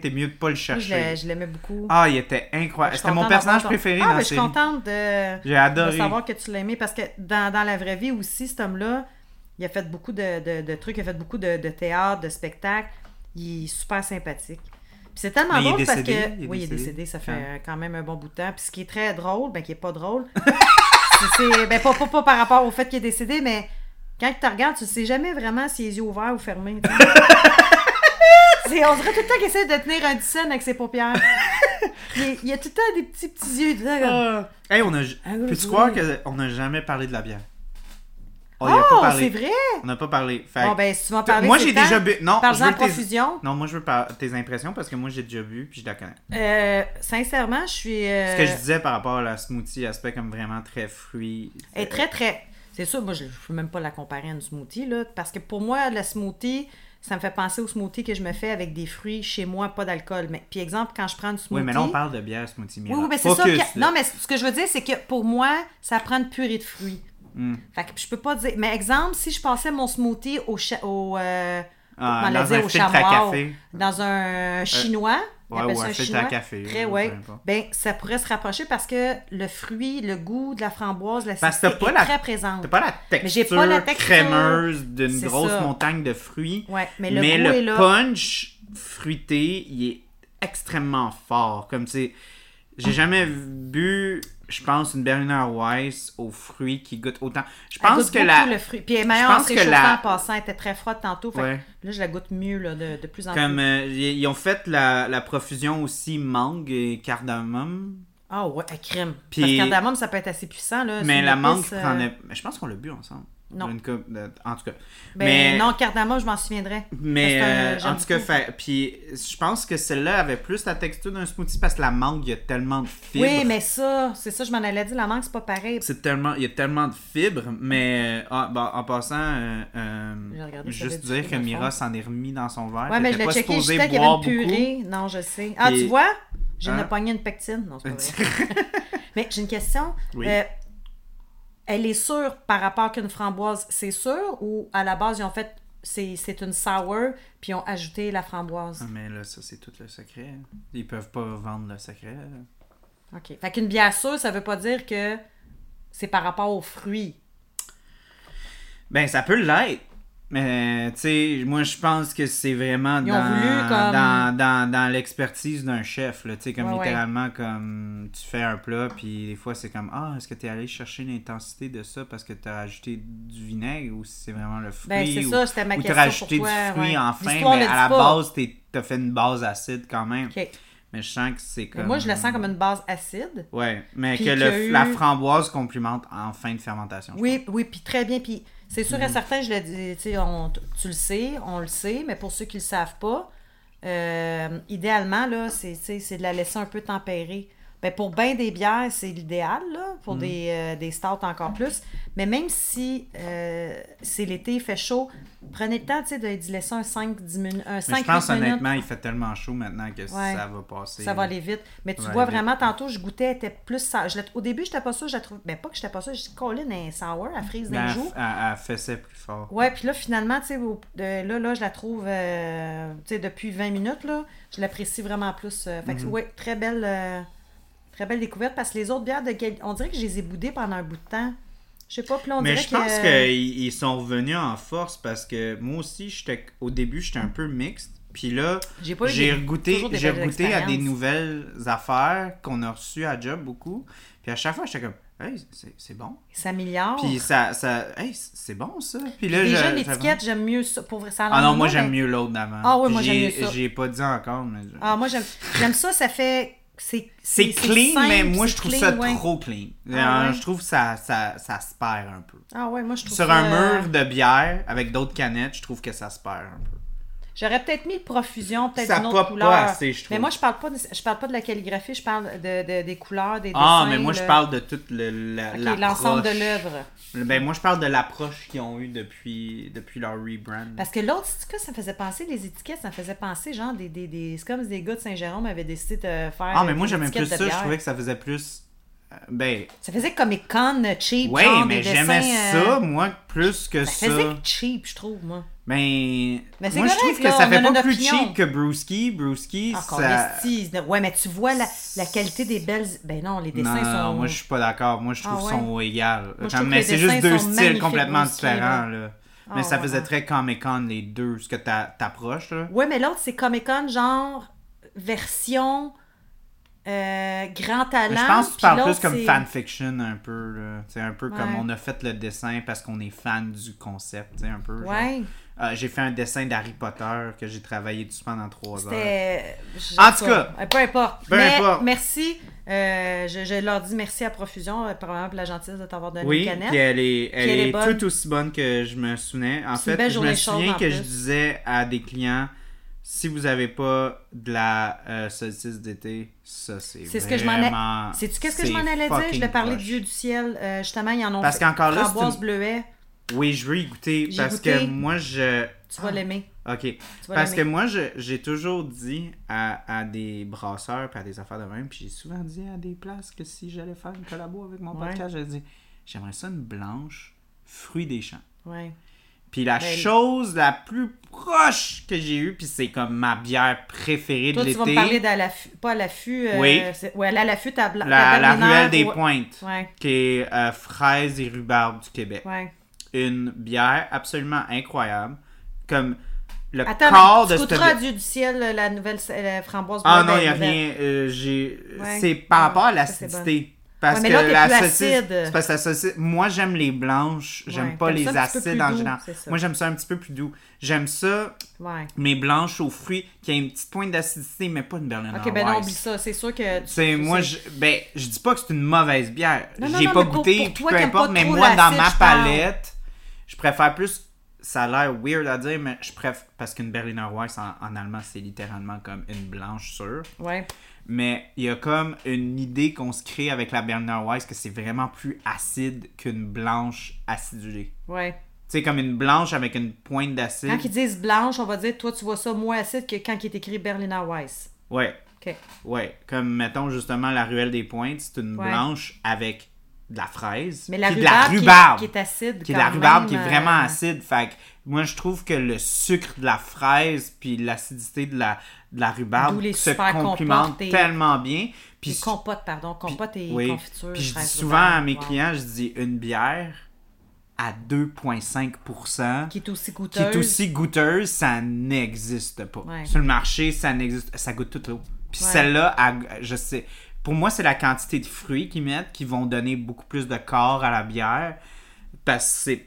T'es mieux de pas le chercher. je l'aimais beaucoup. Ah, il était incroyable. C'était mon personnage ton- préféré ah, dans mais je suis contente de... Adoré. savoir que tu l'as aimé parce que dans, dans la vraie vie aussi, cet homme-là, il a fait beaucoup de, de- de trucs, il a fait beaucoup de, de théâtre, de spectacles. Il est super sympathique. Puis c'est tellement Mais drôle parce que. il oui, il est décédé. ça fait quand même un bon bout de temps. Puis ce qui est très drôle, ben qui est pas drôle, c'est-. Ben pas, pas, pas par rapport au fait qu'il est décédé, mais quand tu te regardes, tu sais jamais vraiment si les yeux ouverts ou fermés. on dirait tout le temps qu'il essaie de tenir un dixaine avec ses paupières. il, il y a tout le temps des petits petits yeux. tu sais, comme- Ah. Hey, on a. Ah oui, Peux-tu oui. croire qu'on n'a jamais parlé de la bière? On a Oh, pas c'est parlé. vrai! On n'a pas parlé. Fait Bon, ben, si tu m'en parler, moi, j'ai déjà bu. Non, je Parle-en veux en tes... profusion. Non, moi, je veux par- tes impressions parce que moi, j'ai déjà bu puis je la connais. Euh, sincèrement, je suis. euh, Ce que je disais par rapport à la smoothie, aspect comme vraiment très fruit. Est très, très. C'est sûr, moi, je ne peux même pas la comparer à une smoothie, là. Parce que pour moi, la smoothie, ça me fait penser au smoothie que je me fais avec des fruits chez moi, pas d'alcool. Mais, puis, exemple, quand je prends une smoothie. Oui, mais là, on parle de bière smoothie Mira. oui, mais c'est ça. Que-. Non, mais ce que je veux dire, c'est que pour moi, ça prend une purée de fruits. Hmm. Fait que je peux pas dire. Mais exemple, si je passais mon smoothie au. cha- au euh, Ah, dans un au chamois, café. dans un chinois. ouais, ou ça un filtre à café, Très, ou ouais. Ben, ça pourrait se rapprocher parce que le fruit, le goût de la framboise, la Parce pas est la- très présente. T'as pas la texture, pas la texture. crémeuse d'une grosse ça. montagne de fruits. Ouais, mais le goût est là. punch fruité, il est extrêmement fort. Comme tu sais, j'ai jamais bu, je pense, une Berliner Weiss aux fruits qui goûtent autant. Je Elle pense goûte que la. le fruit. Puis elle est meilleure en que la- en passant. Elle était très froide tantôt. Fait que Ouais. là, je la goûte mieux là, de, de plus en Comme plus. euh, ils ont fait la, la profusion aussi mangue et cardamome. Ah ouais, crème. Puis- Parce que cardamome, ça peut être assez puissant. Là, Mais la mangue euh, prenait. mais Je pense qu'on l'a bu ensemble. Non. Une coupe de- En tout cas. Ben mais non, cardamome, je m'en souviendrai. Mais euh, j'aime en tout cas, beaucoup. fait- puis je pense que celle-là avait plus la texture d'un smoothie parce que la mangue, il y a tellement de fibres. Oui, mais ça, c'est ça, je m'en allais dire. La mangue, c'est pas pareil. C'est tellement, il y a tellement de fibres, mais euh, ah, en passant, euh, euh, juste dire que Mira s'en est remis dans son verre. Ouais, mais je l'ai checké, je qu'il y avait une beaucoup. purée. Non, je sais. Ah, tu vois? J'ai Hein? une poignée une pectine. Non, c'est pas vrai. mais j'ai une question. Oui. Elle est sûre par rapport qu'une framboise, c'est sûr? Ou à la base, ils ont fait, c'est c'est une sour, puis ils ont ajouté la framboise? Ah, mais là, ça, c'est tout le secret. Ils peuvent pas vendre le secret. là. OK. Fait qu'une bière sûre, ça veut pas dire que c'est par rapport aux fruits. Ben, ça peut l'être. Mais, tu sais, moi, je pense que c'est vraiment dans, voulu comme- dans, dans, dans l'expertise d'un chef. Tu sais, comme Ouais, ouais. littéralement, comme tu fais un plat, puis des fois, c'est comme, ah, est-ce que tu es allé chercher l'intensité de ça parce que tu as ajouté du vinaigre ou si c'est vraiment le fruit? Ben, c'est ou, ça, ma ou t'as rajouté toi, du fruit ouais. en fin, L'histoire mais à la pas. base, t'as fait une base acide quand même. Mais je sens que c'est Mais comme. moi, je le sens comme une base acide. Ouais, mais que le- eu- la framboise complimente en fin de fermentation. Oui, oui, puis très bien. Puis c'est sûr et certain, je le dis, on- tu le sais, on le sait, mais pour ceux qui le savent pas, euh, idéalement, là, c'est de la laisser un peu tempérer. Ben, pour bien des bières, c'est l'idéal, là, pour Mhm. des, euh, des stouts encore plus. Mais même si euh, c'est l'été, il fait chaud, prenez le temps, tu sais, de d'y laisser un 5-10 minutes, un Mais 5 je pense minutes. honnêtement, il fait tellement chaud maintenant que Ouais. ça va passer. Ça va aller vite. Mais tu vois vite. vraiment, tantôt, je goûtais, elle était plus. sa- Je au début, j'étais pas sûre, je la trouve. Ben, pas que j'étais pas sûre, je dis, Colin, elle est sour, elle frise Ben, d'un elle, jour. elle- elle fessait plus fort. Ouais, puis là, finalement, tu sais, là, là, je la trouve, euh, tu sais, depuis 20 minutes, là, je l'apprécie vraiment plus. euh, fait que, Mhm. ouais, très belle, euh, très belle découverte, parce que les autres bières, de quel- on dirait que je les ai boudées pendant un bout de temps. Je sais pas, puis on Mais dirait je pense qu'ils ils sont revenus en force parce que moi aussi, j'étais au début, j'étais un peu mixte. Puis là, J'ai goûté, j'ai goûté à des nouvelles affaires qu'on a reçues à job beaucoup. Puis à chaque fois, j'étais comme, hey, c'est bon. Ça s'améliore. Puis ça, ça, hey, c'est bon ça. Puis là, Déjà, l'étiquette, j'aime mieux ça. Pour vrai, ça Ah non, moi mais- j'aime mieux l'autre d'avant. Ah oui, moi, j'aime j'ai- mieux ça. J'ai pas dit encore, mais. Ah, moi, j'aime j'aime ça, ça fait... C'est clean, simple, mais moi je trouve clean, ça ouais. trop clean. Ah ouais? Je trouve que ça, ça, ça se perd un peu. Ah ouais, moi, je trouve Sur un mur de bière avec d'autres canettes, je trouve que ça se perd un peu. J'aurais peut-être mis profusion, peut-être une autre pop pas couleur. assez, je trouve. Mais moi, je parle pas de, je parle pas de la calligraphie, je parle de, de- des couleurs, des Ah, dessins, mais moi, je le- parle de toute l'ensemble de l'œuvre. Ben, moi, je parle de l'approche qu'ils ont eue depuis, depuis leur rebrand. Parce que l'autre, c'est que ça me faisait penser, les étiquettes, ça me faisait penser, genre, des, des, des... c'est comme si des gars de Saint-Jérôme avaient décidé de faire. Ah, mais moi, j'aimais plus ça. Je trouvais que ça faisait plus. Ben, Ça faisait Comic Con cheap, ouais, genre, mais j'aimais dessins, euh, ça, moi, plus que Ça ça. faisait cheap, je trouve, moi. Ben, Mais c'est moi, je correct, trouve que là, ça fait pas plus opinion. cheap que Brewski. Brewski, Encore ça... les Ouais, mais tu vois la, la qualité des belles. Ben non, les dessins non, sont. non, moi, je suis pas d'accord. Moi, je trouve Ah qu'ils sont égales. Moi, je Comme- mais c'est juste deux styles complètement différents, là. là. Ah, Mais ça ouais, faisait ouais. très Comic-Con, les deux, ce que t'a- t'approches, là. Ouais, mais l'autre, c'est Comic Con, genre, version euh, grand talent. Mais je pense que tu parles plus comme fanfiction, un peu. C'est un peu comme on a fait le dessin parce qu'on est fan du concept, un peu. Ouais, Euh, j'ai fait un dessin d'Harry Potter que j'ai travaillé dessus pendant trois heures. En tout cas. Peu importe. Peu mais importe. merci. Euh, je, je leur dis merci à profusion, euh, probablement pour la gentillesse de t'avoir donné Oui, une canette. puis elle est, elle elle est est tout aussi bonne que je me souvenais. En fait, je me souviens en que je disais à des clients si vous avez pas de la euh, saucisse d'été, ça c'est C'est ce que je m'en vraiment- Sais-tu qu'est-ce que je c'est m'en allais dire? Je vais parler de Dieu du ciel. Euh, justement, ils en ont Parce qu'encore là, c'est framboise bleuet. Oui, je veux y goûter parce goûté. que moi je Tu vas l'aimer. OK. Tu vas Parce que moi, j'ai toujours dit à, à des brasseurs puis à des affaires de même, puis j'ai souvent dit à des places que si j'allais faire une collabo avec mon Ouais. podcast, j'allais dire j'aimerais ça une blanche, fruit des champs. Ouais. Puis la Ben, chose la plus proche que j'ai eue, puis c'est comme ma bière préférée Toi, de tu vas me l'été, parler de l'affût, pas à l'affût. euh, Oui. Ouais, à l'affût, ta, la, la berliner, ruelle des pointes, Ouais, qui est euh, fraise et rhubarbe du Québec. ouais. Une bière absolument incroyable. Comme le Attends, corps mais de tu cette à Dieu du ciel, la nouvelle la framboise Ah non, il n'y a rien. euh, j'ai... Ouais. C'est par rapport à l'acidité. Parce Ouais, mais que la plus saucisse. acide. c'est parce que la saucisse. Moi, j'aime les blanches. J'aime Ouais, pas les acides en doux, général. Moi, j'aime ça un petit peu plus doux. J'aime ça, Ouais. mes blanches aux fruits, qui a une petite pointe d'acidité, mais pas une Berliner Ok, ben non, oublie ça. C'est sûr que. tu- moi, je, ben, je dis pas que c'est une mauvaise bière. J'ai pas pour- goûté, pour puis toi peu importe, mais moi, dans ma palette, je préfère plus. Ça a l'air weird à dire, mais je préfère. Parce qu'une Berliner Weiss en, en allemand, c'est littéralement comme une blanche sûre. Ouais. Mais il y a comme une idée qu'on se crée avec la Berliner Weiss que c'est vraiment plus acide qu'une blanche acidulée. Ouais. Tu sais, comme une blanche avec une pointe d'acide. Quand ils disent blanche, on va dire, toi, tu vois ça moins acide que quand il est écrit Berliner Weiss. Ouais, Ok. ouais. Comme, mettons, justement, la ruelle des pointes, c'est une Ouais. blanche avec de la fraise. Mais la rhubarbe, de la qui est- rhubarbe. Qui, est acide. qui est de la rhubarbe même, qui est euh, vraiment acide. Fait que moi, je trouve que le sucre de la fraise puis l'acidité de la, de la rhubarbe se complimentent et- tellement bien. Puis Les compotes, pardon. Compotes et oui. confitures. Puis je dis souvent rhubarbe. à mes Wow. clients, je dis une bière à 2,5% Qui est aussi qui goûteuse. est aussi goûteuse, ça n'existe pas. Ouais. Sur le marché, ça n'existe Ça goûte toute l'eau. Puis Ouais. celle-là, elle- je sais. Pour moi, c'est la quantité de fruits qu'ils mettent qui vont donner beaucoup plus de corps à la bière. Parce que c'est.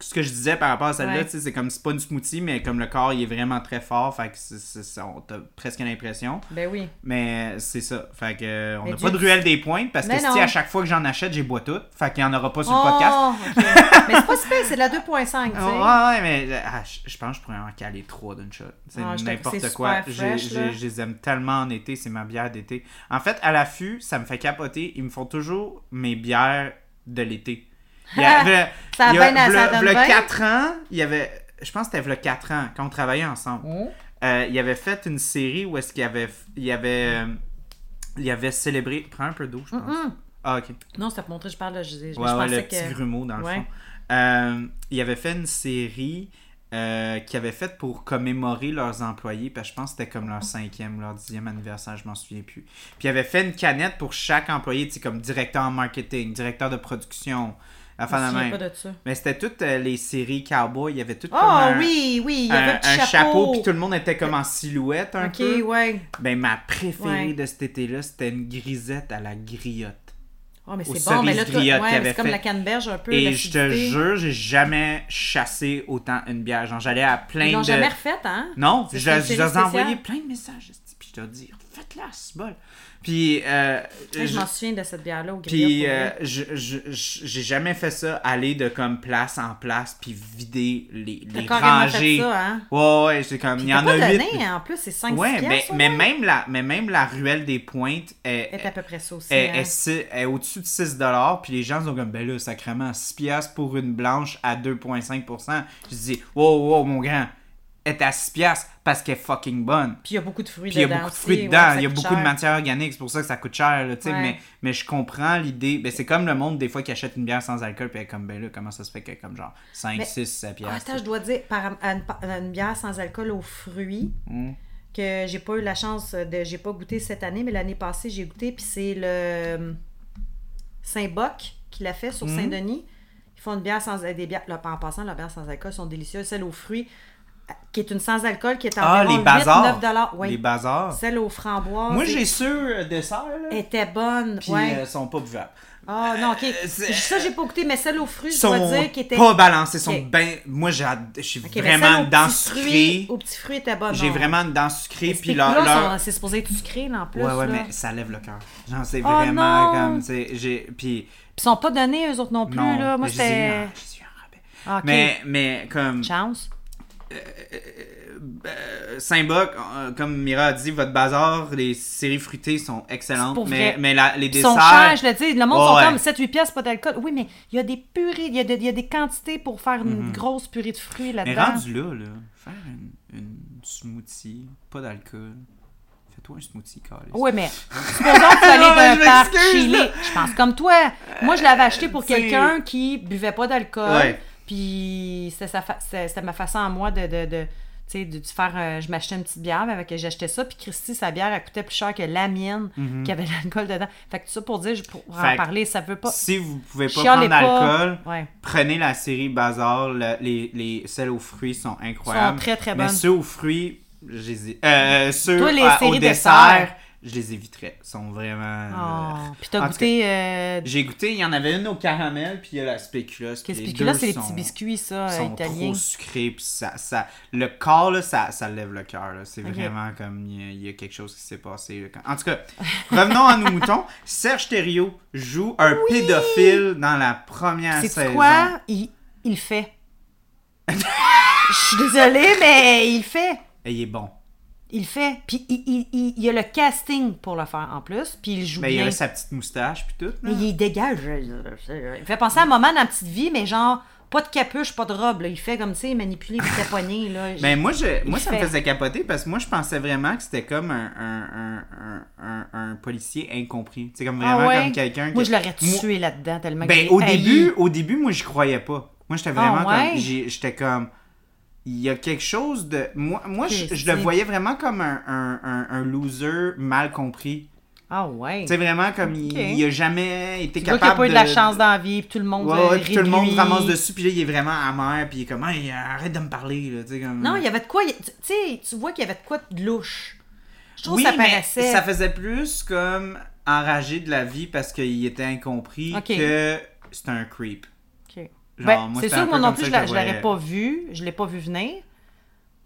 Ce que je disais par rapport à celle-là, Ouais. c'est comme c'est pas une smoothie, mais comme le corps il est vraiment très fort, fait que c'est, c'est on a presque l'impression. Ben oui. Mais c'est ça. Fait que euh, on n'a pas de ruelle des pointes parce que si à chaque fois que j'en achète, j'ai bois tout. Fait qu'il n'y en aura pas sur oh, le podcast. ok. Mais c'est pas super, c'est de la 2.5, tu sais. Ouais, mais ah, je, je pense que je pourrais en caler trois d'une shot. C'est Ah, t'avoue, n'importe c'est quoi. Je les aime tellement en été, c'est ma bière d'été. En fait, à l'affût, ça me fait capoter. Ils me font toujours mes bières de l'été. Il y avait, Ça a il y ça bien. 4 ans, il y avait, je pense que c'était v'là 4 ans, quand on travaillait ensemble. Oh. Euh, il avait fait une série où est-ce qu'il avait, il avait, euh, il avait célébré. Prends un peu d'eau, je pense. Ah, ok. Non, c'était pour montrer, je parle, là, je, je, je Ouais, ouais, pensais le que... petit grumeau dans le Ouais. fond. Euh, il avait fait une série euh, qu'il avait faite pour commémorer leurs employés, parce que je pense que c'était comme leur cinquième, leur dixième anniversaire, je m'en souviens plus. Puis il avait fait une canette pour chaque employé, tu sais, comme directeur en marketing, directeur de production, Je enfin souviens même. pas de ça. Mais c'était toutes euh, les séries cowboy, il y avait tout Oh comme un, oui, oui, il y avait un- un petit un chapeau, puis tout le monde était comme en silhouette un Ok, peu. ouais. Ben ma préférée Ouais. de cet été-là, c'était une grisette à la griotte. Oh, mais c'est bon, mais là, toi, ouais, c'est comme fait. la canneberge un peu. Et je te jure, j'ai jamais chassé autant une bière. Genre, j'allais à plein Ils l'ont de. jamais refait, hein? Non, je, je série leur ai spéciale. envoyé plein de messages. Puis je te dis, faites-la, c'est bon. Puis, euh, je m'en souviens de cette bière-là au puis euh, j'ai jamais fait ça, aller de comme place en place, puis vider les, les rangées. fait ça, hein? Ouais, ouais, c'est comme, il y en pas a huit. donné, en plus, c'est 5 Ouais, mais, piastres, mais, ouais. même la, mais même la ruelle des pointes est, est à peu près ça aussi. est, hein. est au-dessus de 6 puis les gens sont comme, ben là, sacrément, 6 piastres pour une blanche à 2,5%. Je dis, wow, wow, mon grand, est à 6 piastres parce qu'elle est fucking bonne. Puis il y a beaucoup de fruits Puis il y a dedans beaucoup de fruits dedans, il y a beaucoup de matière organique, c'est pour ça que ça coûte cher, là, tu sais, Ouais. mais, mais je comprends l'idée. Ben, c'est comme le monde, des fois, qui achète une bière sans alcool, puis elle est comme, ben là, comment ça se fait qu'elle est comme genre 5, Mais- 6, 7 Ah, piastres? attends, je dois dire, par, à une, à une bière sans alcool aux fruits, Mm. que j'ai pas eu la chance de. J'ai pas goûté cette année, mais l'année passée, j'ai goûté, puis c'est le euh, Saint-Boc qui l'a fait sur Mhm. Saint-Denis. Ils font une bière sans. Des bières, là, en passant, leurs bières sans alcool sont délicieuses. Celle aux fruits, qui est une sans alcool, qui est Ah, environ les bazars. 8, 9 dollars. Oui. Les bazars. Celle aux framboises. Moi, j'ai sûr dessert, là, était bonne. puis ouais. euh, sont pas buvables. Ah non, ok. c'est- Ça, j'ai pas goûté, mais celle aux fruits, je dois dire qu'elle était. pas balancés, sont Ok. ben moi j'ai je suis vraiment celle aux dedans petits sucré. fruits- Aux petits fruits était bonne. J'ai non. vraiment dedans sucré Les puis leur, spéculoos leur- sont- C'est supposé être sucré, là, en plus. Ouais ouais là. mais ça lève le cœur. Genre c'est Oh vraiment non! comme puis Puis ils sont pas donnés, eux autres non plus, non, là. Moi, c'était. rabais. Ah, ok. Mais mais comme Chance. Euh, Saint-Boc, euh, comme Mira a dit, votre bazar, les séries fruitées sont excellentes, mais, mais la- les Ils sont desserts. chers, je le dis. Le monde Ouais, sont comme 7-8 piastres, pas d'alcool. Oui, mais il y a des purées, il y, a y des quantités pour faire une grosse purée de fruits Mhm. mais là-dedans. rendu là, là, faire une, une smoothie, pas d'alcool. Fais-toi un smoothie, Carlis. Oui, mais supposons que tu allais d'un parc chili. Je pense comme toi. Moi, je l'avais acheté pour quelqu'un qui buvait pas d'alcool. Ouais. Puis c'était ma façon à moi de, de, de, tu sais, de, de faire. euh, je m'achetais une petite bière, mais avec j'achetais ça. Puis Christy, sa bière, elle coûtait plus cher que la mienne, qui avait de l'alcool dedans. Fait que tout ça pour dire, pour en. Fait parler, ça veut pas. Si vous pouvez pas prendre Ouais. prenez la série Bazar. le- les, les, celles aux fruits sont incroyables. Sont très, très Mais bonnes. ceux aux fruits, je les ai- euh, ceux Toi, les à- séries au dessert, je les éviterais. Ils sont vraiment. Oh. euh, Puis t'as goûté. euh, J'ai goûté, il y en avait une au caramel, puis il y a la que là, deux c'est les petits biscuits, ça, euh, sont italiens. trop sucrés, puis ça, ça, le corps, là, ça, ça lève le cœur. C'est vraiment comme il y, a- il y a quelque chose qui s'est passé. là, En tout cas, revenons à nos moutons. Serge Thériault joue un pédophile dans la première C'est saison. quoi? Il, il fait. Je suis désolée, mais il fait. Et il est bon. Il le fait. Puis il, il, il, il a le casting pour le faire en plus. Puis il joue Mais il bien. avait sa petite moustache, puis tout. Mais il dégage. Il fait penser à un moment dans la petite vie, mais genre, pas de capuche, pas de robe. là. Il fait comme, tu sais, manipuler les taponniers. Là. Mais moi, je, moi ça me fait. faisait capoter parce que moi, je pensais vraiment que c'était comme un, un, un, un, policier incompris. C'est comme Ah vraiment ouais? comme quelqu'un Moi, je l'aurais Moi- tué là-dedans tellement que Ben, j'ai au haï. début, au début, moi, j'y croyais pas. Moi, j'étais vraiment Ah, ouais? comme. J'étais comme. Il y a quelque chose de. Moi, moi je, le voyais vraiment comme un, un, un, un loser mal compris. Ah ouais. Tu sais, vraiment comme il, il a jamais été Tu vois capable qu'il a pas eu de la chance dans la vie, puis tout le monde Ouais, ouais, puis tout le monde ramasse dessus, puis là, il est vraiment amer, puis il est comme, Hey, arrête de me parler, là, tu sais, comme... Non, il y avait de quoi. il- Tu sais, tu vois qu'il y avait de quoi de louche. Je trouve oui, que ça mais paraissait. ça faisait plus comme enragé de la vie parce qu'il était incompris que c'était un creep. Ben, c'est sûr que moi non plus, je je l'aurais pas vu. Je l'ai pas vu venir.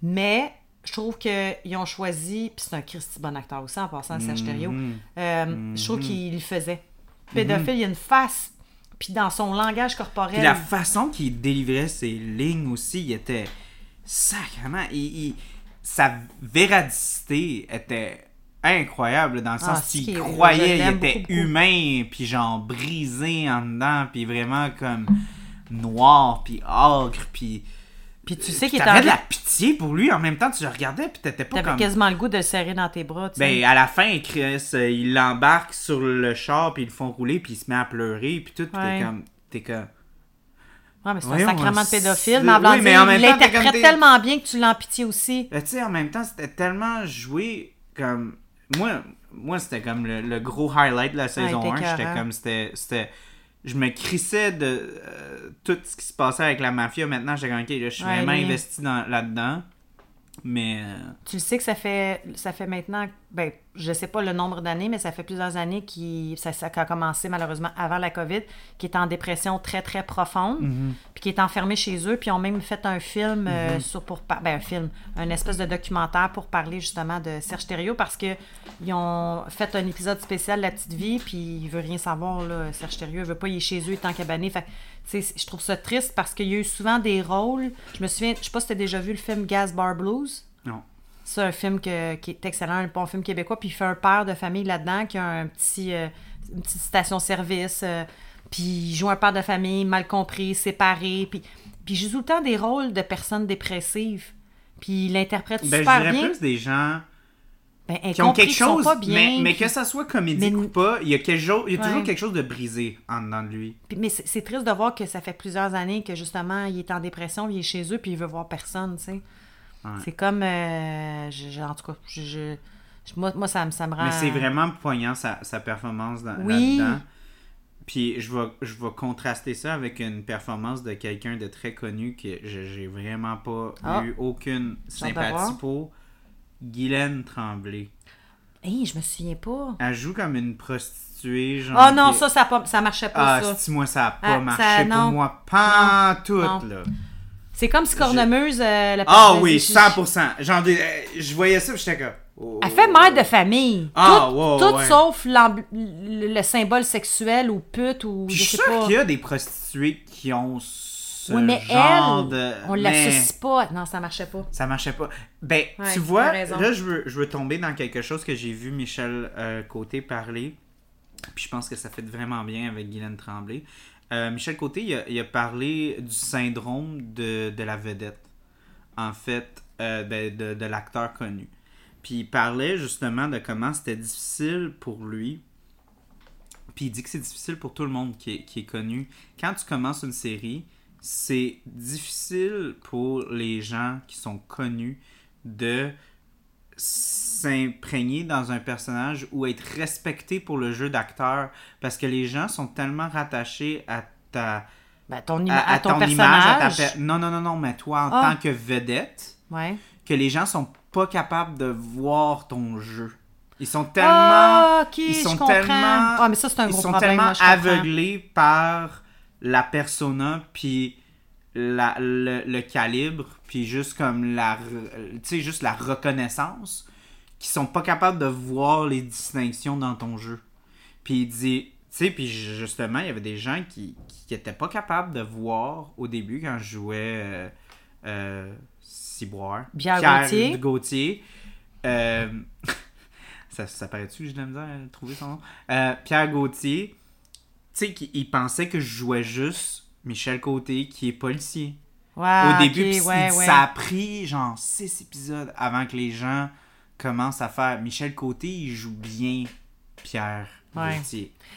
Mais je trouve qu'ils ont choisi. Puis c'est un Christy bon acteur aussi en passant, Serge Thériault. Mhm. Euh, Je trouve qu'il le faisait. Pédophile, il a une face. Puis dans son langage corporel. Puis la façon qu'il délivrait ses lignes aussi, il était sacrément. Il, il- sa véradicité était incroyable dans le Ah, sens qu'il croyait, il était beaucoup. humain, puis genre brisé en dedans, puis vraiment comme noir, puis ogre, puis. Puis tu sais qu'il est T'avais de la pitié pour lui en même temps, tu le regardais, puis t'étais pas T'avais comme. quasiment le goût de le serrer dans tes bras. Tu sais. Ben, à la fin, Chris, euh, il l'embarque sur le char, puis ils le font rouler, puis il se met à pleurer, puis tout, puis Ouais. t'es comme. T'es comme. Ouais, mais c'est un sacrement de pédophile. Mais, en oui, mais en même il l'interprète tellement bien que tu l'en pitié aussi. Ben, tu sais, en même temps, c'était tellement joué comme. Moi, moi c'était comme le, le gros highlight de la saison était 1. J'étais comme. C'était. Je me crissais de euh, tout ce qui se passait avec la mafia. Maintenant, ok, là, je suis Ouais, vraiment investi dans- là-dedans. Mais. Tu le sais que ça fait, ça fait maintenant ben, je sais pas le nombre d'années, mais ça fait plusieurs années qu'il ça, ça a commencé malheureusement avant la COVID, qui est en dépression très très profonde, puis qui est enfermé chez eux, puis ils ont même fait un film euh, sur pour ben, un film, un espèce de documentaire pour parler justement de Serge Thériault parce que ils ont fait un épisode spécial La petite vie, puis il veut rien savoir là, Serge Thériault, il veut pas il est chez eux, en cabané, fait je trouve ça triste parce qu'il y a eu souvent des rôles. Je me souviens, je sais pas si tu as déjà vu le film Gas Bar Blues. Non. C'est un film que- qui est excellent, un bon film québécois. Puis il fait un père de famille là-dedans qui a un petit, euh, une petite station-service. euh, puis il joue un père de famille mal compris, séparé. Puis, puis il joue tout le temps des rôles de personnes dépressives. Puis il l'interprète Ben, je super dirais bien. plus des gens Ben, qui ont quelque chose, pas bien. mais, mais que ça soit comédique Mais- ou pas, il y a, quelque chose, il y a toujours Ouais. quelque chose de brisé en dedans de lui. Puis- mais c'est triste de voir que ça fait plusieurs années que justement il est en dépression, il est chez eux, puis il veut voir personne, tu sais. Ouais. C'est comme. euh, je- je- en tout cas, je, moi, moi, ça, me- ça me rend. Mais c'est vraiment poignant sa, sa performance dans- Oui. là-dedans. Puis je vais, je vais contraster ça avec une performance de quelqu'un de très connu que j'ai vraiment pas Ah. eu aucune sympathie pour. Guylaine Tremblay. Hey, je me souviens pas. Elle joue comme une prostituée. Genre, Oh non, qui- ça, ça, pas, ça marchait pas, Ah, ça. si moi ça a pas Ah, marché ça- pour non. moi. Pas tout, non. là. C'est comme si Cornemuse. euh, la Ah oui, je- 100%. Genre, des- euh, je voyais ça, j'étais comme. oh. Elle fait mère de famille. Ah, tout ouais, tout ouais. sauf le, le symbole sexuel ou pute ou Puis je je suis sais sûr qu'il y a des prostituées qui ont ce Oui, mais genre elle, de. on mais l'associe pas. Non, ça marchait pas. Ça marchait pas. Ben, Ouais, tu vois, là, je veux, je veux tomber dans quelque chose que j'ai vu Michel euh, Côté parler. Puis je pense que ça fait vraiment bien avec Guylaine Tremblay. Euh, Michel Côté, il a, il a parlé du syndrome de, de la vedette. En fait, euh, ben, de, de l'acteur connu. Puis il parlait justement de comment c'était difficile pour lui. Puis il dit que c'est difficile pour tout le monde qui est, qui est connu. Quand tu commences une série, c'est difficile pour les gens qui sont connus de s'imprégner dans un personnage ou être respecté pour le jeu d'acteur parce que les gens sont tellement rattachés à ta Ben, ton à, à à ton, ton personnage. image à ta per- non non non non mais toi en Ah. tant que vedette Ouais. que les gens sont pas capables de voir ton jeu ils sont tellement Ah, ils sont je tellement Ah, mais ça, c'est un ils gros sont problème. tellement moi, aveuglés par la persona puis la, le, le calibre puis juste comme la juste la reconnaissance qui sont pas capables de voir les distinctions dans ton jeu puis il dit tu sais puis justement il y avait des gens qui qui étaient pas capables de voir au début quand je jouais euh, euh, Ciboire Pierre Gauthier. Gauthier euh, ça, ça paraît-tu que j'ai de la misère à trouver son nom? Pierre Gauthier, tu sais, il pensait que je jouais juste Michel Côté, qui est policier. Au début, ouais, ouais. ça a pris genre six épisodes avant que les gens commencent à faire Michel Côté, il joue bien Pierre Ouais.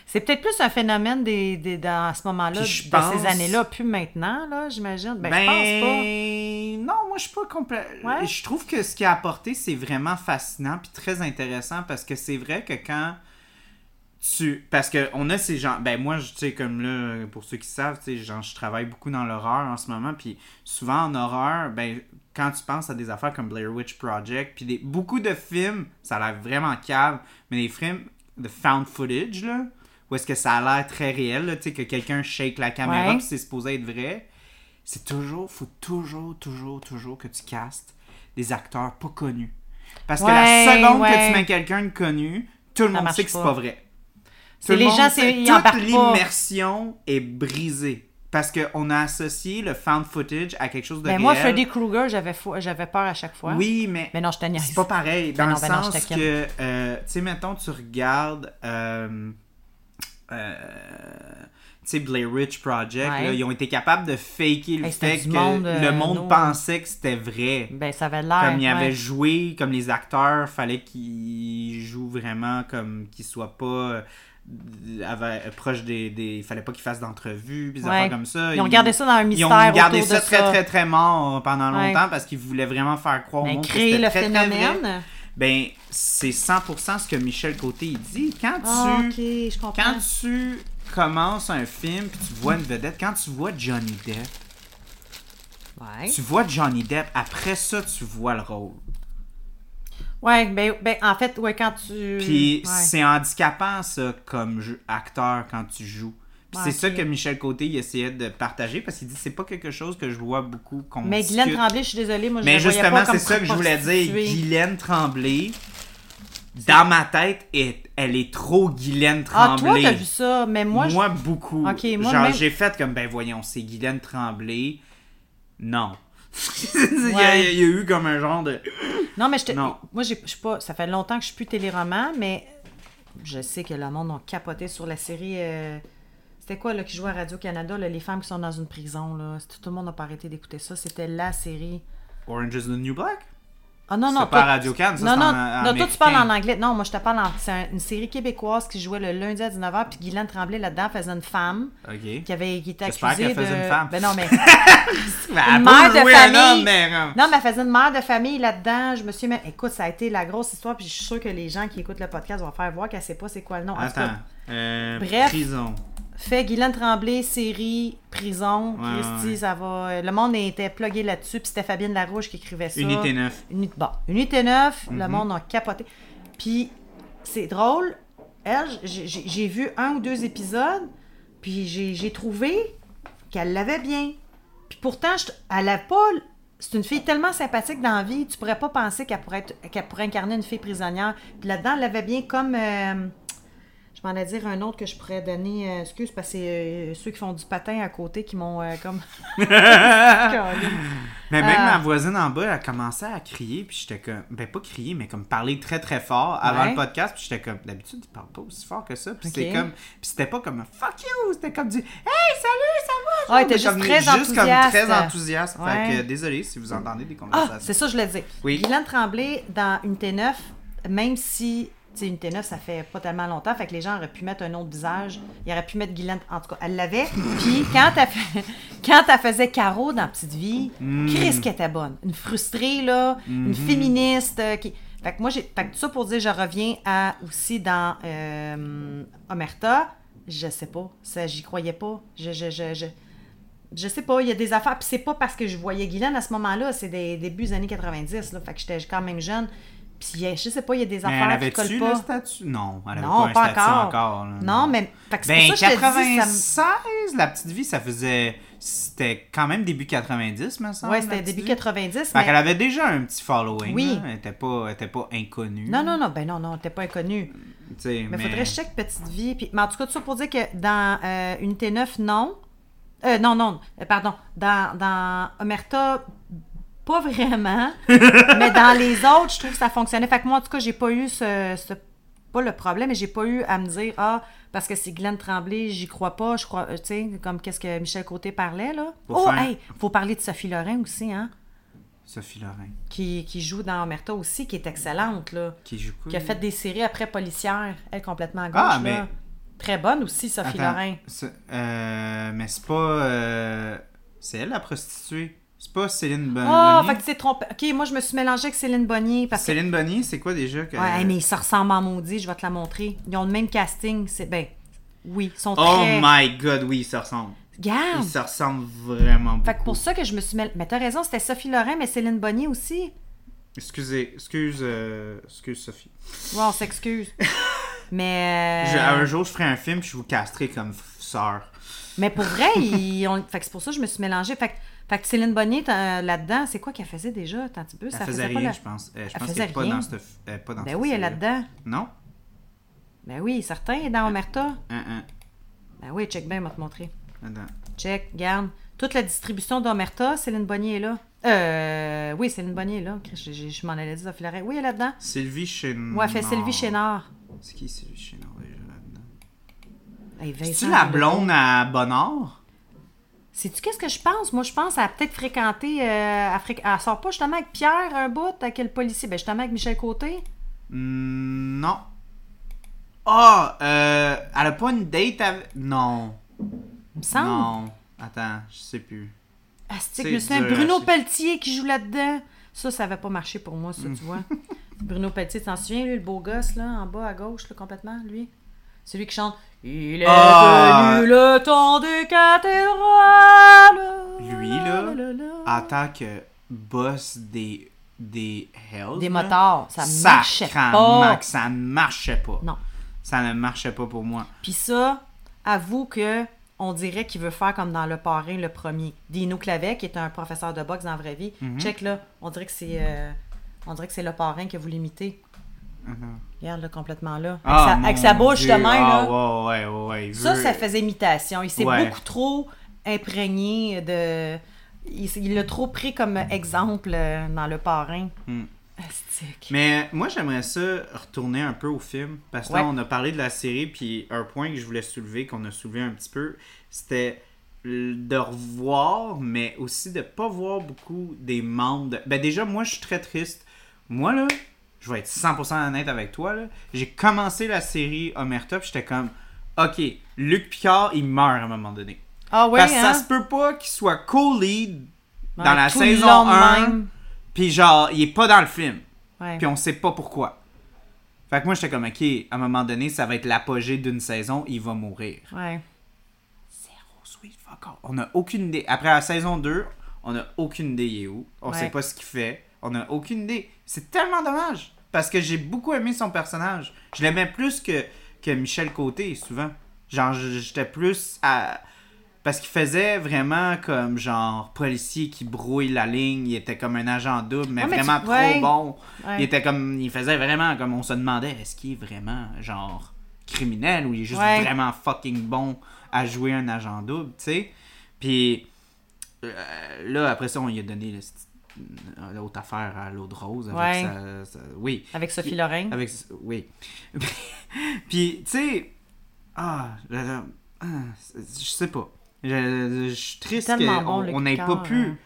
C'est peut-être plus un phénomène des, des- dans ce moment-là, de ces années-là, plus maintenant, là, j'imagine. Ben, Ben, je pense pas. non, moi je suis pas complet. Ouais? Je trouve que ce qu'il a apporté, c'est vraiment fascinant puis très intéressant parce que c'est vrai que quand tu. Parce que on a ces gens. Ben, moi, je- tu sais, comme là, pour ceux qui savent, tu sais, genre, je travaille beaucoup dans l'horreur en ce moment. Puis souvent en horreur, ben, quand tu penses à des affaires comme Blair Witch Project, puis des, beaucoup de films, ça a l'air vraiment cave, mais des films de found footage, là, où est-ce que ça a l'air très réel, tu sais, que quelqu'un shake la caméra, Ouais. puis c'est supposé être vrai c'est toujours, faut toujours, toujours, toujours que tu castes des acteurs pas connus. Parce que la seconde que tu mets quelqu'un de connu, tout le Ça monde sait que c'est pas vrai. C'est les gens, c'est- toute l'immersion est brisée. Parce qu'on a associé le found footage à quelque chose de Ben, réel. moi, Freddy Krueger, j'avais, fou- j'avais peur à chaque fois. Oui, mais Mais non, je niaise. c'est pas pareil. Dans Ben le ben sens que, euh, tu sais, mettons, tu regardes, euh, euh, tu sais, Blair Witch Project, Ouais. là, ils ont été capables de faker le Hey, fait que monde, le monde no. pensait que c'était vrai. Ben, ça avait l'air. Comme ils avaient ouais. joué, comme les acteurs, fallait qu'ils jouent vraiment comme qu'ils soient pas avait- proches des, des. Fallait pas qu'ils fassent d'entrevues, des Ouais. affaires comme ça. Ils ont gardé ça dans un Ils mystère ont gardé ça très, ça. très, très mort pendant Ouais. longtemps parce qu'ils voulaient vraiment faire croire au Ben, monde que créer le très, très vrai. phénomène. Ben, c'est 100% ce que Michel Côté il dit. Quand tu, Ah, je comprends. quand tu commences un film puis tu vois une vedette, quand tu vois Johnny Depp, Ouais. tu vois Johnny Depp, après ça, tu vois le rôle. Ouais, ben, ben en fait, ouais, quand tu. Puis ouais. c'est handicapant, ça, comme jeu- acteur, quand tu joues. Puis Ouais, c'est ça que Michel Côté il essayait de partager parce qu'il dit c'est pas quelque chose que je vois beaucoup qu'on Mais discute. Guylaine Tremblay, je suis désolée, moi je Mais la voyais justement, pas comme c'est ça que je voulais dire. Guylaine Tremblay, dans ma tête, elle est trop Guylaine Ah, Tremblay. toi, t'as vu ça, mais moi, Moi, je... beaucoup. Ok, moi, Genre, même- j'ai fait comme, ben voyons, c'est Guylaine Tremblay. Non. il, y a, Ouais. il y a eu comme un genre de... Non, mais je te... Non. Moi, je suis pas... ça fait longtemps que je suis plus téléroman, mais je sais que le monde a capoté sur la série... euh, C'était quoi, là, qui jouait à Radio-Canada, là, les femmes qui sont dans une prison, là? Tout le monde n'a pas arrêté d'écouter ça. C'était la série... Orange is the New Black? Ah non, C'est non, pas toi- à Radio-Can, ça, non, c'est non, en- en non, toi tu parles en anglais. Non, moi je te parle en. C'est un- une série québécoise qui jouait le lundi à 19h, puis Guylaine Tremblay là-dedans faisait une femme OK. qui avait qui était J'espère accusée qu'elle faisait une femme. Ben non, mais. Elle Une mère de famille. homme, mais... euh, Non, mais elle faisait une mère de famille là-dedans. Je me suis même. Écoute, ça a été la grosse histoire, puis je suis sûre que les gens qui écoutent le podcast vont faire voir qu'elle sait pas c'est quoi le nom. Attends. cas, Euh, Bref. Prison. Fait Guylaine Tremblay, série, prison, Ouais, Christy, ouais. ça va. Le monde était plugué là-dessus, puis c'était Fabienne Larouche qui écrivait ça. Unité 9. Unité, bon, Unité 9, Mhm. le monde a capoté. Puis, c'est drôle, elle, j'ai- vu un ou deux épisodes, puis j'ai trouvé qu'elle l'avait bien. Puis pourtant, je- elle a pas... C'est une fille tellement sympathique dans la vie, tu pourrais pas penser qu'elle pourrait, être- qu'elle pourrait incarner une fille prisonnière. Puis là-dedans, elle l'avait bien comme... euh, m'en dire un autre que je pourrais donner... euh, excuse, parce que c'est euh, ceux qui font du patin à côté qui m'ont euh, comme... Mais même Ah. ma voisine en bas, elle a commencé à crier, puis j'étais comme, ben pas crier, mais comme parler très très fort avant Ouais. le podcast, puis j'étais comme, d'habitude, il parle pas aussi fort que ça, puis Ok. c'était comme, puis c'était pas comme un fuck you, c'était comme du, hey, salut, ça va? Genre, t'es juste comme- très Juste comme enthousiaste. très enthousiaste. Ouais. Fait que, désolé si vous entendez des Ah, conversations. c'est ça, je le dis. Oui. Guylaine Tremblay, dans Unité 9, même si, sais, Unité 9, ça fait pas tellement longtemps, fait que les gens auraient pu mettre un autre visage. Ils auraient pu mettre Guylaine, en tout cas, elle l'avait. Puis quand elle, fait- quand elle faisait Caro dans Petite Vie, Mm. Chris qui était bonne. Une frustrée, là, une Mm-hmm. féministe euh, qui... Fait que moi, j'ai... Fait que tout ça pour dire, je reviens à, aussi dans euh, Omerta. Je sais pas, ça, j'y croyais pas. Je, je, je, je, je sais pas, il y a des affaires. Puis c'est pas parce que je voyais Guylaine à ce moment-là, c'est des débuts des années 90, là. Fait que j'étais quand même jeune. Puis je sais pas, il y a des Mais elle affaires qui collent le pas. statut? Non, elle avait Non, pas, pas un statut encore. encore. là, Non, mais fait que Ben, pour ça que je te dis, ça me- 96, la petite vie, ça faisait. C'était quand même début 90, me semble. Ouais, la c'était début vie. 90. Fait mais- qu'elle avait déjà un petit following. Oui. là. Elle était pas, elle était pas inconnue. Non, non, non, ben non, non, t'es pas inconnu. Tu sais, Mais, faudrait que je check Petite Vie. Puis... Mais en tout cas, tout ça pour dire que dans euh, Unité 9, non. Euh, non, non, euh, pardon. Dans, dans Omerta, pas vraiment. mais dans les autres, je trouve que ça fonctionnait. Fait que moi, en tout cas, j'ai pas eu ce, ce- Pas le problème, mais j'ai pas eu à me dire, ah, parce que c'est Glenn Tremblay, j'y crois pas, je crois. Tu sais, comme qu'est-ce que Michel Côté parlait, là. Oh, faire- hey, faut parler de Sophie Lorrain aussi, hein. Sophie Lorrain. Qui, qui joue dans Omerta aussi, qui est excellente, là. Qui joue quoi Qui a fait des séries après policières, elle complètement à gauche. Ah, là. mais- Très bonne aussi, Sophie Attends, Lorrain. euh, mais c'est pas. euh, c'est elle la prostituée? C'est pas Céline Bonnier. Ah, fait que tu t'es trompé. Ok, moi je me suis mélangée avec Céline Bonnier parce que. Céline Bonnier, c'est quoi déjà que. Ouais, mais ils se ressemblent en maudit, je vais te la montrer. Ils ont le même casting. C'est ben. Oui, ils sont Oh très. my god, oui, ils se ressemblent. Regarde! Ils se ressemblent vraiment beaucoup. Fait que pour ça que je me suis mêlée. Mais t'as raison, c'était Sophie Lorrain, mais Céline Bonnier aussi. Excusez, excuse, euh, excuse Sophie. Ouais, on s'excuse. mais. Je- euh, un jour, je ferai un film, puis je vous casterai comme sœur. Mais pour vrai, ils ont... fait que c'est pour ça que je me suis mélangée. Fait que, fait que Céline Bonnier, t'as- là-dedans, c'est quoi qu'elle faisait déjà? Attends un petit peu. Elle ça faisait faisait pas rien, la- je pense. Euh, je Elle pense faisait qu'elle est pas dans cette. euh, pas dans Ben cette oui, elle est là-dedans. Non? Ben oui, certain, dans Omerta. Un, un. Ben oui, check bien, on va te montrer. Attends. Check, garde. Toute la distribution d'Omerta, Céline Bonnier est là. Euh, oui, Céline Bonnier est là. Je, je- je m'en allais dire, Lorrain. Oui, elle est là-dedans. Sylvie Chénard. Ouais, elle fait Sylvie Chénard. C'est qui Sylvie Chénard déjà là-dedans? C'est-tu la blonde à Bonnard? Sais-tu qu'est-ce que je pense? Moi, je pense à peut-être fréquenter. Euh, elle, fré- elle sort pas justement avec Pierre un bout, avec le policier. Ben, justement avec Michel Côté. Hmm, non. Ah, euh, elle a pas une date avec. Non. Il me semble. Non. Attends, je sais plus. Astique, C'est à Bruno. Pelletier qui joue là-dedans? Ça, ça avait pas marché pour moi, ça, tu vois. Bruno Pelletier, t'en souviens, lui, le beau gosse, là, en bas à gauche, là, complètement, lui? C'est lui qui chante Il est Ah! venu le temps des cathédrales. Lui, là, en tant que boss des des Hells. Des motards. Ça marchait pas. ça ne marchait pas. Non. Ça ne marchait pas pour moi. Puis ça, avoue que on dirait qu'il veut faire comme dans Le Parrain, le premier. Dino Clavet, qui est un professeur de boxe dans la vraie vie. Mhm. Check là, on dirait que c'est euh, on dirait que c'est Le Parrain que vous l'imitez. Mhm. Regarde là, complètement là. Avec, Ah, sa, avec mon sa bouche Dieu. de main, Ah, là. ouais, ouais, ouais, Ça, ça faisait imitation. Il s'est beaucoup trop imprégné de. Il l'a trop pris comme exemple euh, dans le parrain. Hmm. Mais moi, j'aimerais ça retourner un peu au film. Parce que là, on a parlé de la série, puis un point que je voulais soulever, qu'on a soulevé un petit peu, c'était de revoir, mais aussi de pas voir beaucoup des membres. de- Ben déjà, moi, je suis très triste. Moi, là, je vais être 100% honnête avec toi. J'ai commencé la série Omerta, puis j'étais comme, OK, Luc Picard, il meurt à un moment donné. Ah oui, Parce que hein? ça se peut pas qu'il soit co-lead dans Ouais, la saison long de 1, même. puis genre, il est pas dans le film. Ouais. Puis on sait pas pourquoi. Fait que moi, j'étais comme, ok, à un moment donné, ça va être l'apogée d'une saison, il va mourir. Ouais. Zéro sweet fuck all. On a aucune idée. Après la saison 2, on a aucune idée il est où. On Ouais. sait pas ce qu'il fait. On a aucune idée. C'est tellement dommage. Parce que j'ai beaucoup aimé son personnage. Je l'aimais plus que, que Michel Côté, souvent. Genre, j'étais plus à. Parce qu'il faisait vraiment comme genre policier qui brouille la ligne. Il était comme un agent double, mais Ouais, mais vraiment tu- trop ouais. bon. Ouais. Il était comme. Il faisait vraiment comme on se demandait est-ce qu'il est vraiment genre criminel ou il est juste vraiment fucking bon à jouer un agent double, tu sais? Puis euh, là, après ça, on lui a donné le l'autre affaire à l'eau de rose. Avec Ouais. sa- sa- oui. Avec Sophie Puis- Lorraine. Avec, oui. Puis, tu sais, ah, là, ah, je sais pas. Je, je suis triste qu'on n'ait pas pu. hein.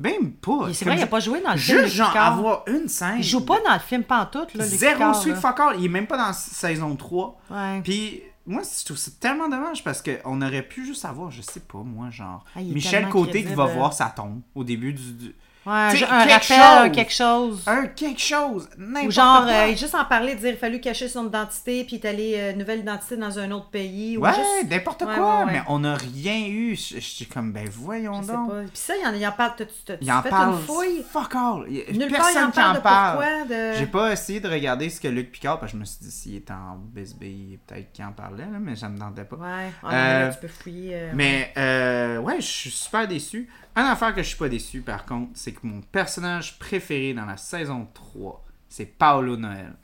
Même pas. Il- C'est vrai, il je- n'a pas joué dans le film. Juste genre avoir une scène. Il joue pas dans le film pantoute, là, Zéro Picard, Sweet là. Fuck All. Il est même pas dans saison 3. Ouais. Puis moi, je trouve ça tellement dommage parce qu'on aurait pu juste avoir, je sais pas, moi, genre, Ah, Michel Côté qui va voir sa tombe au début du. du- Ouais, un quelque rappel, un chose. quelque chose. Un quelque chose. n'importe Ou genre, quoi. euh, juste en parler, dire il fallu cacher son identité, puis est allé euh, nouvelle identité dans un autre pays. Ouais, ou juste, n'importe Ouais, quoi, ouais, ouais. mais on n'a rien eu. Je suis comme, ben voyons je sais donc. pas. Puis ça, il en, il en parle. Tu en fait parle. une fouille? Fuck all. Y Nulle personne en qui en parle. De... J'ai pas essayé de regarder ce que Luc Picard, parce que je me suis dit, s'il était en bisbille, peut-être qu'il en parlait, là, mais ça me tentait pas. Ouais, ah, Euh, là, tu peux fouiller. euh, Mais euh, ouais, je suis super déçu. Un affaire que je suis pas déçu par contre, c'est que mon personnage préféré dans la saison 3, c'est Paolo Noël.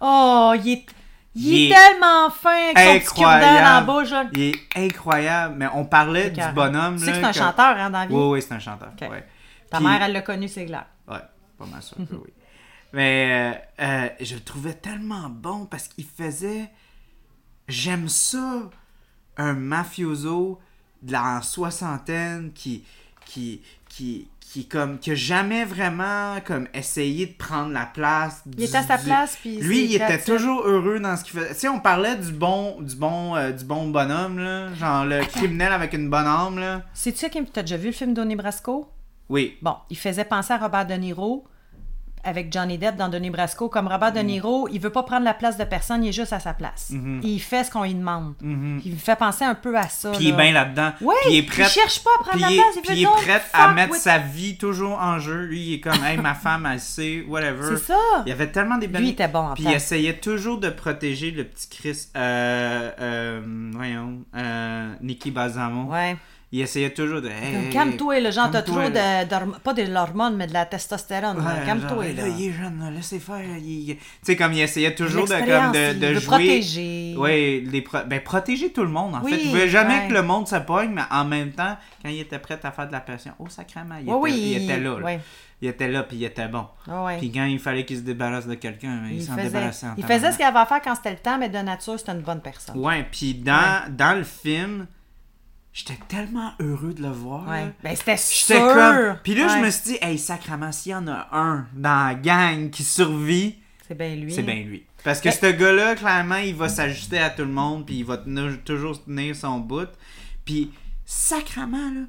Oh, il est, il Il est est tellement fin avec son incroyable. bouche. Il est incroyable, mais on parlait du bonhomme. Tu sais que c'est un que- chanteur, hein, dans la vie? Oui, oui, c'est un chanteur. Ouais. Ta Puis- mère, elle l'a connu, c'est clair. Ouais, pas mal sûr que oui. Mais euh, euh, je le trouvais tellement bon parce qu'il faisait. J'aime ça, un mafioso de la soixantaine qui. Qui. qui. qui comme. qui a jamais vraiment comme essayé de prendre la place. Il était à sa place, puis Lui, c'est il était toujours heureux dans ce qu'il faisait. Tu sais, on parlait du bon, du bon, euh, du bon bonhomme, là. Genre le criminel avec une bonne âme, là. C'est-tu qui t'as déjà vu le film Donnie Brasco? Oui. Bon, il faisait penser à Robert De Niro avec Johnny Depp dans Donnie Brasco. Comme Robert Mm. De Niro, il veut pas prendre la place de personne, il est juste à sa place. Mm-hmm. Il fait ce qu'on lui demande. Il me fait penser un peu à ça. Puis il est bien là-dedans. Oui, il est prêt. il cherche pas à prendre la place, il puis il est prêt à mettre with- sa vie toujours en jeu. Lui, il est comme, hey, ma femme, elle sait, whatever. C'est ça. Il y avait tellement des belles. Lui, il était bon en Puis il essayait toujours de protéger le petit Chris. Euh, euh, voyons. Euh, Nicky Balsamo. Ouais. Il essayait toujours de. Hey, Calme-toi, le genre, t'as là. de, pas de l'hormone, mais de la testostérone. Ouais, Calme-toi, hey, là. il est jeune, laissez faire. il- Tu sais, comme il essayait toujours de, comme de, de jouer. protéger. Oui, les pro- ben, protéger tout le monde, en Oui, fait. Il voulait jamais ouais. que le monde se pogne, mais en même temps, quand il était prêt à faire de la pression, oh sacrément, il, était, oui, il était là. Il était là, puis il était bon. Puis quand il fallait qu'il se débarrasse de quelqu'un, il, Il, s'en faisait, débarrassait en il faisait ce qu'il avait à faire quand c'était le temps, mais de nature, c'était une bonne personne. Ouais, puis dans, dans le film, j'étais tellement heureux de le voir. là. Ouais. Ben, c'était sûr. comme. Puis là, je me suis dit, hey, sacrément, s'il y en a un dans la gang qui survit, C'est bien lui. c'est bien lui. Parce que ce gars-là, clairement, il va s'ajuster à tout le monde, puis il va tenir- toujours tenir son bout. Puis, sacrément, là,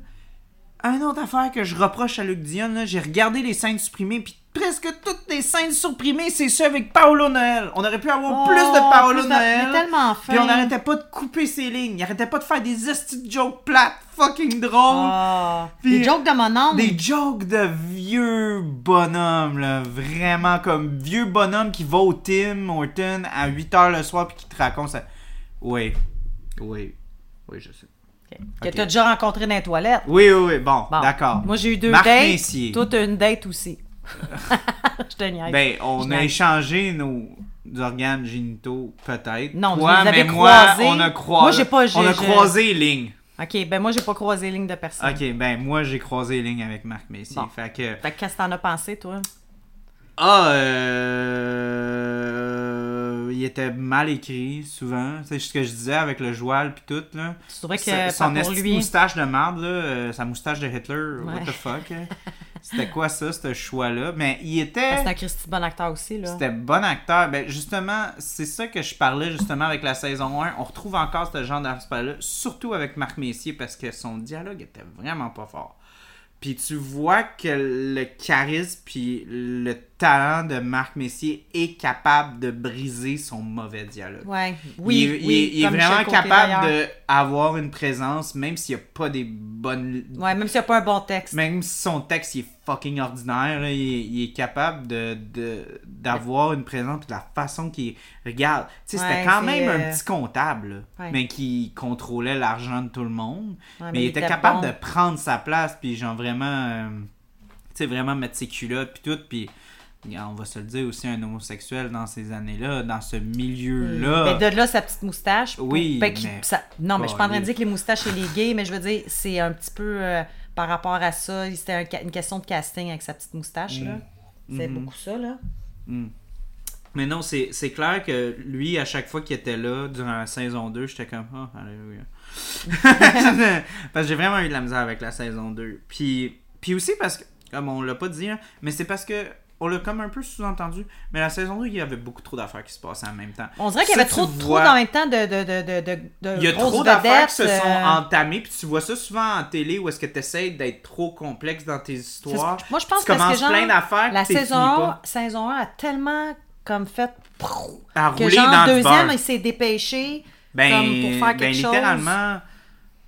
un autre affaire que je reproche à Luc Dion, là, j'ai regardé les scènes supprimées, puis presque toutes les scènes supprimées, c'est ça avec Paolo Noël. On aurait pu avoir plus de Oh, Paolo plus de- Noël. mais tellement. Puis on n'arrêtait pas de couper ses lignes. Il arrêtait pas de faire des hosties de jokes plates, fucking drôles. Ah, Puis- des jokes de mon oncle. Des jokes de vieux bonhommes, là. Vraiment comme vieux bonhomme qui va au Tim Horton à 8h le soir puis qui te raconte ça. Oui. Oui. Oui, je sais. Que t'as déjà rencontré dans les toilettes. Oui, oui, oui. Bon, Bon. d'accord. Moi, j'ai eu deux Marc dates. Messier. T'as une date aussi. Je te niaise. Ben, on Je a échangé nos organes génitaux, peut-être. Non, Toi, vous les avez mais moi, on a croisé. Moi, j'ai pas- On a croisé les lignes. Ok, ben moi, j'ai pas croisé les lignes de personne. Ok, ben, moi, j'ai croisé les lignes avec Marc Messier. Bon. Fait que. Fait que qu'est-ce que t'en as pensé, toi? Ah, euh... il était mal écrit souvent. C'est ce que je disais avec le joual puis tout là. Tu trouvais que Sa- son lui. moustache de marde là, euh, sa moustache de Hitler, what the fuck. C'était quoi ça, ce choix là Mais il était C'est un Christy bon acteur aussi, là. c'était bon acteur. Ben justement, c'est ça que je parlais justement avec la saison 1. On retrouve encore ce genre d'aspect-là, surtout avec Marc Messier, parce que son dialogue était vraiment pas fort. Puis tu vois que le charisme puis le talent de Marc Messier est capable de briser son mauvais dialogue. Ouais. Oui, il, est- il oui. est- il est vraiment capable d'avoir une présence, même s'il n'y a pas des bonnes Ouais, même s'il n'y a pas un bon texte. même si son texte il est fucking ordinaire, là, il, est, il est capable de d'avoir une présence puis de la façon qu'il regarde. Tu sais, Ouais, c'était quand c'est, même euh, un petit comptable, là, Ouais. mais qui contrôlait l'argent de tout le monde. Ouais, mais, il était, capable bon. de prendre sa place puis genre vraiment, euh, tu sais, vraiment mettre ses culottes puis tout puis. On va se le dire aussi, un homosexuel dans ces années-là, dans ce milieu-là. Ben, de là, sa petite moustache. Oui, ben, mais- ça- Non, mais je suis pas en train de dire que les moustaches et les gays, mais je veux dire, c'est un petit peu euh, par rapport à ça. C'était un une question de casting avec sa petite moustache, là. C'est Mhm. beaucoup ça, là. Mais non, c'est c'est clair que lui, à chaque fois qu'il était là, durant la saison 2, j'étais comme, oh, alléluia. parce que j'ai vraiment eu de la misère avec la saison 2. Puis, puis aussi parce que, comme on l'a pas dit, hein, mais c'est parce que, on l'a comme un peu sous-entendu, mais la saison 2, il y avait beaucoup trop d'affaires qui se passaient en même temps. On dirait qu'il y avait trop, trop vois- en même temps de, de, de, de, de, de Il y a trop d'affaires qui se sont euh, entamées, puis tu vois ça souvent en télé où est-ce que tu essaies d'être trop complexe dans tes histoires. Moi, je pense tu que, genre, plein d'affaires La saison fini 1, pas. saison 1 a tellement comme fait À que genre dans deuxième, il s'est dépêché Ben, comme pour faire quelque ben, chose. littéralement,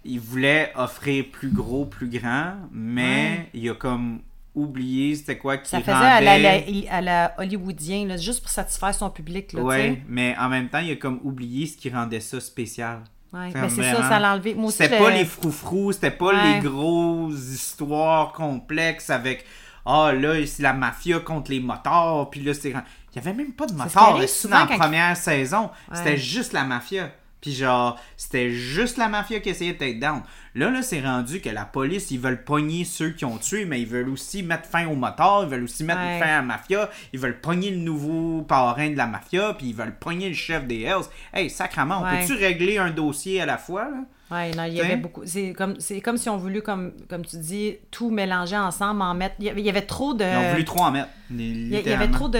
il voulait offrir plus gros, plus grand, mais il a comme oublié c'était quoi qui Ça faisait rendait... à la, à la hollywoodien, là, juste pour satisfaire son public. Là, ouais, mais en même temps, il a comme oublié ce qui rendait ça spécial. Ouais, ben c'est ça, ça l'a enlevé. C'était pas les froufrous, c'était pas Ouais. les grosses histoires complexes avec ah là c'est la mafia contre les motards puis là c'est il y avait même pas de motards souvent dans la première saison, Ouais. c'était juste la mafia. Puis genre, c'était juste la mafia qui essayait de take down. Là, là, c'est rendu que la police, ils veulent pogner ceux qui ont tué, mais ils veulent aussi mettre fin aux motards, ils veulent aussi mettre Ouais. fin à la mafia, ils veulent pogner le nouveau parrain de la mafia, puis ils veulent pogner le chef des Hells. Hey, sacrement, on Ouais. peut-tu régler un dossier à la fois, là? Ouais, non, il y avait beaucoup. C'est comme, comme si on voulu, comme, comme tu dis, tout mélanger ensemble, en mettre. Il y avait, trop de. Ils ont voulu trop en mettre. Il y, avait trop de.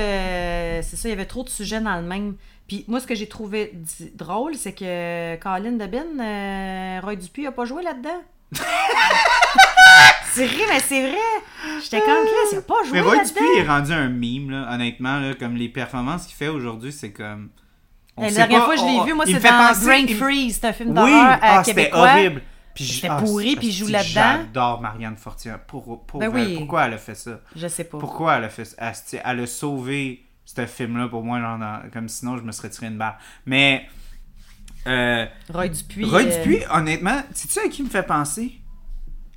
C'est ça, il y avait trop de sujets dans le même. Puis moi, ce que j'ai trouvé drôle, c'est que Colin Debin, euh, Roy Dupuis, a pas joué là-dedans. c'est vrai, mais c'est vrai. J'étais comme Chris, il a pas joué Mais Roy là-dedans. Dupuis est rendu un mime, là, honnêtement, là, comme les performances qu'il fait aujourd'hui, c'est comme... La dernière pas, fois, je l'ai vu, moi, c'est dans penser- Brain il Freeze, c'est un film Oui, d'horreur euh, ah, c'était québécois. horrible. Puis je- C'était ah, pourri, puis il asti, joue là-dedans. J'adore Marianne. Pour, pour Ben oui. Pourquoi elle a fait ça? Je sais pas. Pourquoi elle a fait ça? Elle a sauvé ce film-là pour moi, genre, dans- comme sinon je me serais tiré une barre. Mais... Euh, Roy Dupuis. Roy euh, Dupuis, honnêtement, sais-tu à qui me fait penser?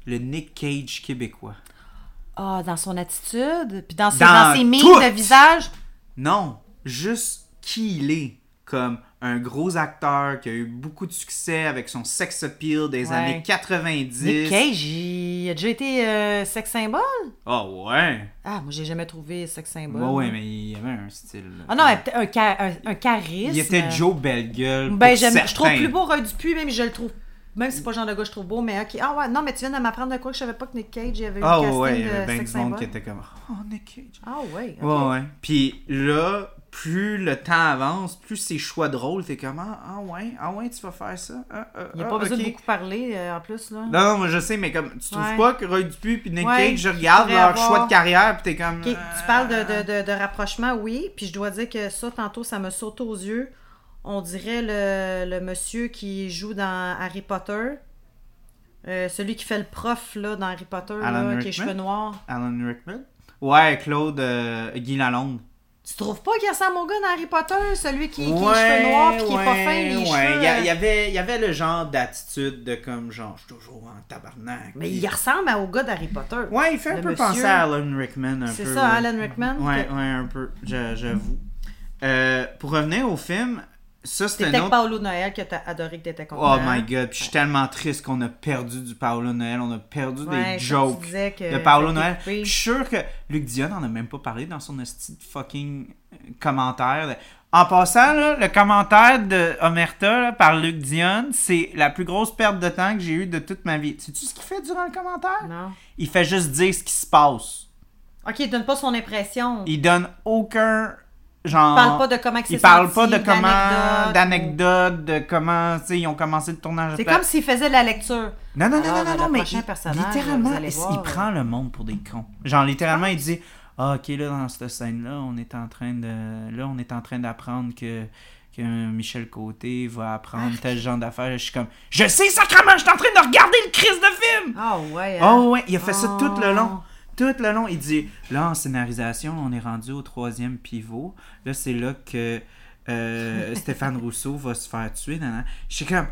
Le Nick Cage québécois. Ah, dans son attitude, puis dans ses, Dans dans ses mines de visage. Non, juste qui il est. Comme un gros acteur qui a eu beaucoup de succès avec son sex appeal des Ouais. années 90. Nick Cage, il a déjà été euh, sex symbole? Oh ouais. Ah, moi, j'ai jamais trouvé sex symbole. Ouais, ouais, mais il y avait un style. Ah non, un, un, un charisme. Il était Joe Bellegueule. Ben, je trouve plus beau Roy Dupuis, même je le trouve. Même si c'est pas le genre de gars que je trouve beau, mais ok. Ah ouais, non, mais tu viens de m'apprendre de quoi que je savais pas que Nick Cage avait eu Ah le casting ouais, il y de avait du monde qui était comme Oh, Nick Cage. Ah ouais. Ouais, ouais. Puis là, plus le temps avance, plus ses choix de rôle, t'es comme ah, ah ouais, ah ouais, tu vas faire ça. Ah, ah, Il n'y a ah, pas besoin de beaucoup parler euh, en plus. Là. Non, non, je sais, mais comme tu trouves pas que Roy Dupuis puis Nick Ouais, Cage, je regarde leur avoir- choix de carrière, puis t'es comme. Euh, tu parles de, de, de, de rapprochement, oui. Puis je dois dire que ça, tantôt, ça me saute aux yeux. On dirait le, le monsieur qui joue dans Harry Potter. Euh, celui qui fait le prof là, dans Harry Potter, là, qui a cheveux noirs. Alan Rickman? Ouais, Claude euh, Guy Lalonde. Tu trouves pas qu'il ressemble au gars dans Harry Potter, celui qui, qui a les cheveux noirs puis qui est pas fin, les ouais. cheveux. Il y, a- euh, il y avait, il y avait le genre d'attitude de comme genre, je suis toujours en tabarnak. Mais il ressemble au gars d'Harry Potter. Ouais, il fait un peu monsieur. penser à Alan Rickman un peu. C'est ça, ouais. Alan Rickman? Ouais, Que- ouais, un peu, j'avoue. Euh, pour revenir au film, ça c'était C'était un autre... Paolo Noël que t'as adoré que t'étais content. Oh my god, puis je suis tellement triste qu'on a perdu du Paolo Noël, on a perdu Ouais, des jokes de Paolo Noël. Puis Je suis sûr que Luc Dion en a même pas parlé dans son esti de fucking euh, commentaire. En passant, là, le commentaire de Omerta là, par Luc Dion, c'est la plus grosse perte de temps que j'ai eue de toute ma vie. Sais-tu ce qu'il fait durant le commentaire? Non. Il fait juste dire ce qui se passe. Ok, il donne pas son impression. Il donne aucun genre. Il parle pas de comment que Il c'est parle senti, pas de comment d'anecdotes, de comment tu sais ils ont commencé le tournage. C'est comme s'il faisait de la lecture. Non, non, non, Alors, non, non, mais littéralement, il, prend le monde pour des cons. Genre, littéralement, il dit Ah, ok, là, dans cette scène-là, on est en train de. Là, on est en train d'apprendre que. Que Michel Côté va apprendre tel genre d'affaires. Je suis comme, je sais sacrément, je suis en train de regarder le crise de film! Ah ouais. Oh ouais, il a fait ça tout le long. Tout le long, il dit là en scénarisation, on est rendu au troisième pivot. Là, c'est là que euh, Stéphane Rousseau va se faire tuer. nan, nan. Je suis comme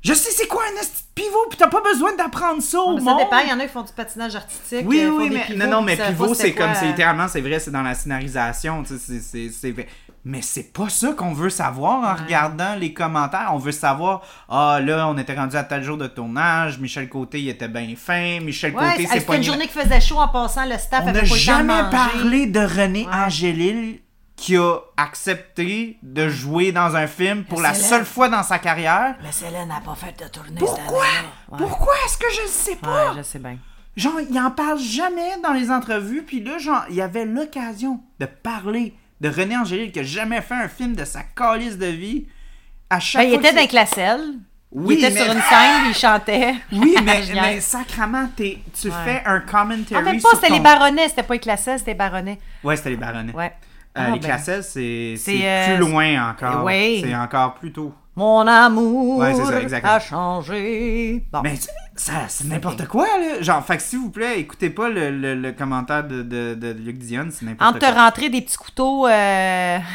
je sais c'est quoi un pivot, puis t'as pas besoin d'apprendre ça au mais ça monde. dépend, il y en a qui font du patinage artistique. Oui, euh, oui, mais pivots, non, non, mais pivot, c'est comme, c'est euh, littéralement, c'est vrai, c'est dans la scénarisation, tu sais, c'est, mais c'est pas ça qu'on veut savoir en Ouais. regardant les commentaires. On veut savoir, ah là, on était rendu à tel jour de tournage, Michel Côté, il était bien fin, Michel Ouais, Côté, c'est- pas une journée qui faisait chaud en passant, le staff On n'a de jamais parlé de René Ouais. Angélil qui a accepté de jouer dans un film pour la seule fois dans sa carrière. Mais Céline n'a pas fait de tournée Pourquoi? Pourquoi? Est-ce que je le sais pas? Je sais bien. Genre, il en parle jamais dans les entrevues, puis là, genre, il avait l'occasion de parler de René Angélil qui a jamais fait un film de sa calice de vie. À chaque Ben, il fois était que dans Classel. Oui, il était mais- sur une scène, il chantait. Oui, mais, mais sacrement, tu Ouais. fais un commentary En même pas, c'était ton- les baronnets, c'était pas les Classel, c'était les baronnets. Ouais, c'était les baronnets. Ouais. Euh, Ah, les ben, Classels, c'est c'est euh, plus loin encore. oui. C'est encore plus tôt. Mon amour Ouais, ça, a changé. Bon. Mais ça, c'est n'importe quoi, là. Genre, fait que s'il vous plaît, écoutez pas le, le, le commentaire de, de, de Luc Dion, c'est n'importe Entre te quoi. rentrer des petits couteaux, euh...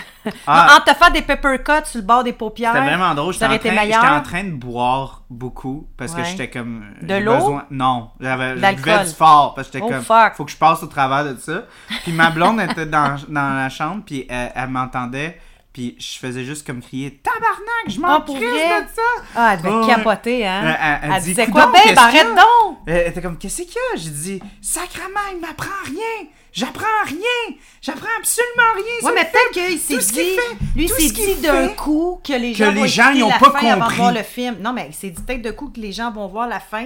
Ah. non, entre te faire des pepper cuts sur le bord des paupières. C'était vraiment drôle. J'étais en, train, en train de boire beaucoup parce que j'étais comme. De l'eau? besoin- Non. J'avais, je buvais du fort parce que j'étais Oh, comme. fuck. Faut que je passe au travers de ça. Puis ma blonde était dans, dans la chambre, puis elle, elle m'entendait. Puis je faisais juste comme crier Tabarnak, je m'en Ah, crisse vrai? de ça! Ah, elle devait Ouais. capoter, hein? Elle- elle- elle elle dit, disait quoi, babe, qu'est-ce arrête qu'il y a? donc! Elle était comme, qu'est-ce qu'il y a? J'ai dit, sacrement, il m'apprend rien! J'apprends rien! J'apprends absolument rien! Ouais, mais peut-être qu'il s'est dit, fait, lui, s'est dit d'un coup que les que gens les vont gens, pas fin avant de compris. voir le film. Non, mais il s'est dit peut-être de coup que les gens vont voir la fin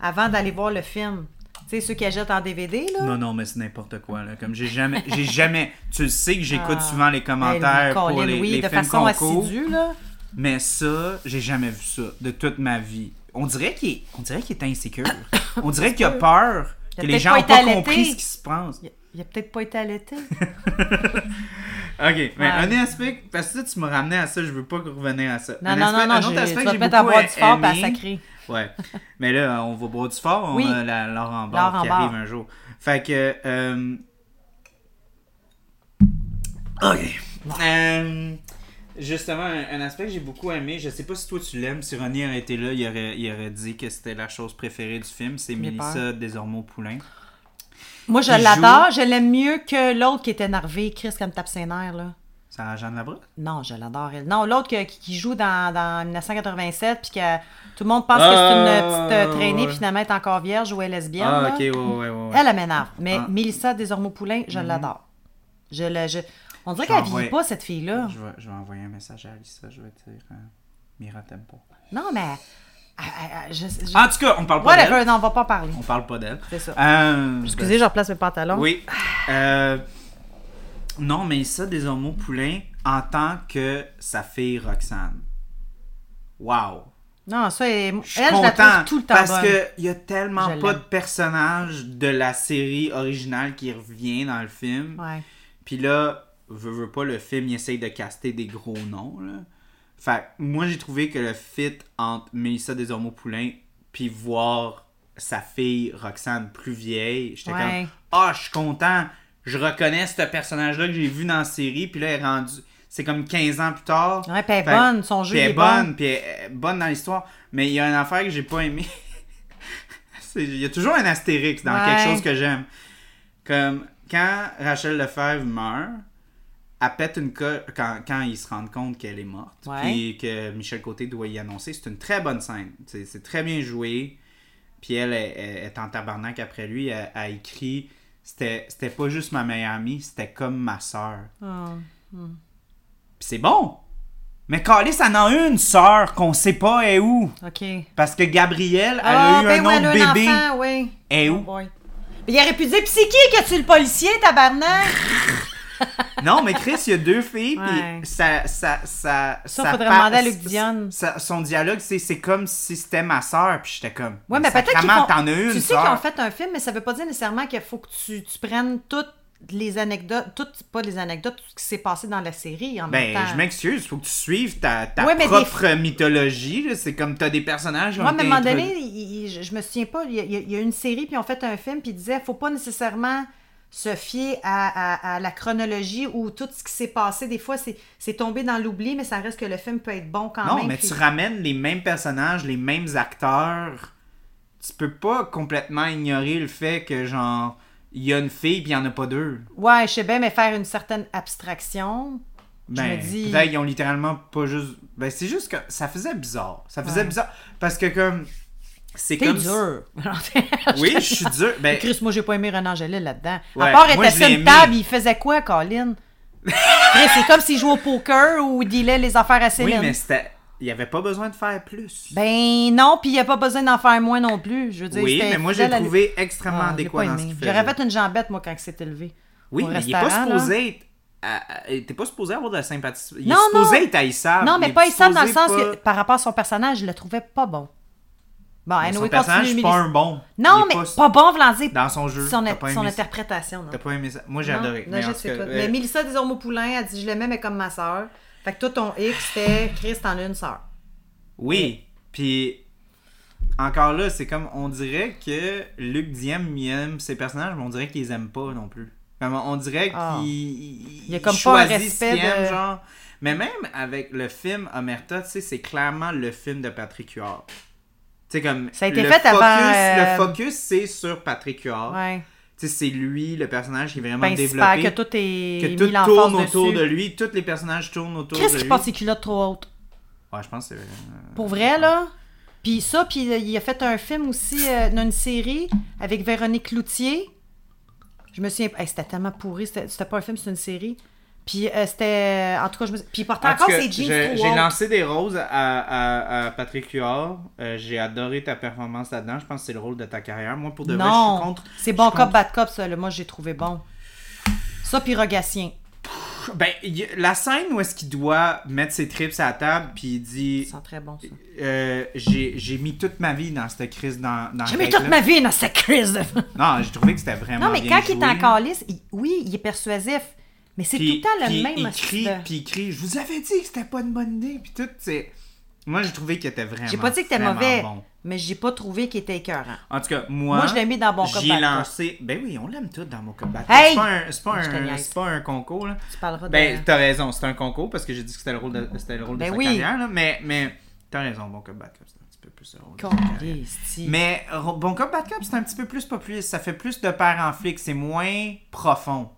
avant d'aller voir le film. Sais, ceux qui achètent en DVD, là. Non, non, mais c'est n'importe quoi, là. Comme j'ai jamais, j'ai jamais, tu le sais que j'écoute Ah. souvent les commentaires pour Colin, les, oui, les de films façon concours. assidue, là. Mais ça, j'ai jamais vu ça de toute ma vie. On dirait qu'il est, on dirait qu'il est insécure. On dirait qu'il a peur Il a que les gens n'ont pas compris ce qui se passe. Il a, a peut-être pas été allaité. Ok, mais un aspect, parce que tu m'as ramené à ça, je veux pas revenir à ça. Non, un non, aspect, non, non, un autre aspect tu vas mettre à boire du fort et à sacrer. Ouais. Mais là, on va boire du fort, on Oui. a la Laurent Barre Laurent qui arrive un jour. Fait que. euh, Ok. Euh, Justement, un, un aspect que j'ai beaucoup aimé, je sais pas si toi tu l'aimes, si Ronnie aurait été là, il aurait, il aurait dit que c'était la chose préférée du film, c'est Mélissa. Desormeaux-Poulain. Moi, je Il l'adore. Je l'aime mieux que l'autre qui est énervé, Chris, comme tape ses nerfs, là. Sarah Jeanne Labrosse? Non, je l'adore, elle. Non, l'autre qui, qui joue dans, dans 1987, puis que tout le monde pense que c'est une Ah, petite euh, traînée, ouais. puis finalement, elle est encore vierge ou elle est lesbienne. Ah, là. ok, ouais, ouais, ouais. Elle, elle m'énerve. Mais Ah. Mélissa Desormeaux-Poulain, je l'adore. Je la, je... On dirait Je qu'elle vieillit pas, cette fille-là. Je vais, je vais envoyer un message à Alissa, je vais dire euh, Mira t'aime pas. Non, mais... elle- je, je... En tout cas, on parle pas d'elle. Non, on va pas parler. On parle pas d'elle. C'est ça. Euh, Excusez, je replace mes pantalons. Oui. Euh, Non, mais ça, des homos poulains en tant que sa fille Roxane. Wow. Non, ça, elle, Je suis elle, je la content trouve tout le temps parce bonne. que il y a tellement Je pas de personnages de la série originale qui revient dans le film. Ouais. Puis là, veux, veux pas, le film, il essaye de caster des gros noms, là. Fait moi, j'ai trouvé que le fit entre Mélissa Desormeaux-Poulain puis voir sa fille Roxane plus vieille, j'étais Ouais. comme « Ah, je suis content! Je reconnais ce personnage-là que j'ai vu dans la série, puis là, elle est rendue... C'est comme 15 ans plus tard. Ouais, puis elle est Fait- bonne, son jeu puis elle est bonne, bon. puis elle est bonne dans l'histoire. Mais il y a une affaire que j'ai pas aimé. C'est- Il y a toujours un astérix dans Ouais. quelque chose que j'aime. Comme quand Rachel Lefebvre meurt, elle pète une coche quand, quand ils se rendent compte qu'elle est morte. Puis que Michel Côté doit y annoncer. C'est une très bonne scène. C'est c'est très bien joué. Puis elle est, en tabarnak après lui. Elle, elle écrit C'était c'était pas juste ma meilleure amie, c'était comme ma soeur. Ah. Puis c'est bon. Mais Calis, elle en a une sœur qu'on sait pas est où. OK. Parce que Gabrielle, elle Ah, a eu ben un ouais, autre elle a un bébé. enfant, oui. Est Oh où? Mais il aurait pu dire, Pis c'est qui que tu le policier, tabarnak? Non, mais Chris, il y a deux filles, Ouais. puis ça, ça, ça, Ça, faudrait demander à Luc Dionne. son dialogue, c'est, c'est comme si c'était ma sœur, puis j'étais comme. Ouais, mais peut-être font... t'en as une, Tu sais qu'ils ont fait un film, mais ça veut pas dire nécessairement qu'il faut que tu, tu prennes toutes les anecdotes, toutes, pas les anecdotes, tout ce qui s'est passé dans la série en même Ben, temps. je m'excuse, faut que tu suives ta, ta Ouais, mais des propre mythologie. là. C'est comme t'as des personnages. Moi, mais à un moment donné, il- il- je, je me souviens pas, il y, a, il y a une série, puis ils ont fait un film, puis ils disaient, faut pas nécessairement se fier à, à- à la chronologie ou tout ce qui s'est passé. Des fois, c'est tombé dans l'oubli, mais ça reste que le film peut être bon quand Non, même. mais puis- tu ramènes les mêmes personnages, les mêmes acteurs. Tu peux pas complètement ignorer le fait que, genre, il y a une fille puis il y en a pas deux. Ouais, je sais bien, mais faire une certaine abstraction, Ben, je me dis... peut-être qu'ils ont littéralement pas juste. Ben, c'est juste que ça faisait bizarre. Ça faisait Ouais. bizarre. Parce que, comme. C'est comme. dur. Oui, je suis dur. Ben, Chris, moi, j'ai pas aimé Renan Angélil là-dedans. Ouais, à part, sur l'ai une table, il faisait quoi, Colin? C'est comme s'il jouait au poker ou il dealait les affaires à oui, Céline. mais c'était. Il y avait pas besoin de faire plus. Ben non, puis il n'y a pas besoin d'en faire moins non plus. Je veux dire, oui, mais moi, j'ai trouvé extrêmement Ah, adéquat dans ce aimé. qu'il J'aurais fait une jambette, moi, quand il s'est élevé. Oui, mais il est pas supposé être. T'es pas supposé avoir de la sympathie. Il Non, est supposé non. être haïssable. non, mais pas Issam dans le sens pas- que, par rapport à son personnage, je le trouvais pas bon. Bon, Mais anyway, son personnage, pas un bon. Non, mais pas- pas, bon, dire Dans son jeu. son, interprétation. T'as pas aimé ça. Moi, j'ai adoré. non, Mais, je en sais euh, Mais Mélissa Desormeaux-Poulain a dit Je l'aimais, mais comme ma sœur. Fait que toi, ton X, c'était Chris, t'en as une sœur. Oui. Puis, encore là, c'est comme, on dirait que Luc Diem, il aime ses personnages, mais on dirait qu'il les aime pas non plus. Comme, on dirait qu'il Ah. il, Il y a comme pas un respect qu'il aime, de- genre. Mais même avec le film Omerta, tu sais, c'est clairement le film de Patrick Huard. Sais, comme. Ça a été le fait focus, avant, euh, Le focus, c'est sur Patrick Huard. Ouais. Tu sais, c'est lui, le personnage qui est vraiment Principal, développé. que tout est que tout tourne autour dessus. de lui, tous les personnages tournent autour de qui lui. porte ses culottes trop hautes? Ouais, je pense que c'est. euh, Pour vrai, là? Puis ça, puis euh, il a fait un film aussi, euh, dans une série avec Véronique Cloutier. Je me souviens. Hey, c'était tellement pourri. C'était c'était pas un film, c'était une série. Puis euh, c'était. En tout cas, je me Puis il portait En tout encore cas, ses jeans je- trop J'ai hauts. lancé des roses à, à, à Patrick Huard. Euh, j'ai adoré ta performance là-dedans. Je pense que c'est le rôle de ta carrière. Moi, pour de vrai, je Non, suis contre. c'est je bon suis cop, contre- bad cop, ça. là. Moi, j'ai trouvé bon. Ça, puis Rogatien. Ben, y- la scène où est-ce qu'il doit mettre ses trips à la table, puis il dit Ça sent très bon, ça. euh, j'ai j'ai mis toute ma vie dans cette crise dans, dans J'ai mis toute ma vie dans cette crise. Non, j'ai trouvé que c'était vraiment Non, mais bien quand il est en calice, il- oui, il est persuasif. Mais c'est tout le temps le même il crie, puis il crie je vous avais dit que c'était pas une bonne idée puis tout c'est moi j'ai trouvé qu'il était vraiment J'ai pas dit que c'était mauvais, bon. mais j'ai pas trouvé qu'il était écœurant. en tout cas moi Moi, je l'ai mis dans Cop, j'ai lancé ben oui on l'aime tout dans mon cop. Hey! c'est pas un pas un concours là Tu parleras de... ben t'as raison c'est un concours parce que j'ai dit que c'était le rôle de le rôle Ben de sa oui. carrière là mais mais t'as raison bon cop Bad Cop c'est un petit peu plus mais bon cop Bad Cop c'est un petit peu plus populaire ça fait plus de père en flic c'est moins profond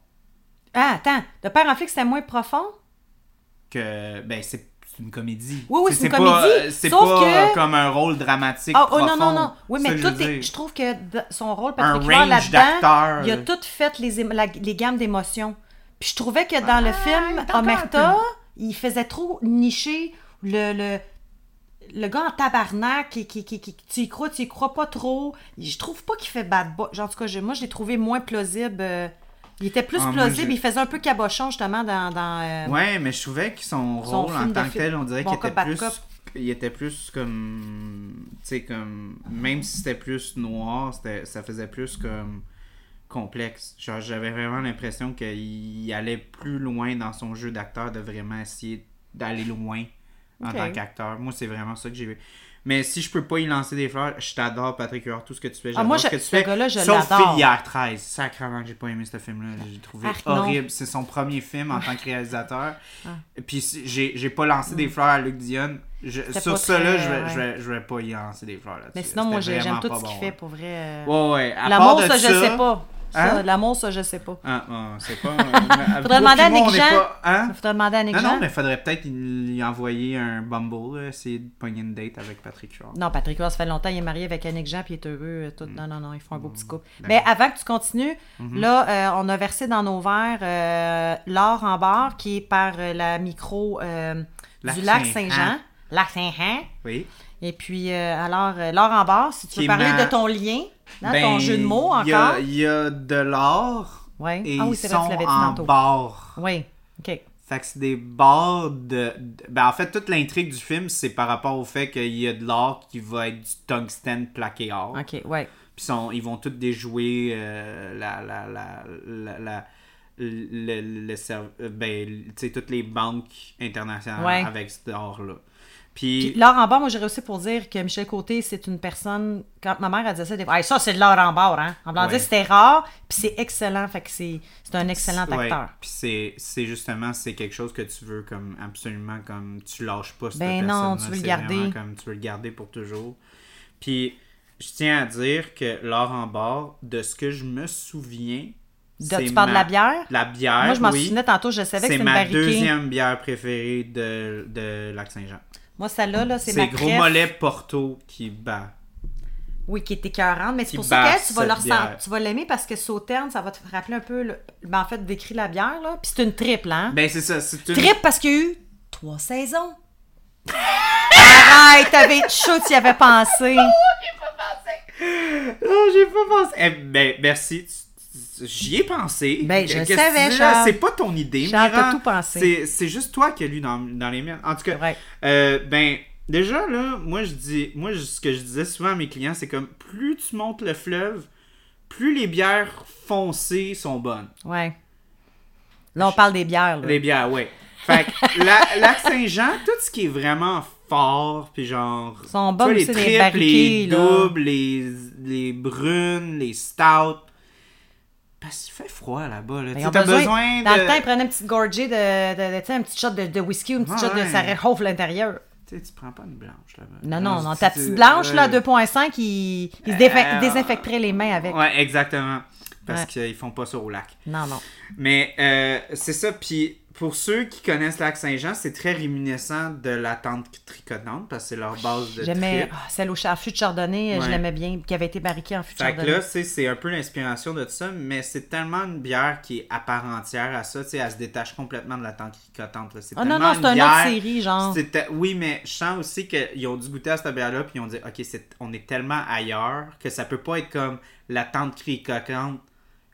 Ah, attends. De Père en flic, c'était moins profond? que ben c'est une comédie. Oui, oui, c'est une pas, comédie, euh, C'est pas que- euh, comme un rôle dramatique. Oh profond. non, non, non. Oui, mais tout je est... Je trouve que son rôle, Patrick là-dedans, il a tout fait les, la- les gammes d'émotions. Puis je trouvais que dans le Ah, il film Omerta, il faisait trop nicher le... le le gars en tabarnak, qui, qui, qui, qui- tu y crois, tu y crois pas trop. Je trouve pas qu'il fait bad boy. Genre, en tout cas, moi, je l'ai trouvé moins plausible. Il était plus Ah, plausible, il faisait un peu cabochon justement dans. dans euh, Ouais, mais je trouvais que son Son rôle en tant que tel, on dirait Bon qu'il était plus. Il était plus comme. Tu sais, comme. Même si c'était plus noir, ça faisait plus comme. complexe. Genre, j'avais vraiment l'impression qu'il allait plus loin dans son jeu d'acteur, de vraiment essayer d'aller loin en tant qu'acteur. Moi, c'est vraiment ça que j'ai vu. Mais si je peux pas y lancer des fleurs, je t'adore, Patrick Huard, tout ce que tu fais. Ah, moi, j'adore ce je- que tu ce fais. gars-là, je Sauf. Filière 13. Sacrement que j'ai pas aimé ce film-là. J'ai trouvé Arc, horrible. C'est son premier film en tant que réalisateur. Ah. Puis j'ai j'ai pas lancé des fleurs à Luc Dion. Je- C'était sur ça, là, je vais, ouais. je, vais, je vais pas y lancer des fleurs là-dessus. Mais sinon, moi, j'aime tout ce qu'il bon, fait pour vrai. euh. Ouais, ouais. À L'amour, part de ça, je sais pas. Hein? L'amour, ça, je sais pas. Ah, ah, c'est pas. Faudrait demander à Nick Jean. Hein? Il faudrait demander à Nick Non, Jean. non, mais faudrait peut-être lui envoyer un Bumble, là, essayer de pogner une date avec Patrick Huard. Non, Patrick Ross, ça fait longtemps, il est marié avec Annick Jean, puis il est heureux. euh, Tout. Non, non, non, ils font un beau petit couple. Mm. Mm-hmm. Mais avant que tu continues, là, euh, on a versé dans nos verres euh, l'or en barre, qui est par euh, la micro euh, Lac du lac Saint-Jean. Lac Saint-Jean. Oui. Et puis, euh, alors, euh, l'or en barre, si tu veux parler de ton lien, hein, Ben, ton jeu de mots il y a- encore? Il y, a de l'or. Ouais. Et Ah oui, c'est vrai, tu l'avais dit en tantôt. barre. Oui, OK. Fait que c'est des barres de, Ben, en fait, toute l'intrigue du film, c'est par rapport au fait qu'il y a de l'or qui va être du tungstène plaqué or. OK, ouais. Puis sont- ils vont tous déjouer euh, la, la, la, la, la- le, euh, ben, toutes les banques internationales Ouais. avec cet or-là. Puis Puis, l'or en barre, moi, j'ai réussi pour dire que Michel Côté, c'est une personne. Quand ma mère, elle disait ça, des fois, Hey, ça, c'est de l'or en barre, hein. En blanc, Ouais. c'était rare, puis c'est excellent. Fait que c'est un excellent ouais, acteur. puis c'est, justement, c'est quelque chose que tu veux comme absolument, comme tu lâches pas cette Ben non, tu veux le garder. Comme tu veux le garder pour toujours. Puis, je tiens à dire que l'or en barre, de ce que je me souviens, De- c'est tu parles de ma- la bière? La bière, Moi, je m'en oui. souvenais tantôt, je savais que C'est c'était une ma barriquée. deuxième bière préférée de, de Lac-Saint-Jean. Moi, celle-là, là, c'est ma C'est Gros crève. Mollet Porto qui bat. Oui, qui est écœurante, mais c'est pour ça que tu vas, le cette ressent- bière. tu vas l'aimer parce que Sauterne, ça va te rappeler un peu, le... ben, en fait, décrit la bière, là. Puis c'est une triple, hein? Ben, c'est ça. C'est une... Triple parce qu'il y a eu trois saisons. Arrête, t'avais chaud, tu y avais pensé. Oh, j'ai pas pensé. Eh, ben, merci. Tu- J'y ai pensé. Ben, je que savais? Charles. C'est pas ton idée, Charles, t'as tout pensé. C'est- juste toi qui as lu dans, dans les miennes. En tout cas, Ouais. euh, ben, déjà, là, moi, je dis, moi, je- ce que je disais souvent à mes clients, c'est comme, plus tu montes le fleuve, plus les bières foncées sont bonnes. Ouais. Là, on parle des bières, là. Les bières, ouais. Fait que la, Lac Saint-Jean, tout ce qui est vraiment fort, puis genre. Sont bonnes les triples, les doubles, les, les brunes, les stouts. Parce qu'il fait froid là-bas, là. Tu Ils ont besoin- Dans le temps, ils prenaient une petite gorgée de, de, de- un petit shot de, de whisky ou une petite Ouais, shot de ouais. ça réchauffe l'intérieur. Tu sais, tu prends pas une blanche là-bas. Non, non, non. Ta petite blanche, là, ouais. 2.5, il, il se défa- Euh, désinfecterait les mains avec. Ouais, exactement. Parce Ouais. qu'ils font pas ça au lac. Non, non. Mais euh, c'est ça. Puis pour ceux qui connaissent Lac Saint-Jean, c'est très réminiscent de la tente tricotante parce que c'est leur base de J'aimais ah, celle au char fût de chardonnay, je l'aimais bien, qui avait été barriquée en fût de Fait que là, c'est un peu l'inspiration de ça, mais c'est tellement une bière qui est à part entière à ça, tu sais, elle se détache complètement de la tente cricotante. là. C'est Ah non, non, c'est une autre série, genre. Oui, mais je sens aussi qu'ils ont dû goûter à cette bière-là, puis ils ont dit, OK, on est tellement ailleurs que ça peut pas être comme la tente cricotante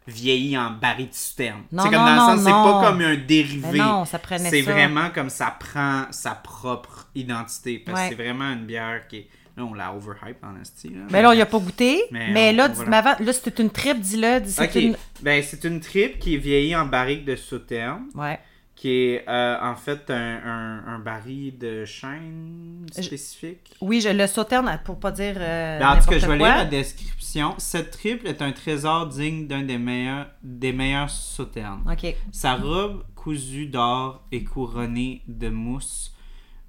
vieillie en baril de citerne. C'est comme dans non, le sens, c'est pas comme un dérivé. Non, ça prenait C'est vraiment comme ça prend sa propre identité. Parce Ouais. que c'est vraiment une bière qui est. Là, on la overhype en esti. Là, Mais là, il a pas goûté. Mais Mais, on- là, on dis- va mais avant- là, c'était une tripe, dis-le. dis- c'est Ok, une... ben c'est une tripe qui est vieillie en barrique de sauterne, Ouais. Qui est euh, en fait un, un, un baril de chêne Je- spécifique? Oui, je le sauterne pour pas dire. euh, Ben, en tout cas, je vais lire la description. Cette triple est un trésor digne d'un des meilleurs, des meilleurs sauternes. Ok. Sa robe cousue d'or et couronnée de mousse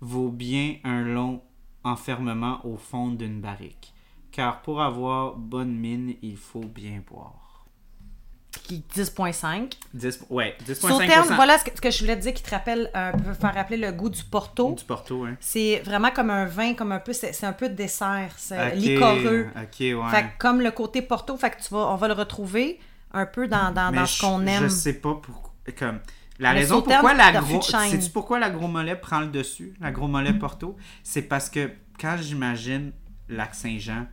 vaut bien un long enfermement au fond d'une barrique. Car pour avoir bonne mine, il faut bien boire. Qui 10.5. 10, ouais, 10,5% Sauterne, voilà ce que, ce que je voulais te dire qui te rappelle, un peu faire rappeler le goût du Porto. du Porto, hein. C'est vraiment comme un vin, comme un peu, c'est un peu de dessert, c'est Ok, licoreux. Ok, ouais. Fait que comme le côté Porto, fait que tu vas, on va le retrouver un peu dans, dans, dans ce qu'on aime. Je sais pas pourquoi. Comme, la raison pourquoi la gros. Sais-tu pourquoi la gros mollet prend le dessus? La gros mollet Porto? C'est parce que quand j'imagine Lac Saint-Jean,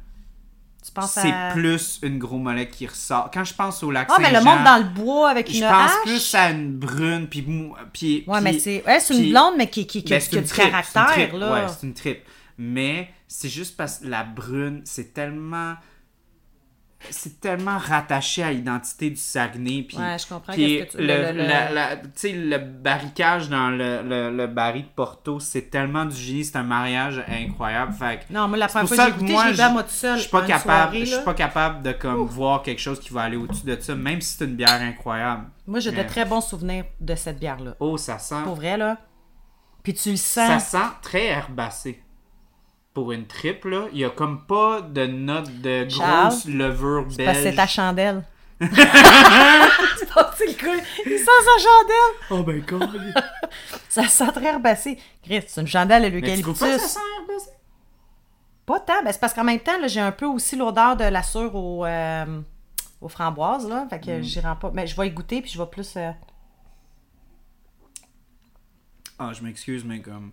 Tu penses c'est à... plus une gros mollet qui ressort. Quand je pense au lac Ah, mais le Saint-Jean, monde dans le bois avec je une pense hache. plus à une brune, puis... mou- puis Ouais, puis- mais c'est ouais, c'est une puis- blonde, mais qui, qui, qui, Ben, qui a une du tripe, c'est une caractère, tripe, là. Ouais, c'est une tripe. Mais c'est juste parce que la brune, c'est tellement... C'est tellement rattaché à l'identité du Saguenay. Puis, Ouais, je comprends puis qu'est-ce que tu- le, le- le- la- la- le barricage dans le, le, le baril de Porto, c'est tellement du génie. C'est un mariage incroyable. Fait que Non, moi, la première fois que ça j'ai goûté, moi, moi tout seul. je suis pas capable, soirée, je suis pas capable de comme voir quelque chose qui va aller au-dessus de ça, même si c'est une bière incroyable. Moi, j'ai de très bons souvenirs de cette bière-là. Oh, ça sent, Pour vrai, là. Puis tu le ça sens. sent très herbacé. Pour une triple, là, il y a comme pas de note de Charles, grosse levure Parce que c'est belge. ta chandelle. c'est parti le coup. Il sent sa chandelle. Oh ben god. Ça sent très herbacé. Chris, c'est une chandelle à Mais tu pas ça l'eucalyptus. sent herbacé? Pas tant, mais c'est parce qu'en même temps, j'ai un peu aussi l'odeur de la sure au, euh, aux framboises, là. Fait Mm. que j'y rends pas. Mais je vais y goûter, puis je vais plus. euh, Ah, je m'excuse, mais comme.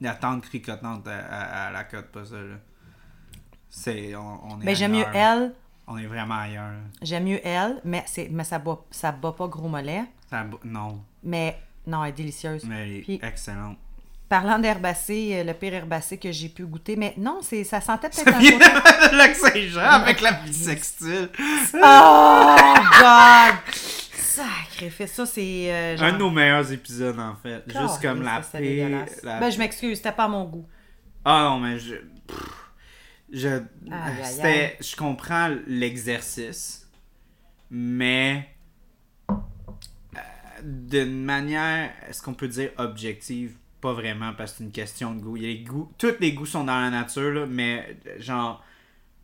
La tente cricotante, elle, elle, elle accote pas ça, là. C'est. On, on est Ben, j'aime mieux elle. On est vraiment ailleurs. J'aime mieux elle, mais, c'est, mais ça bat, ça bat pas gros mollet. Ça non, Mais non, elle est délicieuse. mais elle est Puis- excellente. Parlant d'herbacé, euh, le pire herbacé que j'ai pu goûter, mais non, c'est, ça sentait peut-être Ça un peu. de lac Saint-Jean avec la bisextile. Oh, God! Sacrifice, ça, c'est. euh, genre- Un de nos meilleurs épisodes, en fait. Juste comme la ça, paix. la- Ben, je m'excuse, c'était pas à mon goût. Ah non, mais je. pff, Je. C'était. Je comprends l'exercice, mais. euh, D'une manière, est-ce qu'on peut dire objective? Pas vraiment, parce que c'est une question de goût. Il y a les goûts. Tous les goûts sont dans la nature, là, mais genre.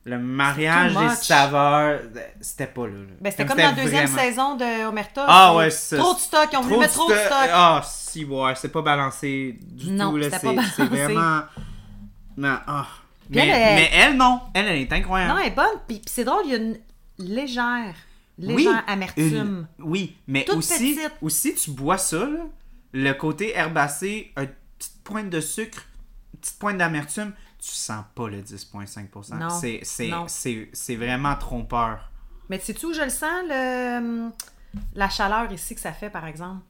Le mariage des saveurs, c'était pas là. là. Ben, c'était Comme la deuxième vraiment- saison de Omerta. Ah ouais, c'est ça. Trop de stock, voulu Trop mettre trop de sto- stock. Ah, si, ouais, c'est pas balancé du Non, tout. là. C'est vraiment. Non, ah. Mais, elle mais elle, non. Elle, elle est incroyable. Non, elle est bonne. Puis, puis c'est drôle, il y a une légère, légère amertume. une- oui, mais Toute aussi, petite. aussi, tu bois ça, là, le côté herbacé, une petite pointe de sucre, une petite pointe d'amertume, tu sens pas le 10,5%. Non, C'est- vraiment trompeur. Mais sais-tu où je le sens, le... la chaleur ici que ça fait, par exemple?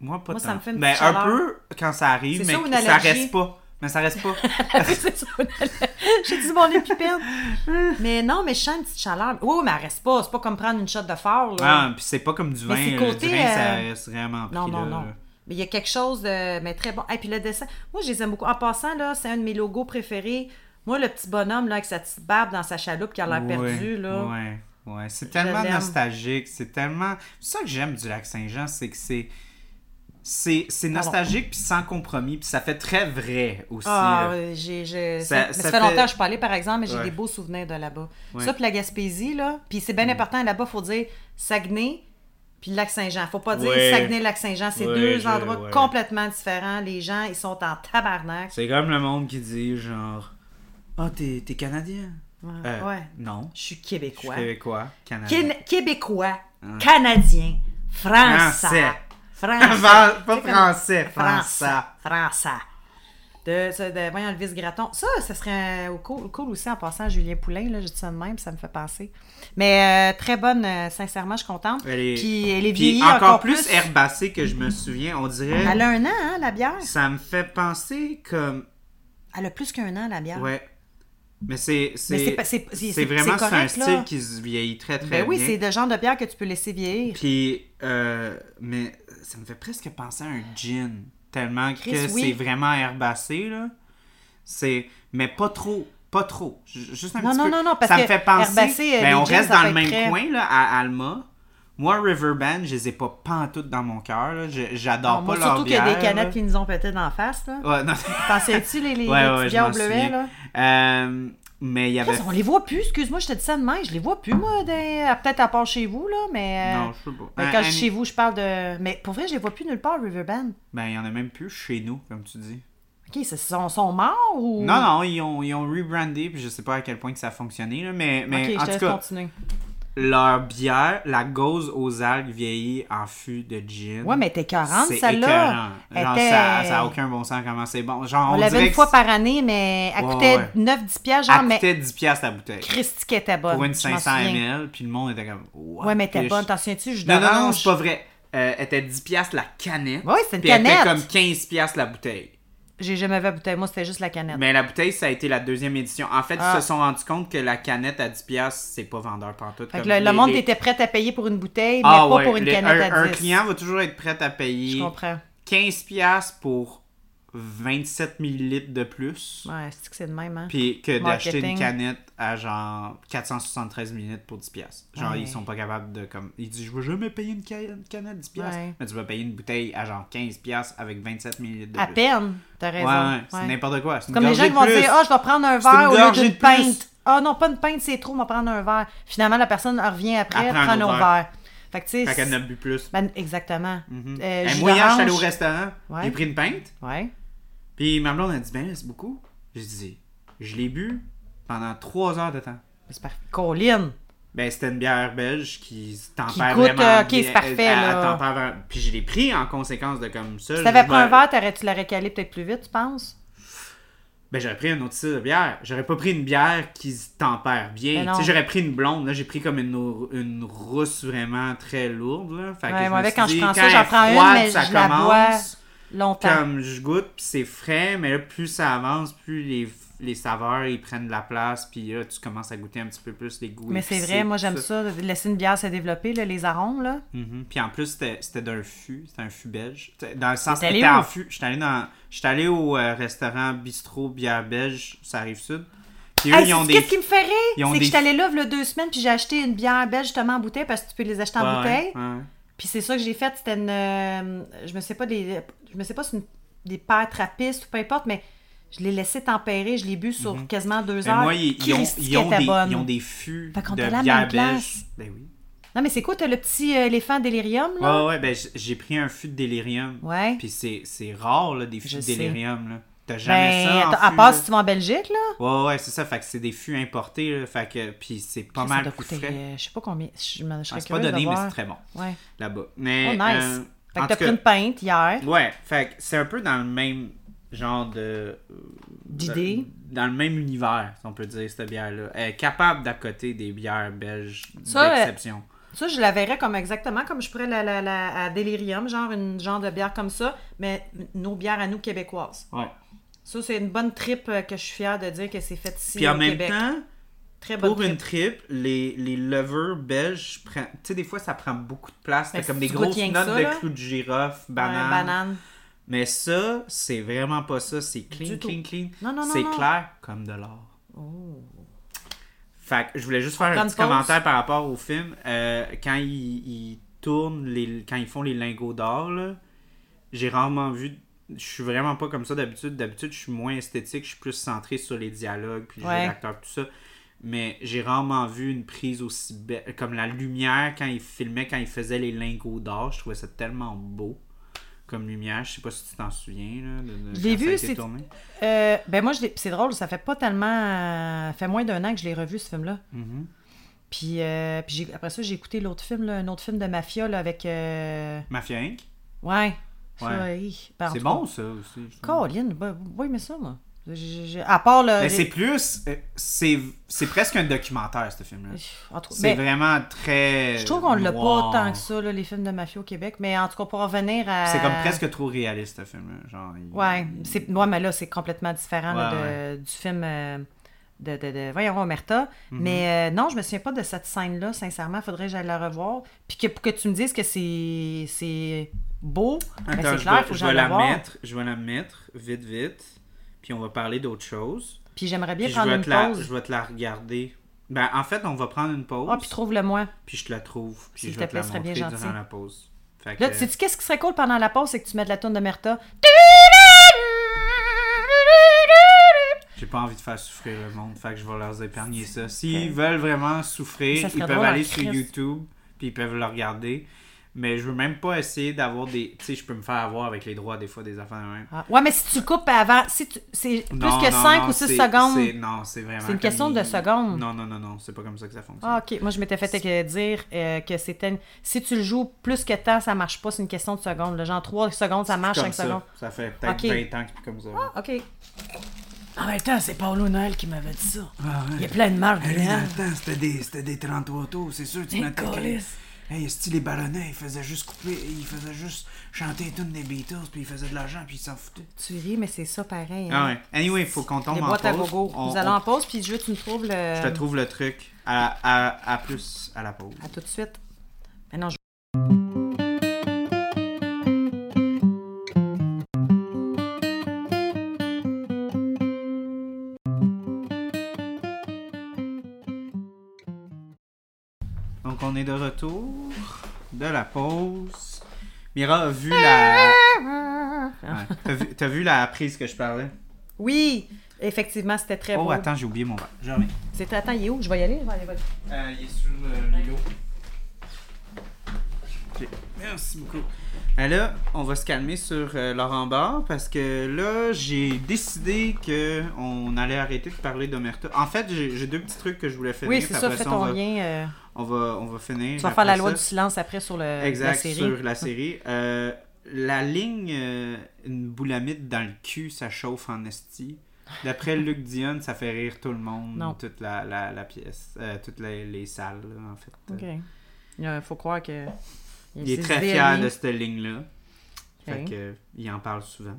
Moi, pas Moi, tant. ça me fait une Ben, un peu quand ça arrive, mais ça reste pas. Mais ça reste pas. J'ai dit mon épipène. mais non, mais je sens une petite chaleur. Oui, mais elle reste pas. C'est pas comme prendre une shot de fort. Là. Ah, puis c'est pas comme du vin. Mais là. côté, du vin, ça euh, reste vraiment pris Non, non, là, non. Mais il y a quelque chose de. Mais très bon. Et puis le dessin. Moi, je les aime beaucoup. En passant, là, c'est un de mes logos préférés. Moi, le petit bonhomme, là, avec sa petite barbe dans sa chaloupe qui a l'air perdu, là. Ouais, ouais. C'est tellement nostalgique. C'est tellement. C'est ça que j'aime du lac Saint-Jean, c'est que c'est. C'est c'est nostalgique puis sans compromis, puis ça fait très vrai aussi. Ah, ouais, j'ai. Ça- ça, mais ça ça fait fait- longtemps que je allée, par exemple, mais j'ai Ouais. des beaux souvenirs de là-bas. Ouais. Ça, puis la Gaspésie, là. Puis c'est bien important, là-bas, il faut dire Saguenay, puis le Lac-Saint-Jean. Faut pas dire Ouais. Saguenay, Lac-Saint-Jean. C'est Ouais, deux je- endroits ouais. complètement différents. Les gens, ils sont en tabarnak. C'est comme le monde qui dit genre Ah, t'es t'es Canadien? Ouais. Euh, ouais. Non. Je suis Je québécois. suis Québécois, Canadien. Qué- Québécois, Canadien, Français. Français. Français. Pas français, Français. français. Français. De, ça, de, voyons, le vice-graton. Ça, ça serait euh, cool, cool aussi en passant à Julien Poulain. Là, je dis ça de même, ça me fait penser. Mais euh, très bonne, euh, sincèrement, je suis contente. Elle est- Puis elle est vieillie encore, encore, plus, herbacée que je me souviens, on dirait. Elle a un an, hein, la bière? Ça me fait penser comme. Elle a plus qu'un an, la bière. Ouais. Mais c'est. C'est vraiment un style là. qui se vieillit très très Ben oui, bien. c'est le genre de bière que tu peux laisser vieillir. Puis, euh, mais ça me fait presque penser à un gin. Tellement Chris, que oui. c'est vraiment herbacé, là. C'est. Mais pas trop. Pas trop. Ju- Juste un Non, petit non, peu. non, non, parce ça me que fait penser. herbacé, euh, ben, on reste dans le même très- coin, là, à Alma. Moi, Riverband, je les ai pas pantoute dans mon cœur. J'adore pas leur surtout qu'il y a des canettes là. qui nous ont pété d'en face. Là. Ouais, non. T'en sais-tu, les, les, Ouais, les petits bleuets, là? Euh, mais il y avait. On les voit plus, excuse-moi, je te dis ça de même, je les vois plus, moi, des- peut-être à part chez vous, là, mais... euh, Non, je sais pas. mais Un- quand un- je suis chez vous, je parle de... Mais pour vrai, je les vois plus nulle part, Riverband. Ben, il y en a même plus chez nous, comme tu dis. OK, ils sont, sont morts ou... Non, non, ils ont, ils ont rebrandé, puis je sais pas à quel point que ça a fonctionné, là, mais, mais OK, en je te tout laisse cas, continuer. Leur bière, la gauze aux algues vieillie en fût de gin. Ouais, mais t'es 40, c'est celle-là. Genre, était- ça, ça a aucun bon sens comment c'est bon. Genre, On, on, l'avait une fois par année, mais elle Ouais, coûtait ouais. 9-10 piastres, genre, Elle mais coûtait 10 piastres la bouteille. Christy qui était bonne. Pour une je m'en 500 souviens. ml, puis le monde était comme... What? Ouais, mais t'es bonne, je- t'en souviens-tu? Jus Non, non, non, c'est pas vrai. Euh, elle était 10 piastres la canette. Ouais, c'est une puis elle était canette. comme 15 piastres la bouteille. J'ai jamais vu la bouteille. Moi, c'était juste la canette. Mais la bouteille, ça a été la deuxième édition. En fait, Ah. ils se sont rendus compte que la canette à 10 piastres, c'est pas vendeur pantoute. Fait que le, monde les- était prêt à payer pour une bouteille, Ah, mais pas ouais, pour une les- canette un, à un 10. client va toujours être prêt à payer Je comprends. 15 piastres pour 27 millilitres de plus. Ouais, c'est que c'est de même, hein? Puis que d'acheter une canette à genre 473 minutes pour 10 piastres. Genre, Ouais. ils sont pas capables de comme. Ils disent, je vais jamais payer une, ca- une canette 10 piastres. Ouais. Mais tu vas payer une bouteille à genre 15 piastres avec 27 millilitres de À plus. peine, t'as raison. ouais, c'est n'importe quoi. Comme les gens qui vont plus. dire, ah, je vais prendre un verre au lieu d'une pinte. Ah non, pas une pinte, c'est trop, on va prendre un verre. Finalement, la personne revient après, Elle prend un prend verre. verre. Fait que tu sais. Fait qu'elle bu plus. ben, exactement. Euh, moi, hier, je suis allé au restaurant. J'ai pris une pinte. Ouais. Puis ma blonde a dit, ben c'est beaucoup. J'ai dit, je l'ai bu pendant 3 heures de temps. C'est parfait. Colline. Ben, c'était une bière belge qui tempère Qui coûte, vraiment euh, c'est parfait, tempère Puis je l'ai pris en conséquence de comme ça. Si Je- t'avais je pris un verre, t'aurais-tu l'aurais calé peut-être plus vite, tu penses? Ben, j'aurais pris un autre style de bière. J'aurais pas pris une bière qui se tempère bien. Tu sais, j'aurais pris une blonde. Là, j'ai pris comme une, une rousse vraiment très lourde. Là. Fait que Ouais, je moi, me quand je dit, prends ça, j'en prends une, froide, mais ça je la commence, bois longtemps. Comme je goûte, puis c'est frais, mais là, plus ça avance, plus les, les saveurs, ils prennent de la place, puis là, tu commences à goûter un petit peu plus les goûts. Mais c'est vrai, moi j'aime ça, de laisser une bière se développer, là, les arômes, là. Mhm. Puis en plus, c'était d'un fût, c'était un fût belge. Dans le sens, T'es c'était allé en fût. J'étais allé, dans... j'étais allé au euh, restaurant Bistrot Bière Belge, ça arrive sud. Puis eux, Hey, ils ont des. Qu'est-ce qui me ont C'est que j'étais allée là, il y a deux semaines, puis j'ai acheté une bière belge justement en bouteille parce que tu peux les acheter en Ouais, bouteille. ouais. Puis c'est ça que j'ai fait, c'était une. euh, je me sais pas des. Je me sais pas si c'est une- des pâtes trappistes ou peu importe, mais je l'ai laissé tempérer, je l'ai bu sur quasiment deux Mais heures. Mhm. moi, ils, ils ont, ils, ont des, bonne. ils ont des fûts Fait de la bière belge. Ben oui. Non, mais c'est quoi, t'as le petit euh, éléphant délirium, Ouais, là? ouais, ben j- j'ai pris un fût de délirium. Ouais. Puis c'est rare, là, des fûts de délirium, là. T'as jamais Ben, ça. en à part si tu vas en Belgique, là? Ouais, ouais, c'est ça. Fait que c'est des fûts importés, là. Fait que. Puis c'est pas ça mal doit plus coûter, frais. euh, je sais pas combien. Je, me- Ah, serais c'est pas donné, mais c'est très bon Ouais. là-bas. Mais, Oh, nice. euh, fait que t'as pris une pinte hier. Ouais, fait que c'est un peu dans le même genre de. D'idée. Dans le même univers, si on peut dire, cette bière-là. Elle est capable d'accoter des bières belges Ça, d'exception. Ça, je la verrais comme exactement comme je pourrais la, la, la- à Delirium, genre une genre de bière comme ça, mais nos bières à nous québécoises. Ouais. Ça, c'est une bonne trip euh, que je suis fière de dire que c'est fait ici Puis en au même Québec. temps, Très bonne pour une trip. les, les levures belges, tu sais, des fois, ça prend beaucoup de place. Ben, T'as comme si des grosses notes ça, de clous de girofle, Ouais, banane. Mais ça, c'est vraiment pas ça. C'est clean, clean, clean. Non, non, non, C'est clair comme de l'or. Oh. Fait que je voulais juste faire un petit pause. commentaire par rapport au film. Euh, quand ils, ils tournent, les, quand ils font les lingots d'or, j'ai rarement vu. Je suis vraiment pas comme ça d'habitude. D'habitude, je suis moins esthétique, je suis plus centré sur les dialogues, puis Ouais. d'acteur, tout ça. Mais j'ai rarement vu une prise aussi belle. Comme la lumière quand ils filmaient, quand ils faisaient les lingots d'or, je trouvais ça tellement beau comme lumière. Je sais pas si tu t'en souviens. Là, de, de Je l'ai ça vu, c'est-. Euh, ben moi, c'est drôle, ça fait pas tellement... euh, fait moins d'un an que je l'ai revu, ce film-là. Mhm. Puis, euh, puis après ça, j'ai écouté l'autre film, là, un autre film de mafia là, avec... euh, Mafia Inc? Ouais. Ça, Ouais. Ben, en C'est cas, bon ça aussi. Colin, ben, oui, mais ça, moi. À part le... Mais c'est plus. euh, C'est c'est presque un documentaire, ce film-là. C'est vraiment très. Je trouve qu'on l'a pas tant que ça, là, les films de mafia au Québec. Mais en tout cas, pour revenir à. C'est comme presque trop réaliste, ce film-là. Genre, il- Ouais, c'est... ouais mais là, c'est complètement différent là, Ouais, de- du film euh, de, de, de- Voyons, Omerta. Mhm. Mais euh, non, je me souviens pas de cette scène-là, sincèrement. Faudrait que j'aille la revoir. Puis que, pour que tu me dises que c'est, beau, ben, c'est je clair, vais, faut que je j'aille vais la la voir. mettre. Je vais la mettre vite, vite. Puis on va parler d'autre chose. Puis j'aimerais bien Puis je prendre vais, une la, pause. je vais te la regarder. Ben, en fait, on va prendre une pause. Ah, puis trouve-le-moi. puis je te la trouve. Puis S'il je te vais te la bien gentil. la pause. Fait Là, que- sais-tu qu'est-ce qui serait cool pendant la pause? C'est que tu mettes la tourne de Merta. J'ai pas envie de faire souffrir le monde, fait que je vais leur épargner ça. S'ils veulent vraiment souffrir, ils peuvent aller sur Christ. YouTube, puis ils peuvent le regarder. Mais je veux même pas essayer d'avoir des. Tu sais, je peux me faire avoir avec les droits des fois des affaires de même. Ah, Ouais, mais si tu coupes avant, si tu- c'est plus Non, que non, 5 non, ou 6 c'est- secondes. c'est- Non, c'est vraiment. C'est une question de secondes. Non, non, non, non, c'est pas comme ça que ça fonctionne. Ah, ok. Moi, je m'étais fait dire euh, que c'était. une- Si tu le joues plus que temps, ça marche pas. C'est une question de secondes. là. Genre 3 secondes, ça marche, Comme 5 ça. secondes. Ça fait peut-être Ok. 20 ans que c'est comme ça. Ok. En même temps, c'est Paulo Noël qui m'avait dit ça. Ah, Il y a plein de marques. Dans le temps, c'était des, c'était des 33 tours, c'est sûr, tu câlisses. Hey, style les ballonnets, ils faisaient juste couper, ils faisaient juste chanter les tunes des Beatles, puis ils faisaient de l'argent, puis ils s'en foutaient. Tu ris, mais c'est ça pareil. Ah hein. ouais. Anyway, il faut qu'on tombe Les en boîtes à pause. gogo. On- Nous allons on- en pause, puis je veux que tu me trouves le. Je te trouve le truc. À, à, à plus à la pause. À tout de suite. Maintenant, je... on est de retour de la pause. Mira a vu la... Ouais. T'as vu, t'as vu la prise que je parlais? Oui, effectivement, c'était très Oh, beau. attends, j'ai oublié mon verre. Je reviens. C'était attends, il est où? Je vais y aller. Je vais aller. Euh, il est sur le rideau. Ok, Merci beaucoup. Euh, là, on va se calmer sur euh, Laurent Barre parce que là, j'ai décidé que on allait arrêter de parler d'Omerta. En fait, j'ai j'ai deux petits trucs que je voulais finir. Oui, c'est ça, fais on ton lien. euh, On va, on va finir. tu vas faire la loi ça. du silence après sur le, la Exact, série. sur la série. Euh, la ligne euh, une boulamite dans le cul, ça chauffe en esti. D'après Luc Dion, ça fait rire tout le monde, Non. toute la, la, la pièce, euh, toutes les, les salles, là, en fait. Ok. Il faut croire que. Il est très fier de cette ligne-là. Fait que, il en parle souvent.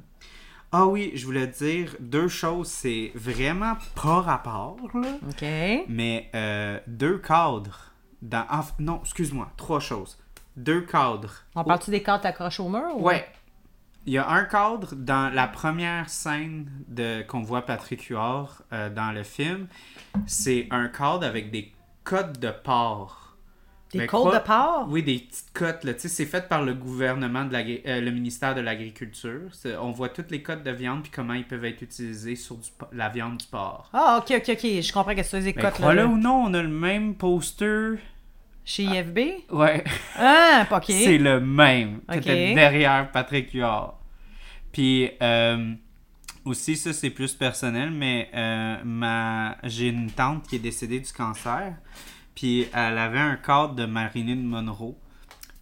Ah oui, je voulais dire deux choses. C'est vraiment pas rapport, là. Ok. Mais euh, deux cadres. Dans, non, excuse-moi. Trois choses. Deux cadres. On parle-tu des cartes accrochées au mur ou... Ouais. Il y a un cadre dans la première scène de qu'on voit Patrick Huard euh, dans le film. C'est un cadre avec des cotes de porc. Des Mais côtes quoi- de porc? Oui, des petites cotes. Là. Tu sais, C'est fait par le gouvernement, de euh, le ministère de l'Agriculture. On voit toutes les cotes de viande puis comment ils peuvent être utilisés sur du la viande du porc. Ah, ok, ok, ok. Je comprends que c'est des Mais cotes là, crois-le là. ou non, on a le même poster. Chez IFB? Ouais. Ah, ok. C'est le même. C'était derrière Patrick Huard. Puis euh, aussi, ça c'est plus personnel, mais euh, ma... j'ai une tante qui est décédée du cancer. Puis elle avait un cadre de Marilyn Monroe.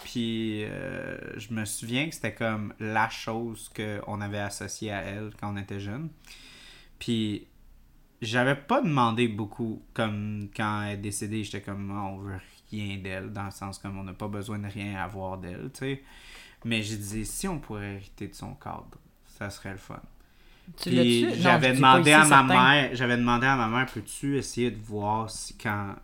Puis euh, je me souviens que c'était comme la chose qu'on avait associée à elle quand on était jeune. Puis j'avais pas demandé beaucoup, comme quand elle est décédée, j'étais comme Ah, on veut rien d'elle, dans le sens comme on n'a pas besoin de rien avoir d'elle, tu sais. Mais j'ai dit si on pourrait hériter de son cadre, ça serait le fun. J'avais demandé à ma mère, j'avais demandé à ma mère, peux-tu essayer de voir si quand,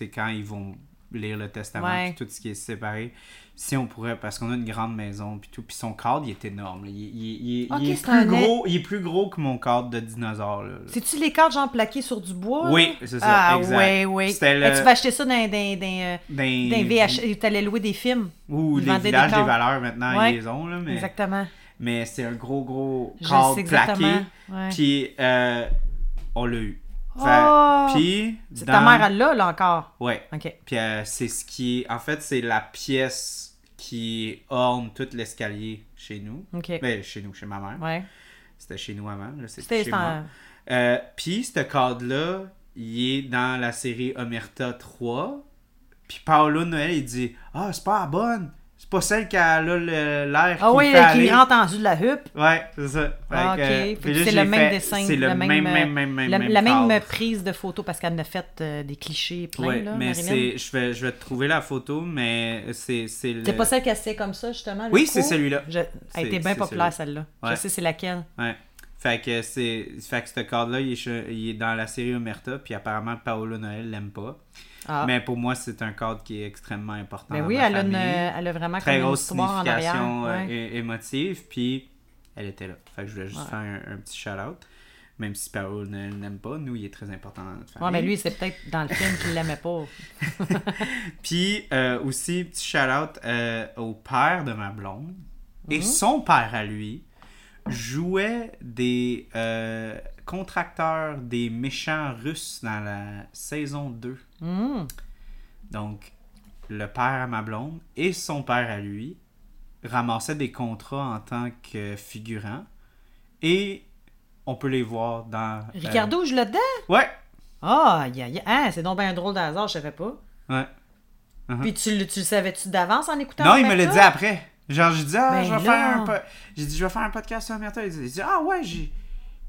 quand ils vont lire le testament Ouais. tout ce qui est séparé, si on pourrait, parce qu'on a une grande maison puis tout, puis son cadre il est énorme, il, il- est plus gros, il est plus gros que mon cadre de dinosaure. C'est-tu les cartes genre plaquées sur du bois? Oui, c'est ça, Ah, exact. le- Eh, Tu vas acheter ça dans, dans, dans, euh, Dans- VH... T'allais louer des films. ou des villages des, cadres. valeurs maintenant Ouais. ils les ont là, mais Exactement. mais c'est un gros gros cadre plaqué. Ouais. Puis euh, on l'a eu. Fait- Oh! Puis dans- Ta mère, elle l'a, là, encore? Ouais. OK. Puis euh, c'est ce qui est. En fait, c'est la pièce qui orne tout l'escalier chez nous. OK. Ben, chez nous, chez ma mère. Ouais. C'était chez nous avant. C'était chez moi. Euh, Puis ce cadre-là, il est dans la série Omerta 3. Puis Paolo Noël, il dit Ah, c'est pas la bonne. C'est pas celle qui a l'air Ah qui oui, fait qui aller. rentre en dessous de la huppe. Ouais, c'est ça. Ah, ok. euh, Fait puis que là, c'est le même fait- dessin. C'est le, le même, même, même, même, même, la, même la même cadre. prise de photo parce qu'elle en a fait euh, des clichés plein, Ouais, là, mais c'est, je vais, je vais te trouver la photo, mais c'est, c'est le... Pas celle qui s'est comme ça, justement? Oui, c'est celui-là. Je... Elle était bien populaire, celle-là. Ouais. Je sais c'est laquelle. Ouais. Fait que c'est, fait que ce cadre-là, il est, che- il est dans la série Omerta, puis apparemment Paolo Noël l'aime pas. Ah. Mais pour moi, c'est un cadre qui est extrêmement important. Ben dans oui, elle a, une, famille. elle a vraiment Très grosse histoire en arrière. signification euh, ouais. émotive, puis elle était là. Fait que je voulais juste Ouais. faire un, un petit shout-out. Même si Paolo ne l'aime pas, nous, il est très important dans notre famille. Ouais, mais lui, c'est peut-être dans le film qu'il l'aimait pas. Puis euh, aussi, petit shout-out euh, au père de ma blonde. Mhm. Et son père à lui jouait des euh, contracteurs des méchants russes dans la saison 2. Hum. Donc, le père à ma blonde et son père à lui ramassaient des contrats en tant que figurants et on peut les voir dans. euh, Ricardo joue là-dedans? Ouais! Ah, hein, c'est donc bien un drôle de hasard, je savais pas. Ouais. Uh-huh. Puis tu, le- tu le savais-tu d'avance en écoutant Non, il me l'a dit après. Genre, j'ai dit, ah, Ben je vais là. faire un po- J'ai dit, je vais faire un podcast sur Omerta. Il dit, ah ouais, j'ai.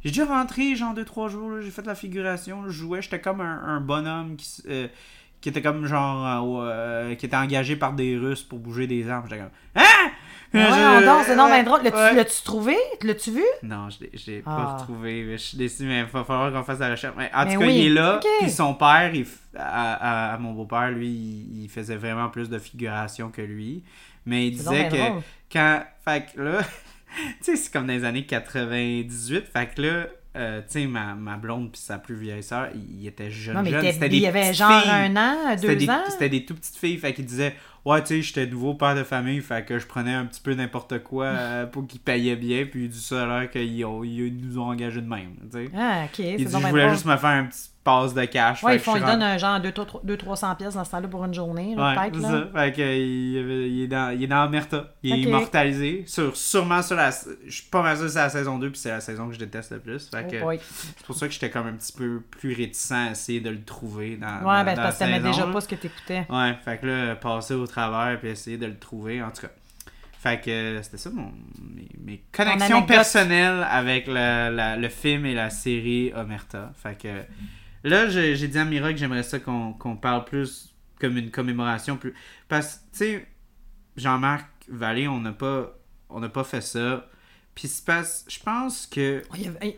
J'ai déjà rentré, genre, deux, trois jours, j'ai fait de la figuration, je jouais, j'étais comme un, un bonhomme qui, euh, qui était comme, genre, euh, euh, qui était engagé par des Russes pour bouger des armes. J'étais comme, hein? Ouais, Je- on danse, c'est donc bien drôle. L'as-tu Ouais. trouvé? L'as-tu vu? Non, je l'ai- je l'ai Ah. pas retrouvé. mais Je suis déçu, mais il va falloir qu'on fasse la recherche. Mais en Mais tout cas, oui, il est là. ok. Puis son père, il à, à- à mon beau-père, lui, il, il faisait vraiment plus de figuration que lui. Mais il disait que drôle. quand. Fait que là, tu sais, c'est comme dans les années 98. Fait que là, euh, tu sais, ma, ma blonde puis sa plus vieille sœur, il, il était jeune. Non, mais était- il avait genre filles. un an, deux des, ans? c'était des tout petites filles. Fait qu'il disait, ouais, tu sais, j'étais nouveau père de famille. Fait que je prenais un petit peu n'importe quoi euh, pour qu'ils payaient bien. Puis du l'air qu'ils ont- ils nous ont engagés de même. Tu sais. Ah, ok, Il dit, je voulais juste me faire un petit passe de cash. Ouais, ils font, ils donnent un genre 200-300 pièces dans ce temps-là pour une journée, Ouais, peut-être. ça. Fait que, il, est dans, il est dans Omerta. Il est immortalisé. Sur, sûrement sur la. Je suis pas mal sûr que c'est la saison 2, puis c'est la saison que je déteste le plus. Fait Oh que, c'est pour ça que j'étais comme un petit peu plus réticent à essayer de le trouver dans. Ouais, dans, ben dans parce que t'aimais déjà pas ce que t'écoutais. Ouais, fait que là, passer au travers, puis essayer de le trouver, en tout cas. Fait que euh, c'était ça mon, mes, mes connexions personnelles avec la- le film et la série Omerta. Fait que là, j'ai dit à Mira que j'aimerais ça qu'on parle plus comme une commémoration. Plus... Parce que, tu sais, Jean-Marc Vallée, on n'a pas, on pas fait ça. Puis je pense que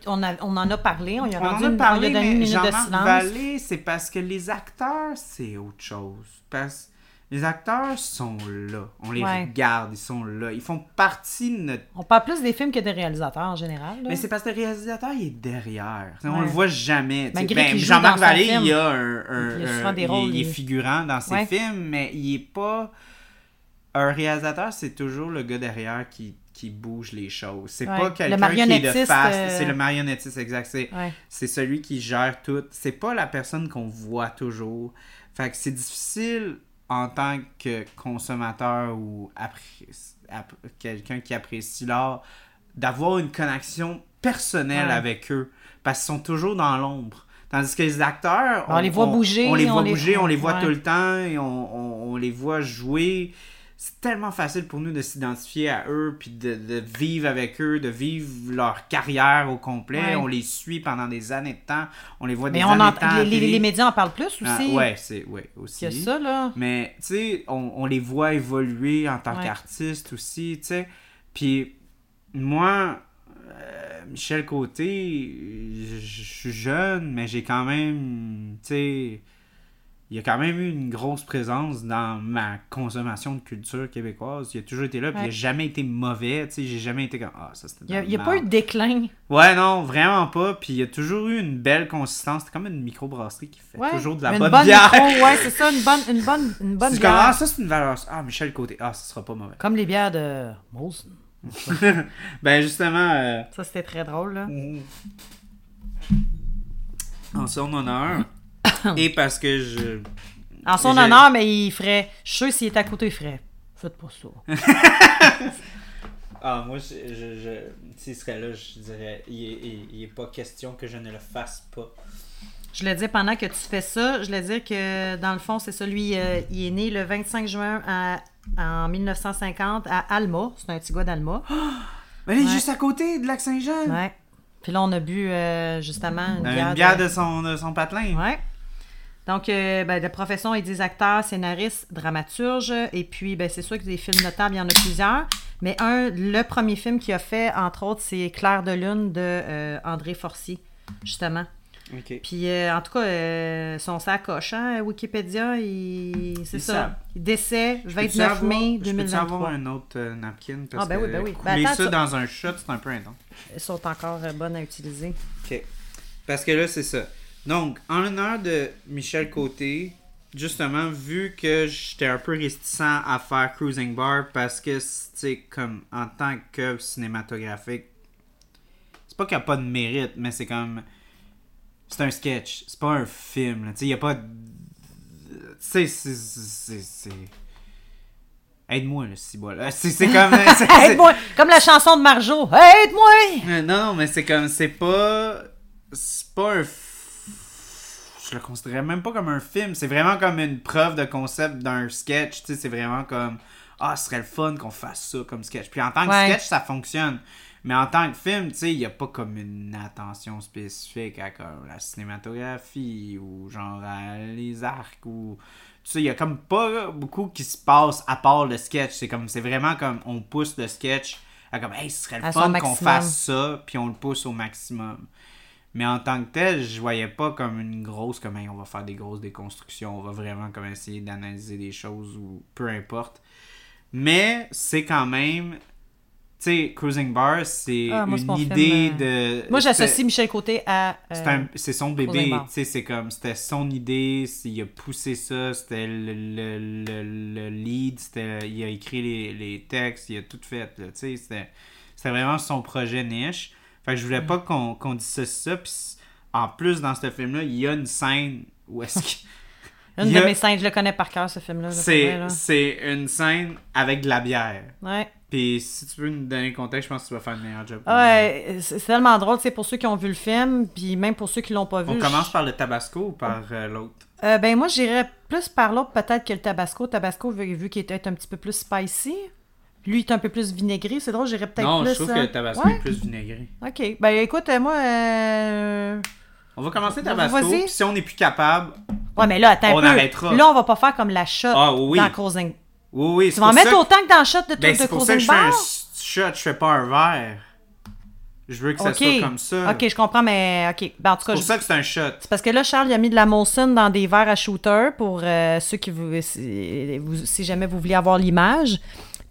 On, a- on en a parlé, on y a on rendu en a une, parlé, on y a donné une minute de Jean-Marc silence. Vallée, c'est parce que les acteurs, c'est autre chose. Parce que les acteurs sont là. On les Ouais. regarde, ils sont là. Ils font partie de notre... On parle plus des films que des réalisateurs en général. là. Mais c'est parce que le réalisateur, il est derrière. On Ouais. le voit jamais. Ben, Jean-Marc Vallée, film. il a un... un- Il a un- des il est- rôles, il est il- figurant dans ses Ouais. films, mais il est pas... Un réalisateur, c'est toujours le gars derrière qui, qui bouge les choses. C'est pas quelqu'un qui est de face. euh, C'est le marionnettiste, exact. C'est celui qui gère tout. C'est pas la personne qu'on voit toujours. Fait que c'est difficile en tant que consommateur ou quelqu'un qui apprécie l'art d'avoir une connexion personnelle Ouais. avec eux parce qu'ils sont toujours dans l'ombre. Tandis que les acteurs, On les voit bouger, on les on voit les- bouger, on les voit ouais. tout le temps et on- on les voit jouer. C'est tellement facile pour nous de s'identifier à eux, puis de, de vivre avec eux, de vivre leur carrière au complet. Ouais. On les suit pendant des années de temps. On les voit des Mais on années en- de temps. les, les- médias en parlent plus aussi. Ah, ouais, c'est ouais, aussi. Il y a ça, là. Mais, tu sais, on, on les voit évoluer en tant Ouais. qu'artistes aussi, tu sais. Puis, moi, euh, Michel Côté, je suis jeune, mais j'ai quand même, tu sais, il y a quand même eu une grosse présence dans ma consommation de culture québécoise. Il a toujours été là, puis il n'a jamais été mauvais, tu sais. J'ai jamais été comme, ah, ça c'était. Il n'y a, pas eu de déclin. Ouais, non, vraiment pas. Puis il y a toujours eu une belle consistance. C'est comme une microbrasserie qui fait Ouais. toujours de la bonne bonne bière. micro, ouais, c'est ça, une bonne, une bonne, une bonne comme, bière. ah, ça c'est une valeur. Ah, Michel Côté. Ah, ça sera pas mauvais. Comme les bières de Molson. Ben justement, euh, Ça, c'était très drôle, là. en son honneur, et parce que je. En son Je- honneur, mais il ferait. Je suis sûr s'il était à côté, il ferait. Faites pas ça. Ah, moi, je, je, je- s'il serait là, je dirais, il est, il- il est pas question que je ne le fasse pas. Je le dis pendant que tu fais ça, je le dire que dans le fond, c'est ça. Lui, euh, il est né le 25 juin à- en 1950 à Alma. C'est un petit gars d'Alma. Mais il est Ouais. juste à côté de Lac-Saint-Jean. Ouais. Puis là, on a bu euh, justement une Une bière. bière, de- de... son, de son patelin. Ouais. Donc, euh, ben, de profession, il dit acteur, scénariste, dramaturge. Et puis, ben, c'est sûr que des films notables, il y en a plusieurs. Mais un, le premier film qu'il a fait, entre autres, c'est Claire de Lune de euh, André Forcier, justement. Ok. Puis, euh, en tout cas, euh, son sacoche, hein, Wikipédia, il... c'est Ils ça. savent. Décès, Peux-tu 29 avoir- mai Je peux 2023. avoir un autre napkin? Parce Ah, ben oui, ben oui. Ben, attends, ça ça- dans un shot, c'est un peu intense. Elles sont encore bonnes à utiliser. OK. Parce que là, c'est ça. Donc, en l'honneur de Michel Côté, justement, vu que j'étais un peu réticent à faire Cruising Bar parce que, sais, comme en tant que cinématographique, c'est pas qu'il n'y a pas de mérite, mais c'est comme. C'est un sketch, c'est pas un film. là. Tu sais, il n'y a pas. de- Tu sais, c'est. c'est- c'est- Aide-moi, là, si là. C'est c'est comme. c'est- c'est- Aide-moi! Comme la chanson de Marjo. Aide-moi! Euh, Non, non, mais c'est comme. C'est pas. C'est pas un. f- Je le considérais même pas comme un film. C'est vraiment comme une preuve de concept d'un sketch. Tu sais, c'est vraiment comme. Ah, ce serait le fun qu'on fasse ça comme sketch. Puis en tant que Ouais. sketch, ça fonctionne. Mais en tant que film, tu sais, il n'y a pas comme une attention spécifique à comme la cinématographie ou genre à les arcs ou. Tu sais, il y a comme pas beaucoup qui se passe à part le sketch. C'est comme. C'est vraiment comme on pousse le sketch à comme, hey, ce serait le À fun qu'on fasse ça, puis on le pousse au maximum. Mais en tant que tel, je voyais pas comme une grosse, comme Hey, on va faire des grosses déconstructions, on va vraiment comme essayer d'analyser des choses ou peu importe. Mais c'est quand même, tu sais, Cruising Bar, c'est Ah, une film, idée euh, de. Moi, j'associe Michel Côté à. euh, c'est son bébé, tu sais, c'est comme, c'était son idée, il a poussé ça, c'était le, le, le, le lead, c'était, il a écrit les, les textes, il a tout fait, tu sais, c'était vraiment son projet niche. Fait que je Mm. voulais pas qu'on, qu'on dissocie ça, puis en plus, dans ce film-là, il y a une scène où est-ce que... Une de mes scènes, je le connais par cœur, ce film-là. c'est, c'est une scène avec de la bière. Ouais. Puis si tu veux nous donner le contexte, je pense que tu vas faire le meilleur job. Ouais, c'est c'est tellement drôle, sais, pour ceux qui ont vu le film, puis même pour ceux qui l'ont pas vu. On je- commence par le tabasco ou par euh, l'autre? Euh, ben moi, j'irais plus par l'autre peut-être que le tabasco. Tabasco, vu, vu qu'il était un petit peu plus spicy. Lui, il est un peu plus vinaigré. C'est drôle, j'irais peut-être Non, plus... je trouve que le tabasco ouais? est plus vinaigré. OK. Ben écoute, euh, moi... euh, On va commencer Tabasco, vas-y. puis si on n'est plus capable, Ouais, mais là, attends On un peu. arrêtera. Là, on va pas faire comme la shot Ah, oui. dans Cruising. oui, oui, Tu c'est vas en mettre que- autant que dans le shot de, Ben, de c'est pour ça que je fais un shot, je fais pas un verre. Je veux que ça soit comme ça. OK, je comprends, mais... OK. Ben, en tout C'est cas, pour je- ça que c'est un shot. C'est parce que là, Charles, il a mis de la Molson dans des verres à shooter pour euh, ceux qui vous si, vous- si jamais vous voulez avoir l'image.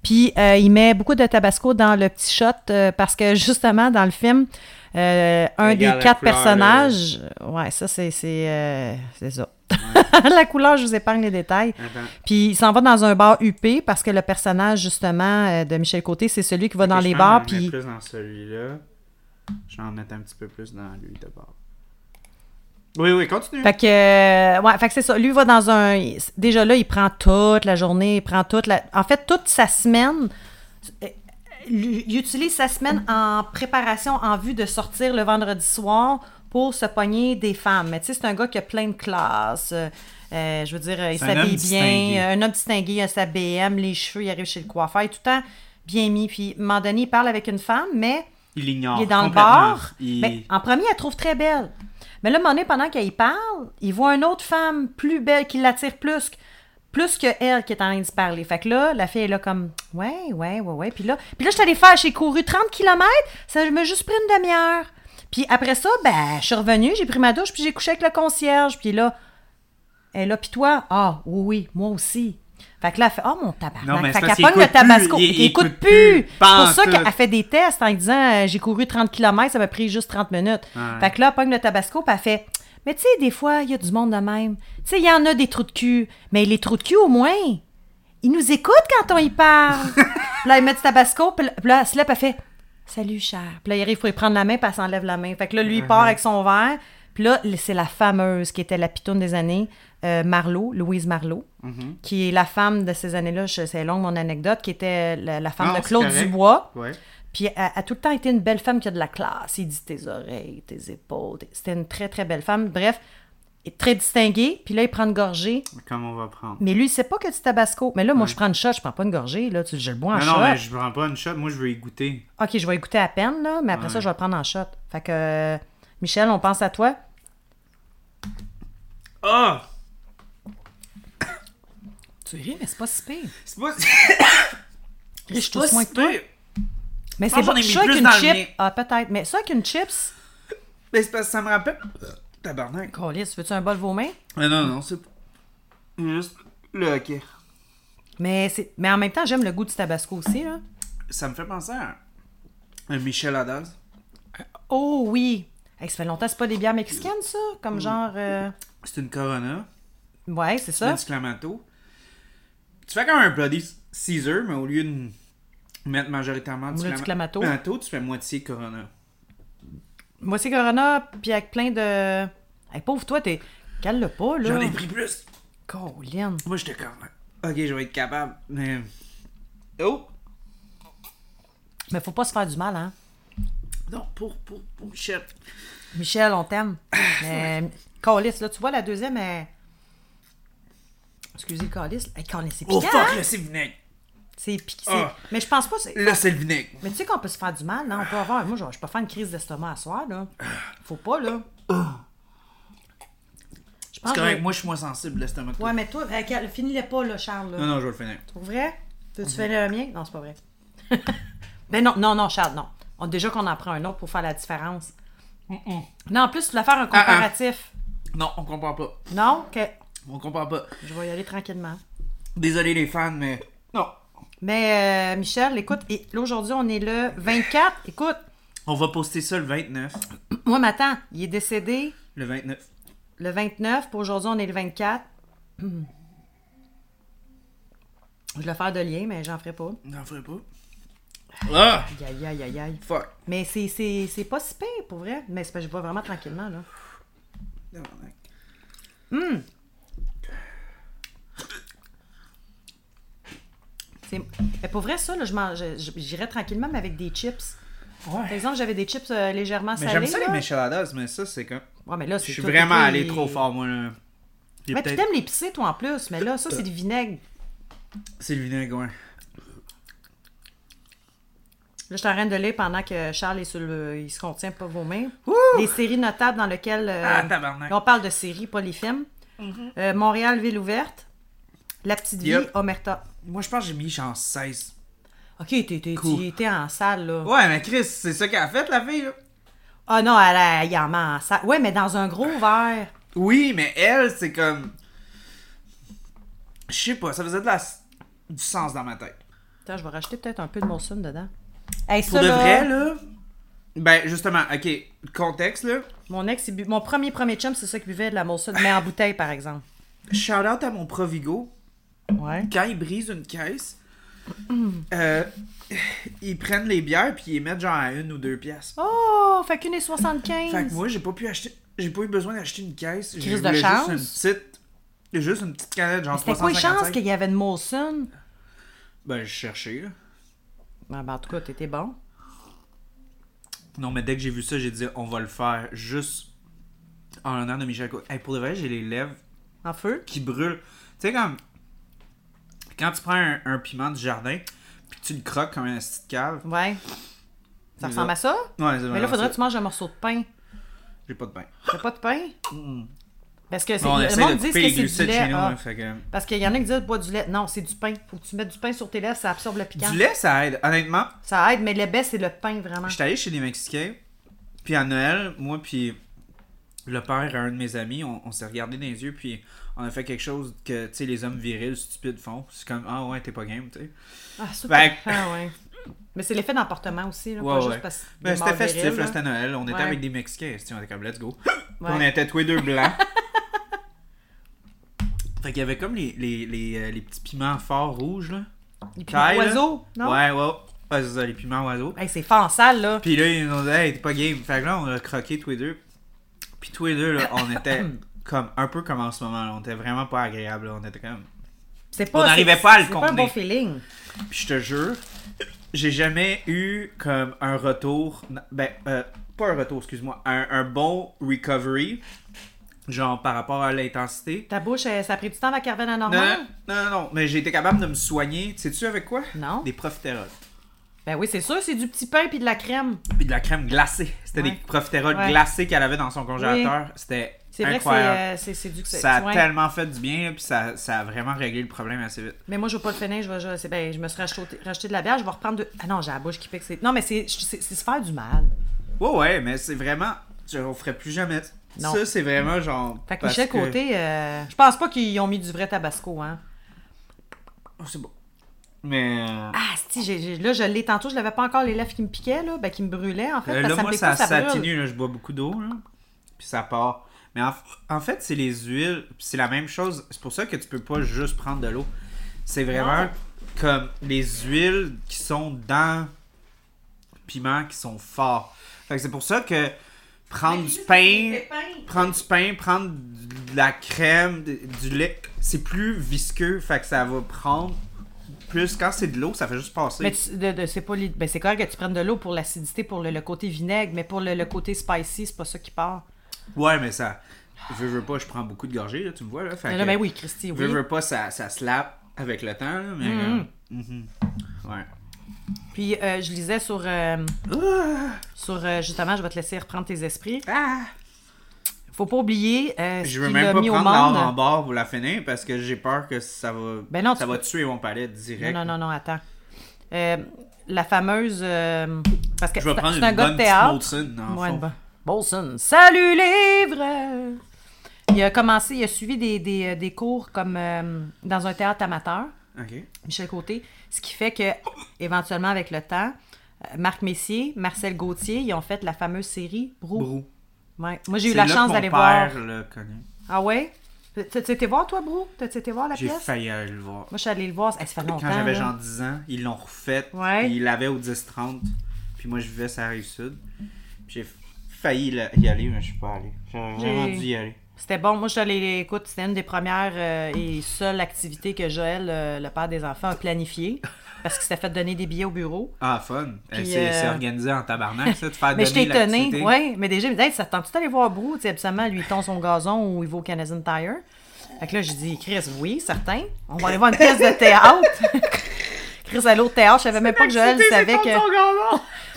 Puis euh, il met beaucoup de Tabasco dans le petit shot euh, parce que justement, dans le film, euh, un des quatre couleur, personnages. Ouais, ça, c'est c'est euh, c'est ça. la couleur, je vous épargne les détails. Attends. Puis il s'en va dans un bar UP parce que le personnage, justement, euh, de Michel Côté, c'est celui qui va dans je les bars. Puis plus dans celui-là. Je vais en mettre un petit peu plus dans lui d'abord. Oui, oui, continue. Fait que, euh, ouais, fait que c'est ça. Lui va dans un. Déjà là, il prend toute la journée, il prend toute la. En fait, toute sa semaine. euh, Il il utilise sa semaine en préparation en vue de sortir le vendredi soir pour se pogner des femmes. Mais tu sais, c'est un gars qui a plein de classes. euh, je veux dire, il s'habille distingué. bien. Un homme distingué, il a sa BM, les cheveux, il arrive chez le coiffeur, il est tout le temps bien mis. Puis, à un moment donné, il parle avec une femme, mais il ignore. il est dans le bar. Il- Mais en premier, elle trouve très belle. Mais là, un moment donné, pendant qu'elle y parle, il voit une autre femme plus belle qui l'attire plus, que- plus que elle qui est en train de se parler. Fait que là, la fille est là comme Ouais, ouais, ouais, ouais. Puis là, puis là je suis allée faire, j'ai couru 30 km, ça m'a juste pris une demi-heure. Puis après ça, ben, je suis revenue, j'ai pris ma douche, puis j'ai couché avec le concierge. Puis là, elle là, puis toi, ah, oui, oui, moi aussi. Fait que là, elle fait, oh mon tabarnak. Non, mais fait qu'elle pogne le plus. tabasco. Il- Il, il écoute plus. plus. C'est pour ça qu'elle fait des tests en disant, euh, j'ai couru 30 km, ça m'a pris juste 30 minutes. Ouais. Fait que là, elle pogne le tabasco, puis elle fait, mais tu sais, des fois, il y a du monde de même. Tu sais, il y en a des trous de cul. Mais les trous de cul, au moins, ils nous écoutent quand on y parle. puis là, elle met du tabasco, puis là- elle se lève, puis elle fait, salut, cher. Puis là, il arrive pour lui prendre la main, puis elle s'enlève la main. Fait que là, lui, il part avec son verre. Puis là, c'est la fameuse qui était la pitoune des années, euh, Marlowe, Louise Marlowe, Mhm. qui est la femme de ces années-là, c'est long mon anecdote, qui était la, la femme Non, de Claude. Dubois. Ouais. Puis elle a tout le temps été une belle femme qui a de la classe. Il dit tes oreilles, tes épaules. tes- C'était une très, très belle femme. Bref, est très distinguée. Puis là, il prend une gorgée. Comme on va prendre. Mais lui, il sait pas que c'est tabasco. Mais là, moi, je prends une shot, je prends pas une gorgée. Là, tu, je le bois en Non, shot. non, mais je prends pas une shot. Moi, je veux y goûter. Ok, je vais y goûter à peine, là. Mais après ça, je vais le prendre en shot. Fait que, euh, Michel, on pense à toi. Ah! Tu ris, mais c'est pas si pire. C'est pas. Je C'est tousse pas moins si que toi. pire. Mais Je c'est mis Ça avec plus une dans le chip. mien. Ah, peut-être. Mais ça avec une chips. Mais c'est parce que ça me rappelle. Tabarnak. Colis, veux-tu un bol vos mains? Ah non, non, c'est pas. Juste le hockey. Mais, c'est... mais en même temps, j'aime le goût du tabasco aussi, là. Ça me fait penser à un Michel Haddad. Oh oui! Hey, ça fait longtemps, c'est pas des bières mexicaines, ça? Comme genre. euh, C'est une Corona. Ouais, c'est ça. du Clamato. Tu fais comme un Bloody Caesar, mais au lieu de mettre majoritairement du, du Clama- Clamato. tu fais moitié Corona. Moi, c'est Corona, puis avec plein de. Hey, pauvre toi, t'es. Cale-le pas, là. J'en ai pris plus. Colin. Moi, j'étais comme, ok, je vais être capable, mais. Oh! Mais faut pas se faire du mal, hein. Non, pour, pour, pour Michel. Michel, on t'aime. Mais, Calis, là, tu vois, la deuxième est. Excusez, Calis. Hey, Calis, c'est Oh piquant. fuck, hein? là, c'est vinaigre. C'est piqué. Ah. Mais je pense pas. c'est- Là, c'est le vinaigre. Mais tu sais qu'on peut se faire du mal, non? On peut avoir. Moi, je peux faire une crise d'estomac à soir, là. Faut pas, là. Je pense C'est correct, que- moi, je suis moins sensible, l'estomac. que toi. Ouais, mais toi, euh, finis-les pas, là, Charles. Là. Non, non, je vais le finir. Pour vrai? Tu tu fais le mien? Non, c'est pas vrai. ben non, non, non, Charles, non. On, déjà qu'on en prend un autre pour faire la différence. Non, en plus, tu dois faire un Ah, ah. comparatif. Non, on comprend pas. Non? Que On comprend pas. je vais y aller tranquillement. Désolé, les fans, mais. Non. Mais euh, Michel, écoute, et là aujourd'hui, on est le 24. Écoute, On va poster ça le 29. moi, mais attends, il est décédé Le 29. le 29, pour aujourd'hui, on est le 24. Je vais faire de lien, mais j'en ferai pas. N'en ferai pas. Ah! Aïe, aïe, aïe, aïe. Fuck. Mais c'est, c'est, c'est pas si pire, pour vrai. Mais c'est parce que je vais vraiment tranquillement, là. C'est... Mais pour vrai, ça, là, je mange, je- j'irais tranquillement, mais avec des chips. Par Ouais. exemple, j'avais des chips euh, légèrement Mais salés. j'aime ça les là. micheladas, mais ça, c'est comme. Ouais, mais là, c'est Je suis tout vraiment été- allé trop fort, moi, là. Peut-être- t'aimes l'épicé, toi, en plus. Mais là, ça, c'est du vinaigre. C'est le vinaigre, ouais. Là, je suis en train de lire pendant que Charles est sur le... il se contient pas vomir. Les séries notables dans lesquelles... euh, Ah, on parle de séries, pas les films. Euh, Montréal, Ville ouverte. La petite vie. Omerta. Moi, je pense que j'ai mis genre 16. Ok, Cool. tu étais en salle, là. Ouais, mais Chris, c'est ça qu'elle a fait, la fille, là. Ah non, elle, a- elle y en met en salle. Ouais, mais dans un gros verre. Oui, mais elle, c'est comme. Je sais pas, ça faisait de la... du sens dans ma tête. Attends, je vais rajouter peut-être un peu de Molson dedans. Hey, Pour ça, de là, vrai, là. Ben, justement, ok, contexte, là. Mon ex, il bu- mon premier premier chum, c'est ça qui buvait de la Molson, mais en bouteille, par exemple. Shout out à mon Provigo. Ouais. Quand ils brisent une caisse, euh, ils prennent les bières puis ils mettent genre à une ou deux pièces. Oh, fait qu'une et 75. Fait que moi, j'ai pas pu acheter. J'ai pas eu besoin d'acheter une caisse. J'ai. Juste une petite. Juste une petite canette, genre C'était quoi les chances 355. qu'il y avait de Molson? Ben, je cherchais, là. Ah, ben, en tout cas, t'étais bon. Non, mais dès que j'ai vu ça, j'ai dit, on va le faire juste en l'honneur de Michel Cook. Hey, pour de vrai, j'ai les lèvres En feu? qui brûlent. Tu sais, comme. Quand tu prends un, un piment du jardin, puis tu le croques comme un petite cave. Ouais. Ça ressemble à ça? Ouais, c'est Mais là, faudrait ça. que tu manges un morceau de pain. J'ai pas de pain. T'as pas de pain? Parce que Bon, le monde de dit que les c'est du lait. nous. ah. hein, que- Parce qu'il y en a qui disent bois du lait. Non, c'est du pain. Faut que tu mettes du pain sur tes lèvres, ça absorbe le piquant. Du lait, ça aide. Honnêtement, Ça aide, mais le lait, c'est le pain, vraiment. j'étais allé chez des Mexicains, puis à Noël, moi, puis le père, un de mes amis, on, on s'est regardé dans les yeux, puis on a fait quelque chose que, tu sais, les hommes virils, stupides font. C'est comme, ah ouais, t'es pas game, tu sais. Ah, que- ah, ouais. Mais c'est l'effet d'emportement aussi, là, Ouais, pas ouais. juste parce que Ben, c'était festif, c'était Noël. On était avec des Mexicains, on était comme, let's go. On était tous les deux blancs. fait qu'il y avait comme les, les, les, euh, les petits piments forts rouges, là. Les piments là. oiseaux, non? Ouais, ouais. Ouais, c'est ça, les piments oiseaux. Hey, c'est fort en salle, là. Puis là, ils nous ont dit, hey, t'es pas game. Fait que là, on a croqué tous les deux. Puis tous les deux, là, on était comme un peu comme en ce moment. Là. On était vraiment pas agréable. là. On était comme. C'est On n'arrivait pas à le C'est pas un bon contenir. feeling. Puis je te jure, j'ai jamais eu comme un retour. Ben, euh, pas un retour, excuse-moi. Un, un bon recovery. Genre par rapport à l'intensité. Ta bouche, euh, ça a pris du temps qu'elle revienne à Non, normal? non, non, non, mais j'ai été capable de me soigner. Sais-tu avec quoi? Non. Des profiteroles. Ben oui, c'est sûr, c'est du petit pain puis de la crème. Puis de la crème glacée. C'était Ouais. des profiteroles Ouais. glacées qu'elle avait dans son congélateur. C'était C'est vrai que c'est, euh, c'est, du Ça a ouais. tellement fait du bien, puis ça, ça a vraiment réglé le problème assez vite. Mais moi, je veux pas le finir. Je, vais, je, ben, je me suis racheté, racheté de la bière. Je vais reprendre de. Ah non, j'ai la bouche qui pique. c'est- Non, mais c'est, se faire du mal. Ouais, ouais, mais c'est vraiment. je- On ferait plus jamais. Non. Ça, c'est vraiment genre. Fait que Michel Côté, euh, je pense pas qu'ils ont mis du vrai tabasco, hein. Oh, c'est bon. Mais. euh, Ah, si, là, je l'ai tantôt, je l'avais pas encore les lèvres qui me piquaient, là, ben, qui me brûlaient, en fait. euh, parce là, ça moi, me ça, atténue, là, je bois beaucoup d'eau, là. Puis ça part. Mais en, en fait, c'est les huiles. c'est la même chose. C'est pour ça que tu peux pas juste prendre de l'eau. C'est vraiment Non. comme les huiles qui sont dans le piment qui sont forts. Fait que c'est pour ça que prendre du pain. Prendre du pain, prendre de la crème, de- du lait. C'est plus visqueux, fait que ça va prendre plus. Quand c'est de l'eau, ça fait juste passer. Mais tu- de, de- c'est pas ben, c'est correct que tu prennes de l'eau pour l'acidité, pour le, le côté vinaigre, mais pour le, le côté spicy, c'est pas ça qui part. Ouais, mais ça. Je veux pas, je prends beaucoup de gorgées, là, tu me vois, là. Fait Mais que- ben oui, Christy, oui. veux pas, ça, ça slap avec le temps, là, mais. Mhm. euh, mhm. Ouais. Puis euh, je lisais sur, euh, Ah! sur euh, justement, je vais te laisser reprendre tes esprits. Ah! Faut pas oublier Je veux même pas mis prendre l'art en monde. bord pour la finir parce que j'ai peur que ça va, Ben non, ça va peux- tuer mon palais direct. Non, non, non, non, attends. La fameuse. parce que Je vais prendre une un gars de théâtre. Molson, en Ouais, bonne- Bolson. Salut livre! Il a commencé, il a suivi des, des, des cours comme dans un théâtre amateur, Ok. Michel Côté, ce qui fait que, éventuellement, avec le temps, euh, Marc Messier, Marcel Gauthier, ils ont fait la fameuse série Brou. Brou. Ouais. Moi, j'ai eu la chance d'aller voir. connu. Ah ouais? T'as été voir, toi, Brou? T'as été voir la J'ai pièce? failli aller le voir. Moi, je suis allée le voir. Ça fait longtemps. Quand j'avais genre 10 ans, ils l'ont refait. Ouais. Puis ils l'avaient au 10-30. Puis moi, je vivais sur la rive sud. Puis j'ai failli y aller, mais je suis pas allé. J'aurais vraiment J'ai- dû y aller. C'était bon. Moi, je suis allée, écoute, c'était une des premières euh, et seules activités que Joël, euh, le père des enfants, a planifié. Parce qu'il s'était fait donner des billets au bureau. Ah, fun. Puis, c'est euh, organisé en tabarnak, ça, de faire Mais je t'ai donner étonnée. Ouais, mais déjà, il me dit, Hey, ça te tente-tu d'aller voir Brou? Tu sais, habituellement, lui, il tond son gazon ou il va au Canadian Tire. Fait que là, j'ai dit, Chris, oui, certain. On va aller voir une pièce de théâtre. Chris, à l'autre théâtre, je savais même pas que Joël savait que.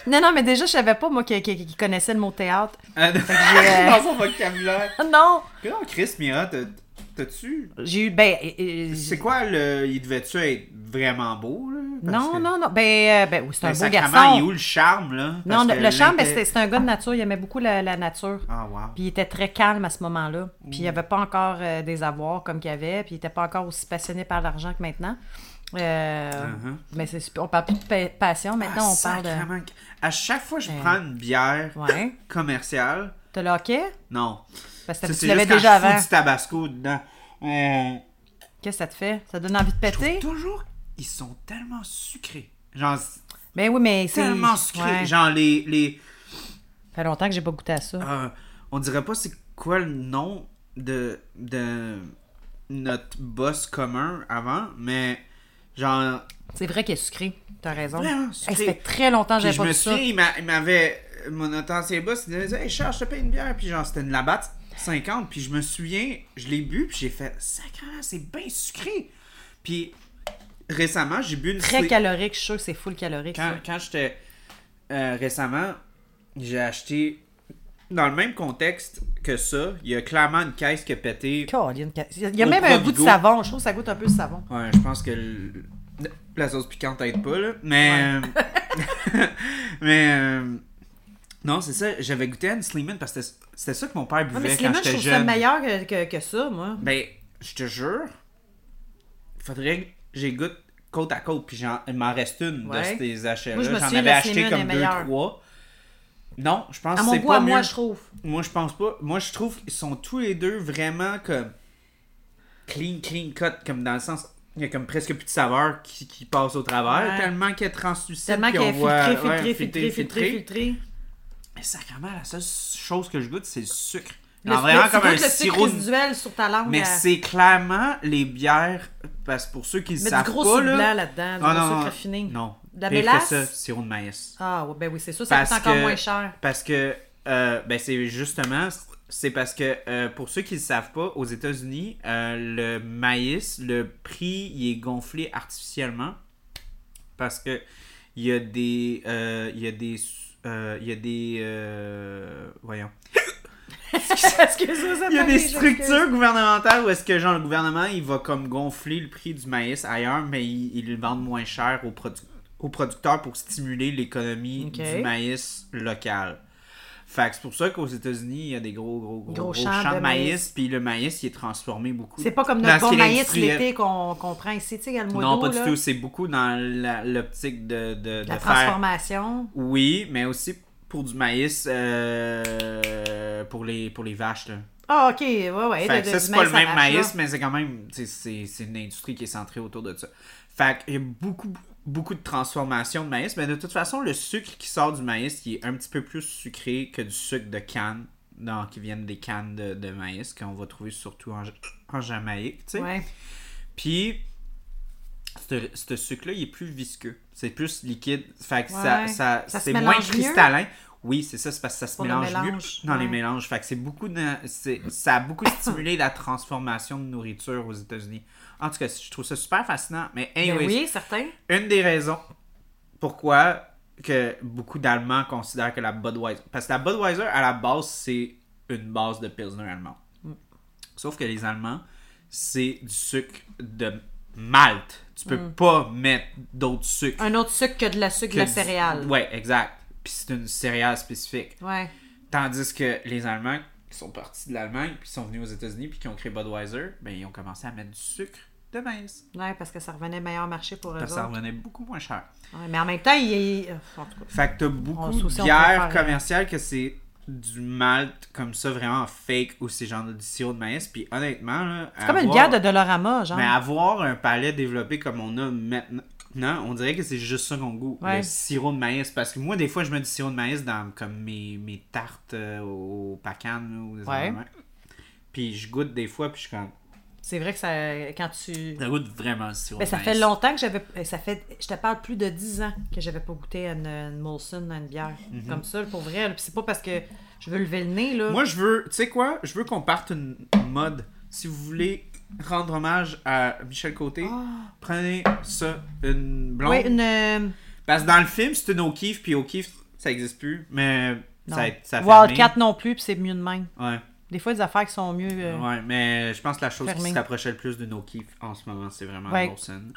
Non, non, mais déjà, je savais pas, moi, qu'il qu'il connaissait le mot théâtre. Ah, euh, Dans son vocabulaire. Non! Comment Chris Mira, t'as- t'as-tu? J'ai eu. Ben. euh, euh, C'est quoi le. Il devait-tu être vraiment beau, là? Parce Non, que- non, non. Ben, euh, ben oui, c'est un Ben, beau garçon. Il est où le charme, là? Non, Parce le, charme, ben, c'était un gars de nature. Il aimait beaucoup la, la nature. Ah, wow. Puis il était très calme à ce moment-là. Puis Mm. il avait pas encore euh, des avoirs comme qu'il avait. Puis il était pas encore aussi passionné par l'argent que maintenant. Euh, Uh-huh. Mais c'est on parle plus de pa- passion. Maintenant, Ah, on parle de. À chaque fois que je Euh, prends une bière Ouais. commerciale, T'as le hockey? non. Parce que Ça, tu l'avais déjà avant. du tabasco dedans. Euh, Qu'est-ce que ça te fait? Ça donne envie de je péter? toujours, ils sont tellement sucrés. Genre, Ben oui, mais c'est. tellement sucrés. Ouais. Genre, les. les Ça fait longtemps que j'ai pas goûté à ça. euh, on dirait pas c'est quoi le nom de, de notre boss commun avant, mais genre. C'est vrai qu'il est sucré. T'as raison. Vraiment ça fait très longtemps que j'avais je pas me vu ça. souviens, il m'a- il m'avait. Mon ancien boss, il disait Hey Charles, je te paye une bière. Puis genre, c'était une Labatt 50. Puis je me souviens, je l'ai bu. Puis j'ai fait Sacrément, c'est bien sucré. Puis récemment, j'ai bu une. Très calorique, je suis sûr que c'est full calorique. Quand, quand j'étais. euh, récemment, j'ai acheté. Dans le même contexte que ça, il y a clairement une caisse qui a pété. Il y a même un goût de savon. Je trouve que ça goûte un peu le savon. Ouais, je pense que le- la sauce piquante aide pas, là. Mais. euh, mais. euh, non, c'est ça. J'avais goûté à une Sleeman parce que c'était- ça que mon père Ouais, buvait quand Slimane, je j'étais trouve ça jeune. meilleur que, que, que ça, moi. Ben, je te jure, faudrait que j'ai goûte côte à côte. Puis il m'en reste une Ouais. de ces achats-là. Je J'en avais acheté comme deux, meilleure. trois. Non, je pense À que mon c'est pas à moi, mieux. je trouve. Moi, je pense pas. Moi, je trouve qu'ils sont tous les deux vraiment comme clean, clean cut, comme dans le sens. Il y a comme presque plus de saveur qui, qui passe au travers, Ouais. tellement qu'elle est translucide. Tellement on est voit- filtré, ouais, filtré, filtré, filtré, filtré. Mais sacrément, la seule chose que je goûte, c'est le sucre. Le- Genre, vraiment le- comme un sirop. résiduel sur ta langue. Mais à- c'est clairement les bières, parce que pour ceux qui ne savent du gros pas, là... là-dedans, du Ah, gros non, sucre non, raffiné. Non. De la mélasse? ça, sirop de maïs. Ah, ouais, ben oui, c'est ça, ça Parce coûte encore que- moins cher. Parce que, euh, ben c'est justement, c'est parce que euh, pour ceux qui ne le savent pas, aux États-Unis, euh, le maïs, le prix, il est gonflé artificiellement parce que il y a des, il y a des, il y a des, voyons, il y a des structures gouvernementales où est-ce que genre le gouvernement il va comme gonfler le prix du maïs ailleurs, mais il le vendent moins cher aux, produ- aux producteurs pour stimuler l'économie du maïs local. Fait que c'est pour ça qu'aux États-Unis, il y a des gros, gros, gros, Gros gros champs champs, de de maïs, puis le maïs, il est transformé beaucoup. C'est pas comme notre bon maïs l'été qu'on qu'on prend ici, tu sais, le Non, pas du là. tout. C'est beaucoup dans l'optique de, de, La de faire... transformation. Oui, mais aussi pour du maïs euh, pour, les, pour les vaches, là. Ah, ok, ouais, ouais. Fait que ça, c'est pas le même là. maïs, mais c'est quand même. c'est une industrie qui est centrée autour de ça. Fait qu'il y a beaucoup, beaucoup de transformation de maïs, mais de toute façon, le sucre qui sort du maïs, il est un petit peu plus sucré que du sucre de canne qui viennent des cannes de, de maïs qu'on va trouver surtout en, Ja- en Jamaïque, tu sais. Ouais. Puis, ce sucre-là, il est plus visqueux. C'est plus liquide. Fait que ça, Ouais. ça, Ça se c'est moins mieux? cristallin. Oui, c'est ça, c'est parce que ça se Pour mélange mieux dans les mélanges. Fait que c'est beaucoup de, c'est- ça a beaucoup stimulé la transformation de nourriture aux États-Unis. En tout cas, je trouve ça super fascinant. Mais Ben anyways, oui, certain. une des raisons pourquoi que beaucoup d'Allemands considèrent que la Budweiser... Parce que la Budweiser, à la base, c'est une base de Pilsner allemand. Sauf que les Allemands, c'est du sucre de Malte. Tu peux pas mettre d'autres sucres. Un autre sucre que de la sucre de la du- céréale. Ouais, exact. Puis c'est une céréale spécifique. Ouais. Tandis que les Allemands qui sont partis de l'Allemagne, puis sont venus aux États-Unis, puis qui ont créé Budweiser, ben ils ont commencé à mettre du sucre de maïs. Ouais, parce que ça revenait meilleur marché pour eux Parce que ça revenait beaucoup moins cher. Ouais, mais en même temps, il il- en tout cas. Fait que t'as beaucoup de bières commerciales que c'est du malt comme ça, vraiment fake, ou c'est genre du sirop de maïs. Puis honnêtement, là, C'est comme une bière de Dolorama, genre. Mais avoir un palais développé comme on a maintenant, on dirait que c'est juste ça qu'on goûte. Ouais. Le sirop de maïs. Parce que moi, des fois, je mets du sirop de maïs dans comme mes, mes tartes euh, au pacan ou des Ouais. Puis je goûte des fois, puis je suis comme. C'est vrai que ça, quand tu. Ça goûte vraiment le sirop Ben, de ça maïs. fait longtemps que j'avais. Ça fait. Je te parle plus de 10 ans que j'avais pas goûté à une, une Molson, à une bière. Comme ça, pour vrai. Puis c'est pas parce que je veux lever le nez, là. Mhm. Moi, je veux, tu sais quoi, je veux qu'on parte une mode. Si vous voulez rendre hommage à Michel Côté, prenez ça, une blonde. Ah. Oui, une. euh, Parce que dans le film, c'est une O'Keeffe, puis O'Keeffe, ça existe plus, mais non. ça fermé. Wildcat non plus, puis c'est mieux de même. Ouais, Des fois, des affaires qui sont mieux. euh, ouais, mais je pense que la chose qui se rapprochait le plus d'une O'Keeffe en ce moment, c'est vraiment Ouais. Molson.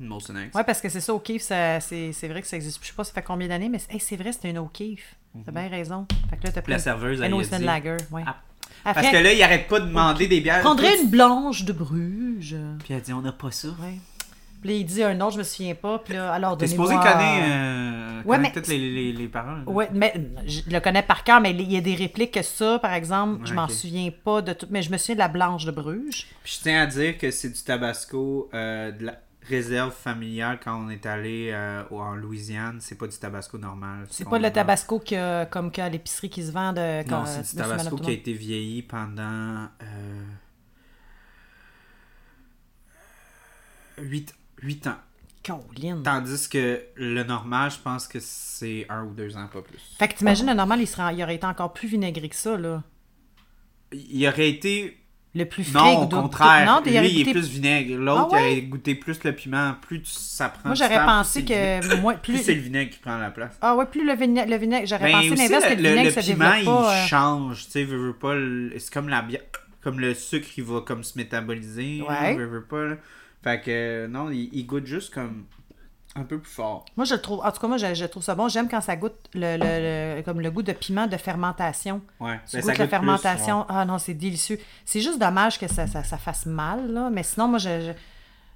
X. Ouais, parce que c'est ça, O'Keeffe, ça- c'est c'est vrai que ça existe. plus. Je sais pas ça fait combien d'années, mais c'est hey, c'est vrai, c'était une O'Keeffe. T'as bien raison. Fait que là, t'as Puis la pris serveuse, elle a dit- Lager. Ouais. Ah. Après, Parce que là, il arrête pas de demander des bières. prendrais Puis une blanche de Bruges. Puis elle dit, on n'a pas ça. Ouais. Puis là, il dit un autre, je me souviens pas. Puis là, alors, T'es supposé connaître, euh, Ouais, mais- toutes les, les, les paroles. Ouais, mais je le connais par cœur, mais il y a des répliques que ça, par exemple, je Ouais, m'en ok. souviens pas de tout. Mais je me souviens de la blanche de Bruges. Puis je tiens à dire que c'est du tabasco euh, de la réserve familiale quand on est allé euh, en Louisiane. C'est pas du tabasco normal. C'est pas le tabasco que, comme qu'à l'épicerie qui se vend de. Non, c'est du Monsieur, Madame, tabasco qui a été vieilli pendant euh, 8, ans. Tandis que le normal, je pense que c'est un ou deux ans, pas plus. Fait que t'imagines, le normal, il, serait, il aurait été encore plus vinaigré que ça, là. Il aurait été Le plus frais. Non, au contraire. Non, Lui, il est plus vinaigre. L'autre, Ah ouais? il aurait goûté plus le piment. Plus ça prend Moi, j'aurais pensé que. Moi, Plus plus. c'est le vinaigre qui prend la place. Ah ouais, plus le vinaigre. Le vinaigre j'aurais Ben, pensé l'inverse, que le, vinaigre le se piment, pas. il euh, change. Tu sais, veux, veux pas. le- C'est comme la bière. Comme le sucre, il va comme se métaboliser. Ouais. Veux, veux pas. là. Fait que, non, il, il goûte juste comme un peu plus fort. Moi, je le trouve. En tout cas, moi, je, je trouve ça bon. J'aime quand ça goûte le, le- le- comme le goût de piment de fermentation. Ouais. Tu Ben, goûtes la ça goûte plus, fermentation. ouais. Ah non, c'est délicieux. C'est juste dommage que ça, ça, ça fasse mal, là. Mais sinon, moi, je. je-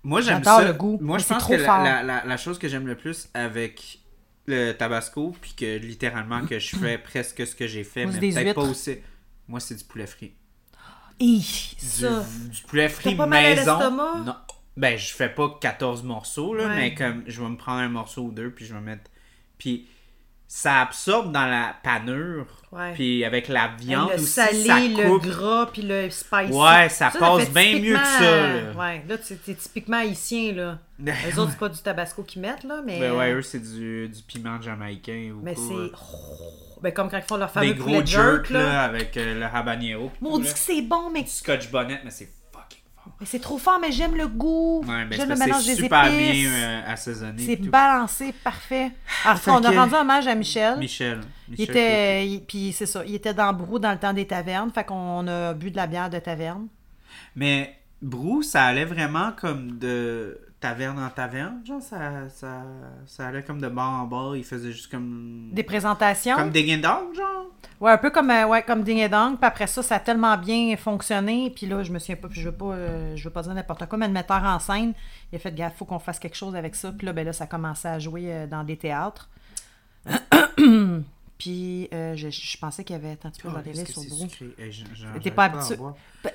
Moi, j'aime J'adore ça. le goût, Moi, mais je pense trop que la, fort. la, la- la chose que j'aime le plus avec le tabasco, puis que littéralement que je fais presque ce que j'ai fait, Moi, mais peut-être pas aussi. Moi, c'est du poulet frit. Hi, ça. du poulet frit pas mal à maison. Non. Ben, je fais pas 14 morceaux, là, Ouais. mais comme je vais me prendre un morceau ou deux, puis je vais mettre. Puis ça absorbe dans la panure. Ouais. Puis avec la viande le aussi, salé, ça le coupe. gras, puis le spicy. Ouais, ça passe bien mieux que ça, là. Ouais, là, c'est typiquement haïtien, là. Les autres, c'est pas du tabasco qu'ils mettent, là, mais... Ben ouais, eux, c'est du, du piment jamaïcain ou mais c'est... euh, ben comme quand ils font leur fameux Des gros jerk, là, là. avec euh, le habanero. Maudit là. que c'est bon, mais... Du scotch bonnet, mais c'est. Mais c'est trop fort, mais j'aime le goût. Ouais, ben j'aime le parce que mélange c'est des super épices. bien euh, assaisonné. c'est balancé, parfait. Alors, on a rendu hommage à Michel. Michel. Il Michel était, il- puis c'est ça, il était dans Brou dans le temps des tavernes, fait qu'on a bu de la bière de taverne. Mais Brou, ça allait vraiment comme de taverne en taverne. Genre, ça, ça, ça allait comme de bar en bar. Il faisait juste comme. Des présentations? Comme des Dog, genre. Ouais, un peu comme, euh, ouais, comme Ding et Dong. Puis après ça, ça a tellement bien fonctionné. Puis là, je me souviens pas, puis je veux pas, euh, je veux pas dire n'importe quoi, mais le metteur en scène, il a fait, gaffe, faut qu'on fasse quelque chose avec ça. Puis là, ben là, ça a commencé à jouer euh, dans des théâtres. puis euh, je, je pensais qu'il y avait. Attends, tu peux regarder sur j'en- j'en- T'es pas habitué.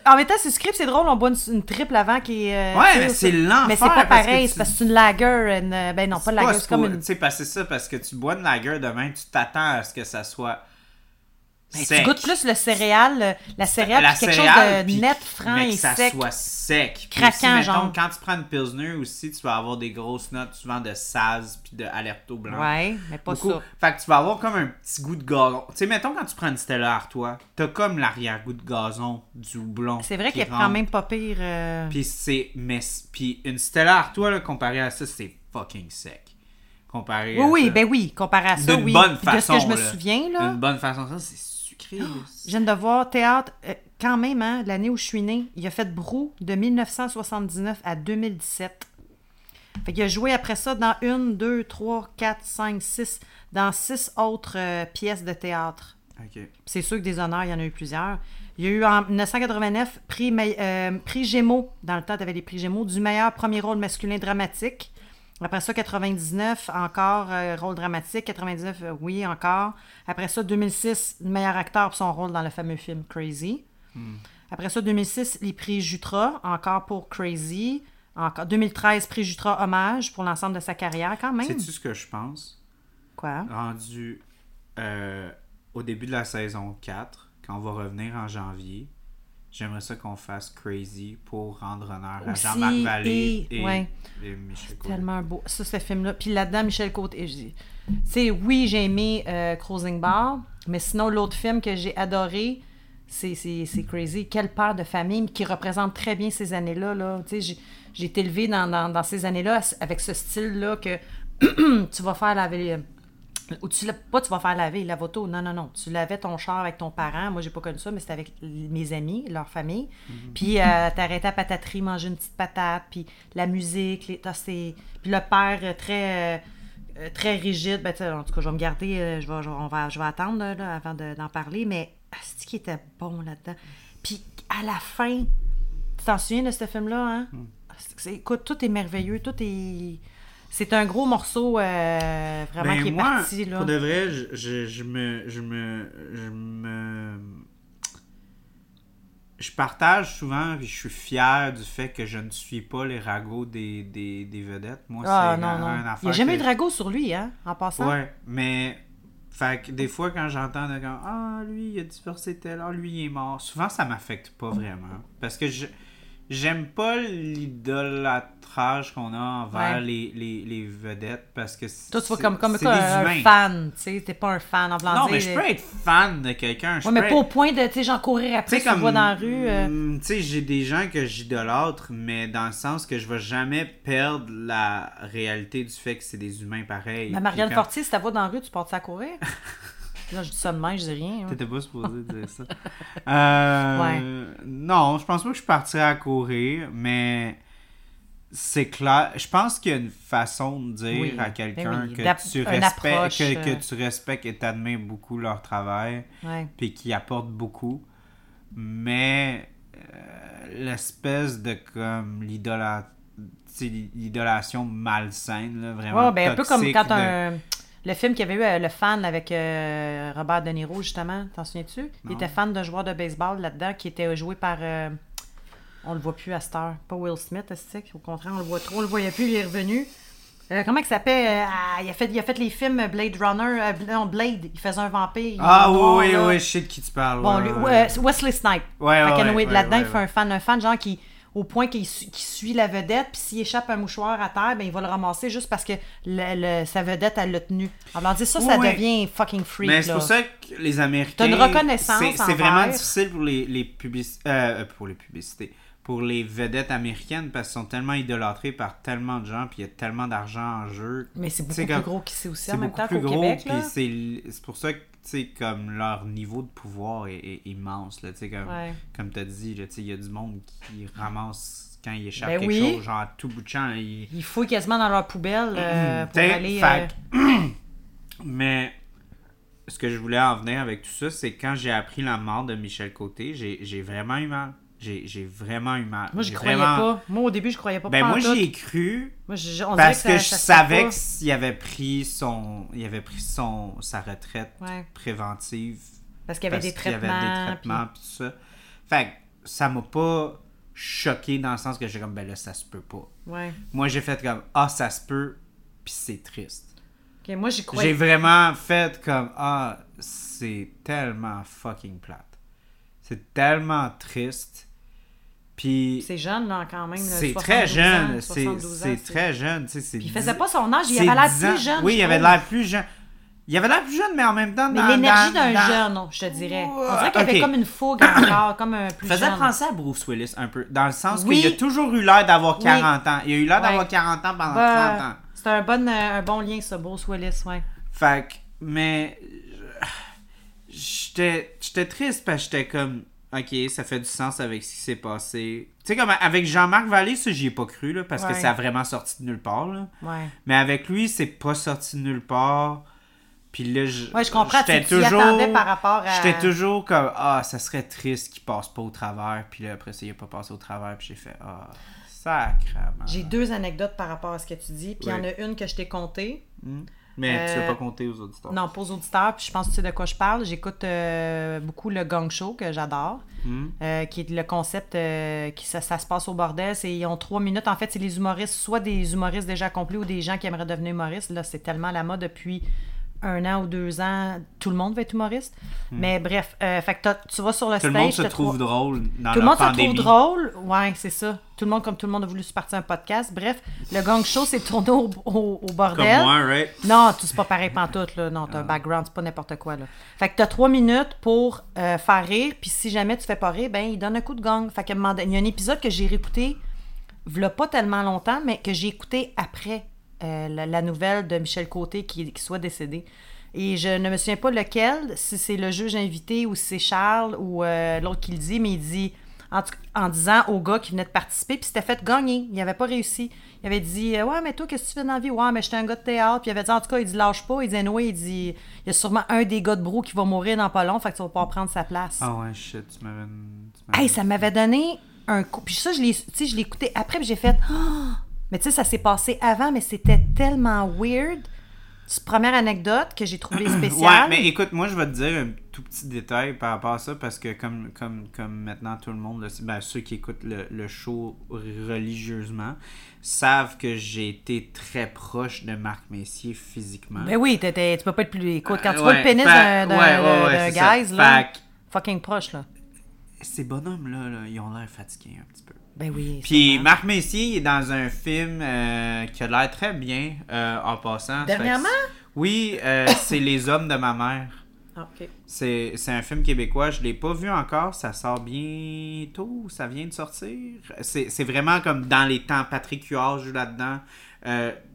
En même temps, c'est script, c'est drôle, on boit une, une triple avant qui est. euh, Ouais, mais c'est l'enfer, Mais c'est pas pareil, c'est parce que c'est une lager. Une, euh, ben non, pas une lager, c'est comme une. Tu sais, parce que c'est ça, parce que tu bois une lager demain, tu t'attends à ce que ça soit Ben, sec. tu goûtes plus le céréal, la céréale, la quelque céréale, chose de net, franc mais et que ça sec. soit sec. Craquant, aussi, mettons, genre. quand tu prends une Pilsner aussi, tu vas avoir des grosses notes souvent de Saz puis de Alerto blanc. Ouais, mais pas Beaucoup. ça. Fait que tu vas avoir comme un petit goût de gazon. Tu sais, mettons quand tu prends une Stella Artois, t'as comme l'arrière-goût de gazon du houblon. C'est vrai qu'elle quand même pas pire. euh, Puis c'est. Mais, puis une Stella Artois, là, comparé à ça, c'est fucking sec. Comparé Oui, à oui, ça. ben oui, comparé à ça, D'une oui. bonne Puis de ce façon. que je me là. souviens, là, D'une bonne façon. Ça, c'est là. je viens de voir théâtre, euh, quand même, hein, l'année où je suis née, il a fait Brou de 1979 à 2017. Fait qu'il a joué après ça dans une, deux, trois, quatre, cinq, six, dans six autres euh, pièces de théâtre. C'est sûr que des honneurs, il y en a eu plusieurs. Il y a eu en 1989 prix, euh, prix Gémeaux, dans le temps, tu avais les prix Gémeaux, du meilleur premier rôle masculin dramatique. Après ça, 99, encore euh, rôle dramatique. 99, euh, oui, encore. Après ça, 2006, meilleur acteur pour son rôle dans le fameux film Crazy. Après ça, 2006, les prix Jutra, encore pour Crazy. Encore 2013, prix Jutra Hommage pour l'ensemble de sa carrière, quand même. Sais-tu ce que je pense? Quoi? Rendu euh, au début de la saison 4, quand on va revenir en janvier, j'aimerais ça qu'on fasse Crazy pour rendre honneur à Jean-Marc Vallée et- et, ouais. et Michel Côté. Tellement beau. Ça, ce film-là. Puis là-dedans, Michel Côté. je dis- Tu sais, oui, j'ai aimé euh, Cruising Bar, mais sinon, l'autre film que j'ai adoré, c'est, c'est, c'est Crazy. Quel père de famille qui représente très bien ces années-là. Là. Tu sais, j'ai, j'ai été élevée dans, dans, dans ces années-là avec ce style-là que tu vas faire laver. Ou tu pas tu vas faire laver la auto, non, non, non. Tu lavais ton char avec ton parent. Moi, j'ai pas connu ça, mais c'était avec mes amis, leur famille. Puis euh, t'arrêtais à pataterie, manger une petite patate, puis la musique, les, Puis le père euh, très, euh, euh, très rigide. Ben, en tout cas, je vais me garder, euh, je, vais, je, vais- on va, je vais attendre là, avant de- d'en parler, mais c'est qui était bon là-dedans. Puis à la fin, tu t'en souviens de ce film-là, hein? C'est- écoute, tout est merveilleux, tout est... C'est un gros morceau euh, vraiment Ben, qui est moi, parti, là. Pour de vrai, je, je, je me, je me. Je me. Je partage souvent, puis je suis fier du fait que je ne suis pas les ragots des, des, des vedettes. Moi, Ah c'est non, un- non. un Il n'y a affaire jamais eu de drago sur lui, hein, en passant. Ouais, mais. Fait que des fois, quand j'entends de Ah, lui, il a divorcé tel, ah, lui, il est mort. Souvent, ça m'affecte pas vraiment. Parce que je. J'aime pas l'idolâtrage qu'on a envers Ouais. les, les, les vedettes parce que c'est. Toi, tu vois comme, comme quoi, un fan, tu sais, t'es pas un fan en blanc Non, mais je peux être fan de quelqu'un. Ouais, mais pas au point de, tu sais, genre courir après, sais, tu le vois dans la rue. euh. mm, Tu sais, j'ai des gens que j'idolâtre, mais dans le sens que je vais jamais perdre la réalité du fait que c'est des humains pareils. Mais Marianne Puis quand- Fortier, si t'as vois dans la rue, tu portes ça à courir? Là, je dis ça de même, je dis rien. hein. T'étais pas supposé dire ça. Euh, Non, je pense pas que je partirais à courir, mais c'est clair. Je pense qu'il y a une façon de dire Oui, à ben quelqu'un oui, que, tu respectes, que, euh. que tu respectes et t'admires beaucoup leur travail, Ouais. puis qui apportent beaucoup. Mais euh, l'espèce de comme sais, l'idolation malsaine, là, vraiment. Ouais, ben un peu comme quand de- un. Le film qu'il y avait eu, euh, le fan avec euh, Robert De Niro, justement, t'en souviens-tu? Il était fan d'un joueur de baseball là-dedans qui était joué par. euh, on le voit plus à cette heure. Pas Will Smith, Au contraire, on le voit trop, on le voyait plus, il est revenu. Euh, comment il s'appelle? Euh, ah, il, a fait, il a fait les films Blade Runner. euh, non, Blade, il faisait un vampire. Ah oui, oui, là. oui, je sais de qui tu parles. Bon, ouais, lui- ouais, Wesley Snipe. Ouais, Fait ouais, ouais, là-dedans, il fait un fan, un fan genre qui, au point qu'il su- qu'il suit la vedette, puis s'il échappe un mouchoir à terre, ben il va le ramasser juste parce que le- le- sa vedette, elle l'a tenu. Alors, dit ça, ça Oui, devient fucking freak. Mais c'est pour ça que les Américains. T'as une reconnaissance C'est vraiment difficile pour les, les publicités. pour les publicités. Pour les vedettes américaines parce qu'ils sont tellement idolâtrés par tellement de gens, puis il y a tellement d'argent en jeu. Mais c'est beaucoup plus comme- gros qu'ici aussi, en même temps qu'au Québec. c'est pour ça que, sais, comme leur niveau de pouvoir est, est immense, là, tu sais, comme, Ouais. comme tu as dit, là, tu sais, il y a du monde qui ramasse quand il échappe Ben quelque oui. chose, genre à tout bout de champ, il, Ils fouillent quasiment dans leur poubelle euh, pour aller. fait euh, Mais ce que je voulais en venir avec tout ça, c'est quand j'ai appris la mort de Michel Côté, j'ai j'ai vraiment eu mal. J'ai j'ai vraiment eu mal. Moi, je J'ai croyais vraiment- pas. Moi, au début, je croyais pas. Ben moi j'y ai cru Moi, on parce que, ça- je ça savais que s'il avait pris son il avait pris son sa retraite Ouais. préventive Parce qu'il y avait parce des qu'il y traitements. avait des traitements pis tout ça. Fait que ça m'a pas choqué dans le sens que j'ai comme ben là ça se peut pas. puis- Ouais. Moi j'ai fait comme ah ça se peut puis c'est triste. Moi, j'y J'ai croyais. vraiment fait comme Ah, c'est tellement fucking plate. C'est tellement triste. Puis C'est jeune, là, quand même. c'est 72 très jeune. C'est 72 ans, c'est très jeune. Puis il faisait pas son âge, il avait l'air 10 ans. plus jeune. Oui, il avait l'air plus jeune. Il avait l'air plus jeune, mais en même temps. Mais l'énergie d'un dans- jeune, je te dirais. On dirait qu'il Ok. avait comme une fougue encore, comme un plus faisait jeune. penser à Bruce Willis un peu, dans le sens Oui. qu'il a toujours eu l'air d'avoir Oui. 40 ans. Il a eu l'air d'avoir Ouais. 40 ans pendant Bah, 30 ans. C'est un bon, euh, un bon lien, ça, Bruce Willis, ouais. Fait que, mais. j'étais triste parce que j'étais comme. Ok, ça fait du sens avec ce qui s'est passé. Tu sais, comme avec Jean-Marc Vallée, ça, j'y ai pas cru, là, parce que ça a vraiment sorti de nulle part, là. Ouais. Mais avec lui, c'est pas sorti de nulle part. Puis là, je. Ouais, je comprends, j'étais attendais par rapport à- J'étais toujours comme, ah, ça serait triste qu'il passe pas au travers. Puis là, après ça, il a pas passé au travers. Puis j'ai fait, ah, sacrément. J'ai deux anecdotes par rapport à ce que tu dis, puis il y en a une que je t'ai contée. Mais tu Euh, veux pas compter aux auditeurs. Non, pas aux auditeurs, puis je pense que tu sais de quoi je parle. J'écoute euh, beaucoup le Gang Show, que j'adore, Hmm. euh, qui est le concept euh, qui ça, ça se passe au bordel. C'est, ils ont trois minutes. En fait, c'est les humoristes, soit des humoristes déjà accomplis ou des gens qui aimeraient devenir humoristes. Là, c'est tellement la mode depuis un an ou deux ans. Tout le monde va être humoriste. Mais bref, euh, fait que tu vas sur le Hmm. Tout le stage. monde se trouve drôle dans Tout le monde pandémie. se trouve drôle. Ouais, c'est ça. Tout le monde, comme tout le monde a voulu se partir un podcast. Bref, le gang show s'est tourné au, au- au Comme bordel. moi, right? Non, tout c'est pas pareil pantoute, là. Non, t'as un background, c'est pas n'importe quoi, là. Fait que t'as trois minutes pour euh, faire rire, puis si jamais tu fais pas rire, ben, il donne un coup de gang. Fait que, il y a un épisode que j'ai réécouté, v'là pas tellement longtemps, mais que j'ai écouté après euh, la, la nouvelle de Michel Côté qui, qui soit décédé. Et je ne me souviens pas lequel, si c'est le juge invité ou si c'est Charles ou euh, l'autre qui le dit, mais il dit en, en disant au gars qui venait de participer, puis c'était fait gagner. Il n'avait pas réussi. Il avait dit euh, Ouais, mais toi, qu'est-ce que tu fais dans la vie Ouais, mais j'étais un gars de théâtre. Puis il avait dit En tout cas, il dit Lâche pas. Il dit Anyway, il dit Il y a sûrement un des gars de brou qui va mourir dans pas long, fait que tu vas pas prendre sa place. Ah ouais, shit, tu m'avais. Hey, ça m'avait donné un coup. Puis ça, je l'ai, tu sais, je l'ai écouté après, puis j'ai fait. Ah! Mais tu sais, ça s'est passé avant, mais c'était tellement weird. C'est première anecdote que j'ai trouvée Ouais, spéciale. mais écoute, moi je vais te dire un tout petit détail par rapport à ça parce que comme, comme, comme maintenant tout le monde, ben, ceux qui écoutent le, le show religieusement, savent que j'ai été très proche de Marc Messier physiquement. Ben oui, t'étais- tu peux pas être plus. Écoute, quand tu Euh, vois ouais, le pénis d'un, ouais, ouais, ouais, guys, là, fucking proche, là. ces bonhommes-là, là, ils ont l'air fatigués un petit peu. Ben oui. Puis sûrement. Marc Messier il est dans un film euh, qui a l'air très bien euh, en passant. Dernièrement? Oui, euh, c'est Les Hommes de ma mère. Ah, ok. C'est c'est un film québécois, je l'ai pas vu encore, ça sort bientôt, ça vient de sortir. C'est c'est vraiment comme dans les temps, Patrick Huard joue là-dedans,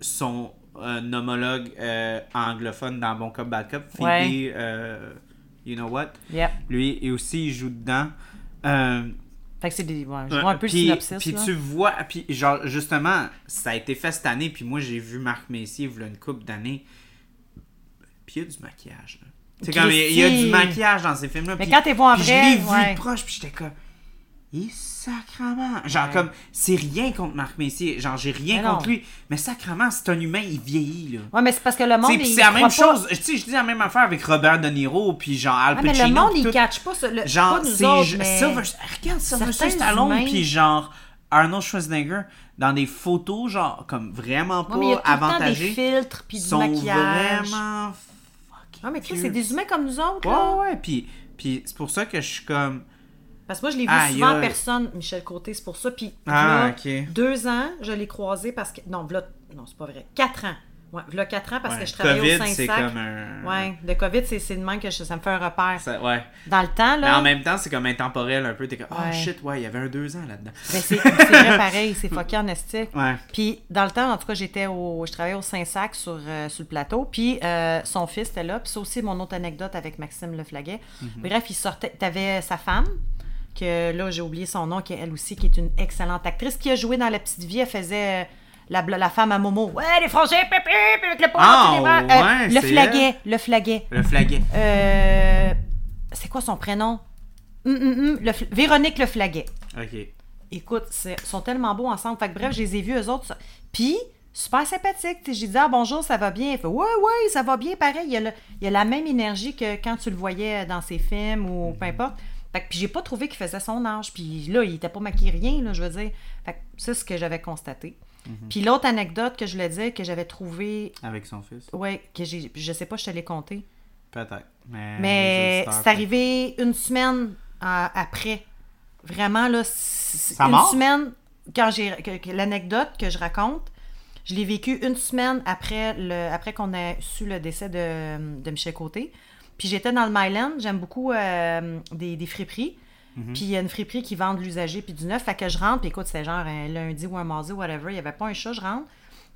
son homologue anglophone dans Bon Cop Bad Cop, Phoebe, Ouais. euh, you know what, Yep. lui et aussi il joue dedans. Fait que c'est des. Ouais, je vois un peu puis, le synopsis. Puis là. tu vois, puis genre, justement, ça a été fait cette année, puis moi j'ai vu Marc Messier il y a une couple d'années, puis il y a du maquillage, là. C'est comme, il y a- du maquillage dans ces films-là. Mais quand t'es vois en vrai, je l'ai vu ouais. proche, puis j'étais comme, il sacrement. Genre, Ouais. comme, c'est rien contre Marc Messier, genre, j'ai rien Mais non. contre lui, mais sacrement, c'est un humain, il vieillit, là. Ouais, mais c'est parce que le monde. C'est la même chose, tu sais, je dis la même affaire avec Robert De Niro, puis genre Al Ah, mais Pacino. le monde, il catch pas ça. Le, Genre, c'est mais... Regarde Sylvester Stallone, puis genre Arnold Schwarzenegger, dans des photos, genre, comme vraiment pas Ouais, mais il y a tout le temps des avantagées, filtres puis du sont maquillage. vraiment fucking Ah, mais c'est des humains comme nous autres, là. Ouais, ouais, puis, puis c'est pour ça que je suis comme... Parce que moi, je l'ai vu souvent en personne, Michel Côté, c'est pour ça. Puis, Ah, là, deux ans, je l'ai croisé parce que. Non, v'là- non c'est pas vrai. Quatre ans. Ouais, v'là quatre ans parce Ouais, que je travaillais COVID, au c'est Saint-Sac. comme un... Ouais, le COVID, c'est c'est de même que je- ça me fait un repère. Ça- ouais. Dans le temps, Mais là. en même temps, c'est comme intemporel un peu. T'es comme, oh Ouais. shit, ouais, il y avait un deux ans là-dedans. ben, c'est c'est vrai pareil, c'est fucké en estique. Ouais. Puis dans le temps, en tout cas, j'étais au, je travaillais au Saint-Sac sur, euh, sur le plateau. Puis euh, son fils était là. Puis c'est aussi mon autre anecdote avec Maxime Leflaguet. Mhm. Bref, il sortait. T'avais sa femme, que là, j'ai oublié son nom, qui est elle aussi, qui est une excellente actrice, qui a joué dans La Petite Vie. Elle faisait. euh, La, la femme à Momo. Ouais, les frangins, pépé, avec le bras. ouais, le flaguet, le flaguet. Le flaguet. Euh, c'est quoi son prénom? Hum, hum, hum, le Véronique Le Flaguet. Ok. Écoute, ils sont tellement beaux ensemble. Fait que bref, je les ai vus, eux autres. Puis, super sympathique. J'ai dit, ah bonjour, ça va bien. Il fait, ouais, ouais, ça va bien. Pareil, il y, a le- il y a la même énergie que quand tu le voyais dans ses films ou peu importe. Fait que, puis j'ai pas trouvé qu'il faisait son âge. Puis là, il était pas maquillé rien, là, je veux dire. Fait que c'est ce que j'avais constaté. Puis l'autre anecdote que je voulais dire, que j'avais trouvé, Avec son fils? ouais, que j'ai, je sais pas, je te l'ai conté. Peut-être. Mais, Mais c'est arrivé une semaine euh, après. Vraiment, là, une mort? semaine, quand j'ai l'anecdote que je raconte, je l'ai vécu une semaine après, le, après qu'on ait su le décès de, de Michel Côté. Puis j'étais dans le Myland, j'aime beaucoup euh, des, des friperies. Mhm. Puis il y a une friperie qui vend de l'usager puis du neuf. Fait que je rentre, puis écoute, c'est genre un lundi ou un mardi, whatever. Il n'y avait pas un chat, je rentre.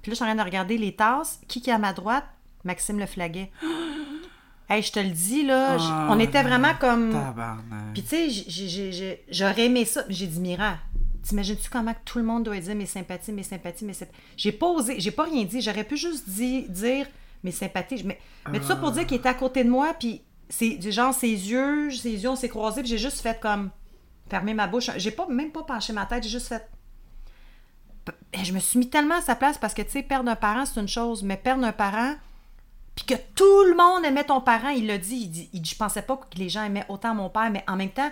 Puis là, je suis en train de regarder les tasses. Qui qui est à ma droite? Maxime Le Flaguet. hey, je te le dis, là, j- Ah, on était vraiment comme. Tabarnak. Puis tu sais, j'ai- j'ai- j'ai- j'ai- j'aurais aimé ça. J'ai dit, Mira, t'imagines-tu comment tout le monde doit dire mes sympathies, mes sympathies, mes sympathies? J'ai pas osé, j'ai pas rien dit. J'aurais pu juste di- dire mes sympathies. Mais, mais tout ça pour dire qu'il était à côté de moi, puis c'est genre ses yeux, ses yeux, on s'est croisés, puis j'ai juste fait comme fermer ma bouche. J'ai pas même pas penché ma tête, j'ai juste fait. Et je me suis mis tellement à sa place parce que tu sais, perdre un parent, c'est une chose, mais perdre un parent, puis que tout le monde aimait ton parent, il l'a dit, il dit, il dit, je pensais pas que les gens aimaient autant mon père, mais en même temps,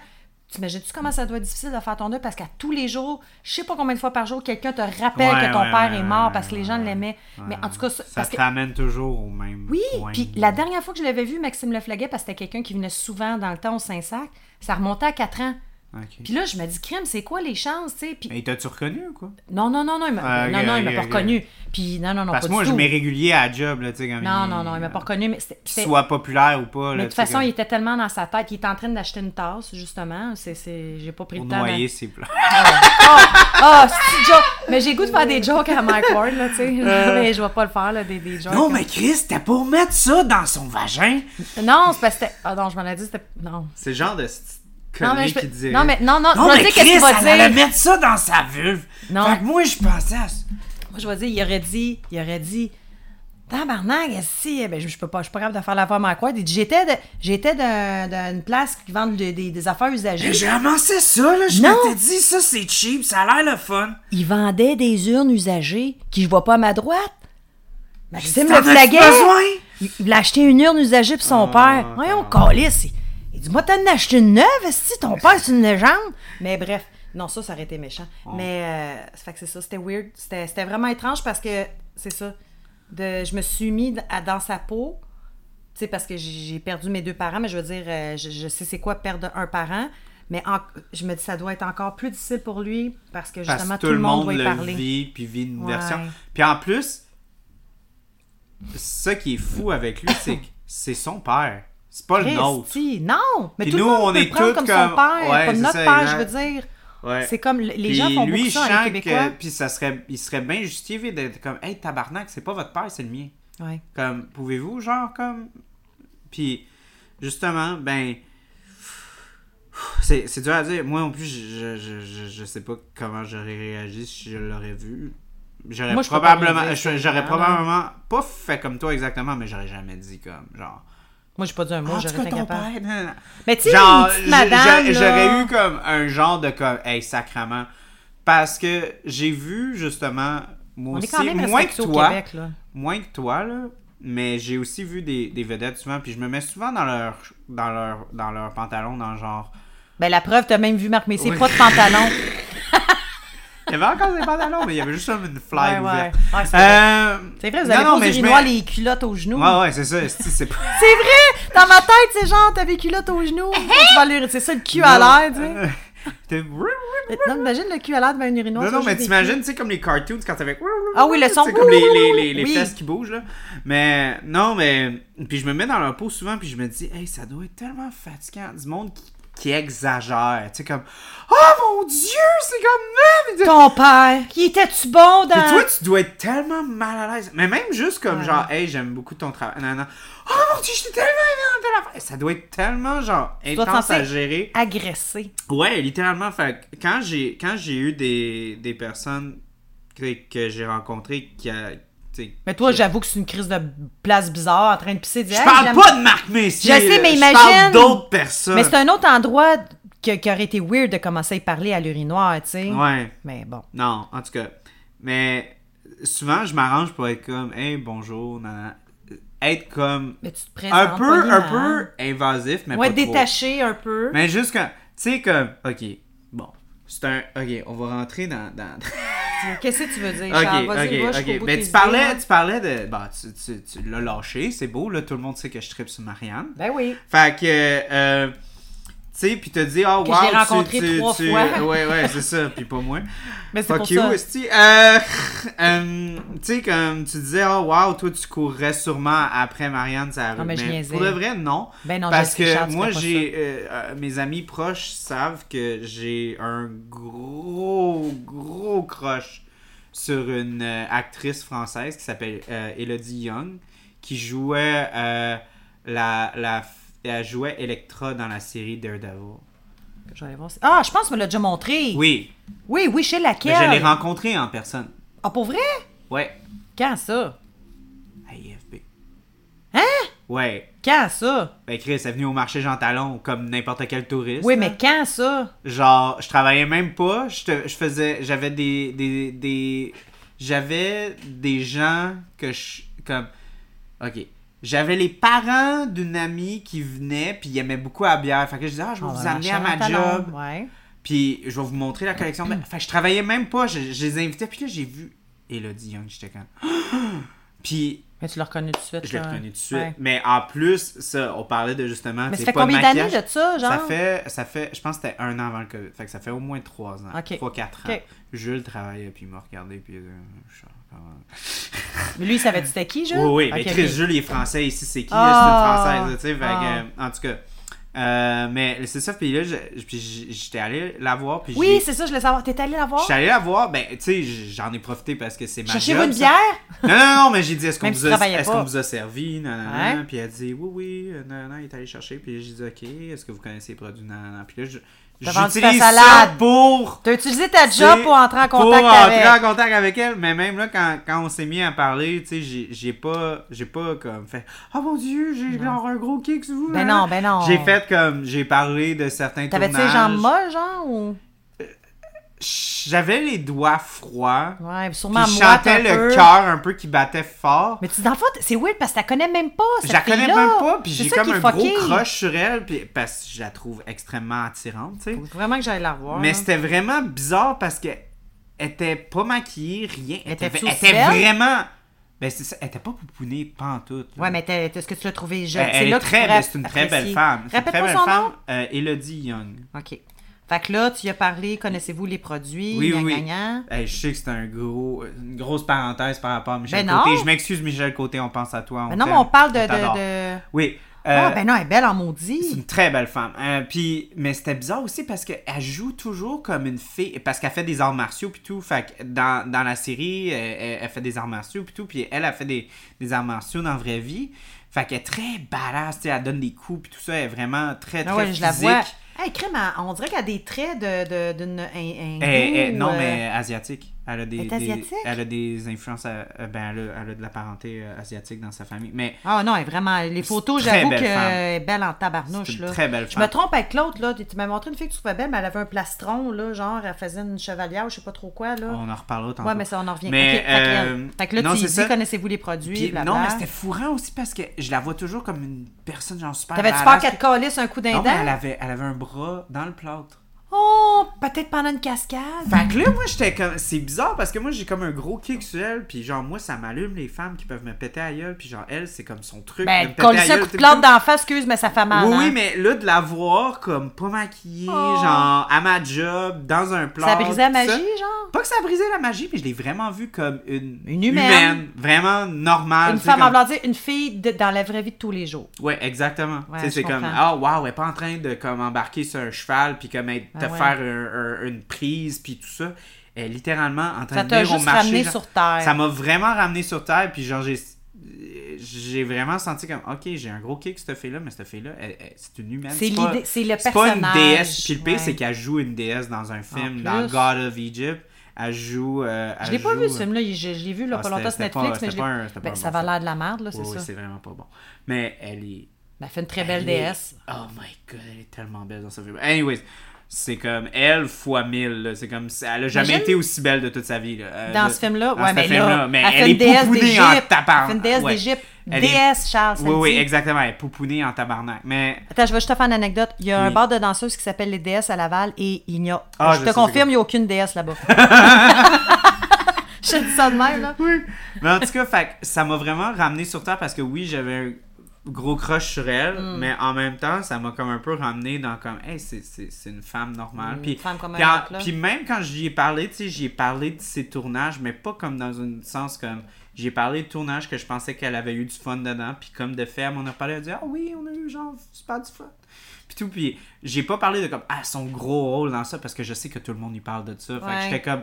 t'imagines-tu comment ça doit être difficile de faire ton deuil parce qu'à tous les jours, je sais pas combien de fois par jour, quelqu'un te rappelle Ouais, que ton ouais, père ouais, est mort parce que les gens l'aimaient. Mais en tout cas, ça, Ça parce te que- ramène toujours au même oui, puis la dernière fois que je l'avais vu, Maxime Le Flaguet, parce que c'était quelqu'un qui venait souvent dans le temps au Saint-Sac, ça remontait à 4 ans. Ok. Puis là, je me dis, crème, c'est quoi les chances, tu sais? Puis Mais t'as-tu reconnu ou quoi? non, non, non, non, il m'a Ah, ok, non, non, il m'a ok, pas reconnu. Puis non, non, non, Parce que moi, je mets régulier à la job, là, tu sais, comme Non, il- non, non, il m'a pas reconnu, mais c'était... Qu'il c'était- soit populaire ou pas, là. Mais de toute façon, comme- il était tellement dans sa tête qu'il était en train d'acheter une tasse, justement. C'est, c'est... J'ai pas pris Pour le temps. noyer ses plats. Ah, c'est joke. Mais j'ai goût de faire des jokes à Mike Ward, là, tu sais. Mais je vais pas le faire, là, des, des jokes. Euh. Non, comme- mais Chris, c'était pour mettre ça dans son vagin. Non, c'est parce que c'était... Ah non, je m'en ai dit, c'était... Non. C'est le genre de Non, mais je peux- qui dirait. Non, mais non, non, Non, je vais mais dire qu'est-ce Chris, qu'il va elle allait mettre ça dans sa vulve. Non. Fait que moi, je pensais à ça. Moi, je vais dire, il aurait dit... Il aurait dit... Tabarnak, si, ben, je, je peux pas, je suis pas capable de faire la voix à dit, j'étais, de, j'étais d'un- d'une place qui vend des, affaires usagées. Mais J'ai ramassé ça, là. Je Non. m'étais dit, ça, c'est cheap. Ça a l'air le fun. Il vendait des urnes usagées qui je vois pas à ma droite. Maxime le besoin? Il, il a acheté une urne usagée pour son Ah, père. Voyons, calice. Il, il dit, moi, t'en as acheté une neuve, si ton père, c'est une légende. Mais bref, non, ça, ça aurait été méchant. Mais, euh, fait que c'est ça, c'était weird. C'était c'était vraiment étrange parce que, c'est ça, de, je me suis mis à- dans sa peau. Tu sais, parce que j'ai perdu mes deux parents, mais je veux dire, euh, je, je sais c'est quoi perdre un parent. Mais en- je me dis, ça doit être encore plus difficile pour lui parce que justement, tout le monde doit y le parler. vit, puis vit une Ouais. version. Puis en plus, ça qui est fou avec lui, c'est que c'est son père. C'est pas le nôtre. Non! Mais Puis tout nous, le monde on peut est le prendre tous comme, comme- son père, Ouais, comme c'est notre ça, père, exact. je veux dire. Ouais. C'est comme, les Puis gens font lui, beaucoup ça, les Québécois. Puis ça serait, il serait bien justifié d'être comme, hey tabarnak, c'est pas votre père, c'est le mien. Ouais. Comme, pouvez-vous, genre, comme. Puis, justement, ben. C'est, c'est dur à dire. Moi, en plus, je, je, je, je sais pas comment j'aurais réagi si je l'aurais vu. J'aurais probablement. J'aurais probablement. Pas fait comme toi exactement, mais j'aurais jamais dit comme, genre. Moi, j'ai pas dit un mot, Ah, j'aurais été incapable. nan. Mais tu sais, madame, j'aurais eu comme un genre de comme, hey, sacrement. Parce que j'ai vu, justement, moi On aussi, est quand même moins que toi, Québec, là. moins que toi, là, mais j'ai aussi vu des, des vedettes souvent, puis je me mets souvent dans leur, dans leur, dans leur pantalon, dans genre... Ben, la preuve, t'as même vu Marc Messier, Oui. pas de pantalon. Il y avait encore des pantalons, mais il y avait juste comme une fly Ouais, ouais. c'est vrai. Euh, C'est vrai, vous non, avez non, pas mais je mets- les culottes aux genoux. Ouais, ouais, c'est ça, c'est pas... Vrai! Dans ma tête, c'est genre, t'avais culottes aux genoux. tu vas aller- c'est ça, le cul à l'air, tu sais. Euh, Non, imagine le cul à l'air devant une urinoir. Non, non, mais des t'imagines, tu sais, comme les cartoons quand t'avais. Ah oui, le son. C'est comme les, les, les, les Oui. fesses qui bougent, là. Mais non, mais. Puis je me mets dans leur peau souvent, puis je me dis, hey, ça doit être tellement fatigant. Du monde qui, qui exagère. Tu sais, comme, oh mon dieu, c'est comme. Ton père, qui était-tu bon dans... Puis toi, tu dois être tellement mal à l'aise. Mais même juste comme Ouais. genre, hey, j'aime beaucoup ton travail. Non, non. Oh mon dieu, j'étais tellement aimé dans telle affaire. Ça doit être tellement genre intense à gérer. Agressé. Ouais, littéralement. Fait quand j'ai quand j'ai eu des, des personnes que, que j'ai rencontrées qui a. Mais toi, j'avoue que c'est une crise de place bizarre en train de pisser. Je parle pas de Marc Messier. Je sais, mais Je parle imagine- d'autres personnes. Mais c'est un autre endroit qui, aurait été weird de commencer à y parler à l'urinoir, tu sais. Ouais. Mais bon. Non, en tout cas. Mais souvent, je m'arrange pour être comme, hey, bonjour, nanana. Être comme. Mais tu te Un peu, un peu invasif, mais Ouais, pas trop. détaché un peu. Mais juste quand. Tu sais, comme. Ok, bon. C'est un. Ok, on va rentrer dans. dans... Qu'est-ce que tu veux dire? Ok, Charles? Vas-y, va ok, ok. Mais tu parlais, idées, tu parlais de. Bah, tu, tu, tu l'as lâché, c'est beau, là. Tout le monde sait que je tripe sur Marianne. Ben oui. Fait que, euh, sais, puis dit, oh, wow, tu- rencontré tu- trois tu- fois. Ouais, ouais, c'est ça, puis pas moi. Mais c'est pour Fuck you, ça. Euh, euh, tu sais, comme tu disais, oh, wow, toi, tu courrais sûrement après Marianne, ça Non, mais je niaisais. Pour de vrai, non. Ben non, Parce que moi, j'ai. euh, euh, mes amis proches savent que j'ai un gros, gros crush sur une euh, actrice française qui s'appelle euh, Elodie Young, qui jouait. euh, la, la, elle jouait Electra dans la série Daredevil. ça. Je vais aller voir si- Ah, je pense que me l'as déjà montré. Oui, Oui, oui, chez laquelle? je l'ai rencontrée en personne. Ah, pour vrai? Ouais, Quand ça? à IFB. Hein? Ouais. Quand ça? Ben Chris, elle est venue au marché Jean Talon comme n'importe quel touriste. Oui, mais quand ça? Genre, je travaillais même pas. Je, te- je faisais. J'avais des. des, des j'avais des gens que je. Comme. Ok. J'avais les parents d'une amie qui venaient, puis ils aimaient beaucoup la bière. Fait que je disais, ah, je vais On vous va amener à ma job. Ouais. Puis je vais vous montrer la collection. Ben, fait que je travaillais même pas. Je, je les invitais. Puis là, j'ai vu Elodie Young. J'étais comme. Puis Mais tu l'as reconnu tout de suite. je l'ai là. reconnu tout de suite. Ouais. Mais en plus, ça, on parlait de justement. Mais ça fait pas de combien d'années de ça, genre? Ça fait, ça fait, je pense que c'était un an avant le COVID. Fait que ça fait au moins trois ans. Trois, quatre ans. Jules travaillait, puis il m'a regardé, puis euh, je Mais lui, il savait c'était qui, Jules? Oui, oui, mais Chris ok. Jules, il est français, ici, c'est qui? Ah. C'est une française, tu sais. Ah. en tout cas. euh, mais c'est ça, puis là, j'étais allé la voir, puis Oui, c'est ça, je voulais savoir. T'es allé la voir? J'étais allé la voir, ben, tu sais, j'en ai profité parce que c'est ma Cherchez-vous une ça. bière? Non, non, non, mais j'ai dit, est-ce qu'on vous, a, qu'on vous a servi? Non, non. Puis elle a dit, oui, oui, euh, non, non, il est allé chercher. Puis j'ai dit, OK, est-ce que vous connaissez les produits? Non, non, non. Puis là, j'utilise ça pour T'as utilisé ta job pour entrer en pour contact entrer avec. en contact avec elle. Mais même là, quand, quand on s'est mis à parler, tu sais, j'ai- j'ai pas, j'ai pas comme fait, oh mon dieu, j'ai genre un gros kick sur vous. Ben hein? non, ben non. J'ai fait comme, j'ai parlé de certains T'avais-tu les jambes molles, genre? Ou... J'avais les doigts froids. Ouais, Puis sûrement je le cœur un peu qui battait fort. Mais tu, dans c'est weird parce que tu la connais même pas, cette Je la connais même pas, puis j'ai comme un gros crush sur elle, puis parce que je la trouve extrêmement attirante, tu sais. Vraiment que j'aille la revoir. Mais c'était vraiment bizarre parce que elle était pas maquillée, rien. Elle était, elle vraiment. Ben c'est ça, elle était pas poupounée pantoute. là. Ouais, mais est-ce que tu l'as trouvé jeune? Elle, là est très c'est une très belle femme. C'est une très belle femme. nom. Euh, Elodie Young. OK. Fait que là, tu y as parlé, connaissez-vous les produits? Oui, oui. Hey, je sais que c'est un gros, une grosse parenthèse par rapport à Michel Ben non. Côté. Je m'excuse, Michel Côté, on pense à toi. on Mais non, mais on parle de. t'adore. de, de... Oui. Ah, euh, ben non, elle est belle en C'est maudit. une très belle femme. Euh, puis, mais c'était bizarre aussi parce qu'elle joue toujours comme une fille. Parce qu'elle fait des arts martiaux puis tout. Fait que dans, dans la série, elle, elle- fait des arts martiaux puis tout. Puis elle a fait des, des arts martiaux dans la vraie vie. Fait qu'elle est très badass. Elle donne des coups puis tout ça. Elle est vraiment très, très Ah ouais, physique. je la vois. Hey, crème, on dirait qu'elle a des traits de, de, d'une. un- un Elle- elle- goût, non, euh, mais asiatique. Elle a des, Elle est des- asiatique? elle a des influences. euh, ben, elle a, elle a de la parenté euh, asiatique dans sa famille. Mais Ah non, elle vraiment. Les photos, j'avoue qu'elle est belle en tabarnouche. une Là. très belle Je femme. me trompe avec l'autre, là. Tu m'as montré une fille que tu trouvais belle, mais elle avait un plastron, là. Genre, elle faisait une chevalière ou je sais pas trop quoi, là. On en reparlera tantôt. ouais, mais ça, on en revient. Mais, Ok, fait que, euh, fait que là, non, tu dis, connaissez-vous les produits, Puis, non, mais c'était fourrant aussi parce que je la vois toujours comme une personne genre super T'avais-tu peur badass. qu'elle te un coup d'un Non, mais dent? elle avait, elle avait un bras dans le plâtre. Oh, peut-être pendant une cascade. Fait que là, moi, j'étais comme. C'est bizarre parce que moi, j'ai comme un gros kick sur elle. Puis genre, moi, ça m'allume les femmes qui peuvent me péter à gueule. Puis genre, elle, c'est comme son truc. Ben, à ça un coup de temps. d'en face, excuse, mais ça fait mal. Oui, hein? oui, mais là, de la voir comme pas maquillée, Oh. genre à ma job, dans un plâtre. Ça brisait la ça. magie, genre? Pas que ça brisé la magie, mais je l'ai vraiment vue comme une, Une humaine. Vraiment normale. Une femme, en comme- voulant dire, une fille de- dans la vraie vie de tous les jours. Ouais, exactement. Ouais, c'est comme, comprends. ah, wow, elle est pas en train de comme embarquer sur un cheval, puis comme être- te Ah ouais. faire un- un- une prise, puis tout ça. Est littéralement en train Ça de venir au juste marché. ramené genre. sur terre. Ça m'a vraiment ramené sur terre, puis genre, j'ai. J'ai vraiment senti comme, ok, j'ai un gros kick, cette fille-là, mais cette fille-là, elle- elle- c'est une humaine. C'est l'idée, c'est le C'est pas personnage. une déesse. Puis le pire, Ouais. c'est qu'elle joue une déesse dans un film, dans God of Egypt. Elle joue. euh, Je l'ai pas vu ce film-là, je, je l'ai vu là, Ah, pas longtemps sur pas- Netflix, mais je pas un- Ben, ça va film. l'air de la merde, là, c'est Oui, oui, ça. c'est vraiment pas bon. Mais elle est. Ben, elle fait une très belle Elle est- déesse. Oh my god, elle est tellement belle dans ce film. Anyways, c'est comme elle fois mille. C'est comme elle a jamais été aussi belle de toute sa vie. là. Euh, Dans là, ce film-là, ouais, mais film-là, là, mais elle elle une est déesse poupounée en d'Égypte. tabarnak. Une déesse Ouais. d'Égypte. Déesse, Charles, Oui, oui, exactement. Elle est poupounée en tabarnak. Mais Attends, je vais juste te faire une anecdote. Il y a un bar de danseuses qui s'appelle Les Déesses à Laval et il n'y a. Ah, je je te confirme, il n'y a aucune déesse là-bas. Je dis ça de même, là. Oui. Mais en tout cas, fait, ça m'a vraiment ramené sur terre parce que oui, j'avais un gros crush sur elle, Mm. mais en même temps, ça m'a comme un peu ramené dans comme, hey, c'est, c'est, c'est une femme normale. Une Puis, femme comme un puis, en- autre, là. puis même quand j'y ai parlé, tu sais, j'y ai parlé de ses tournages, mais pas comme dans un sens comme. J'ai parlé de tournages que je pensais qu'elle avait eu du fun dedans, puis comme de fait, m'en a parlé, elle a dit, ah oui, on a eu genre super du fun. Puis tout, puis j'ai pas parlé de comme, ah, son gros rôle dans ça, parce que je sais que tout le monde y parle de ça. Fait que j'étais comme,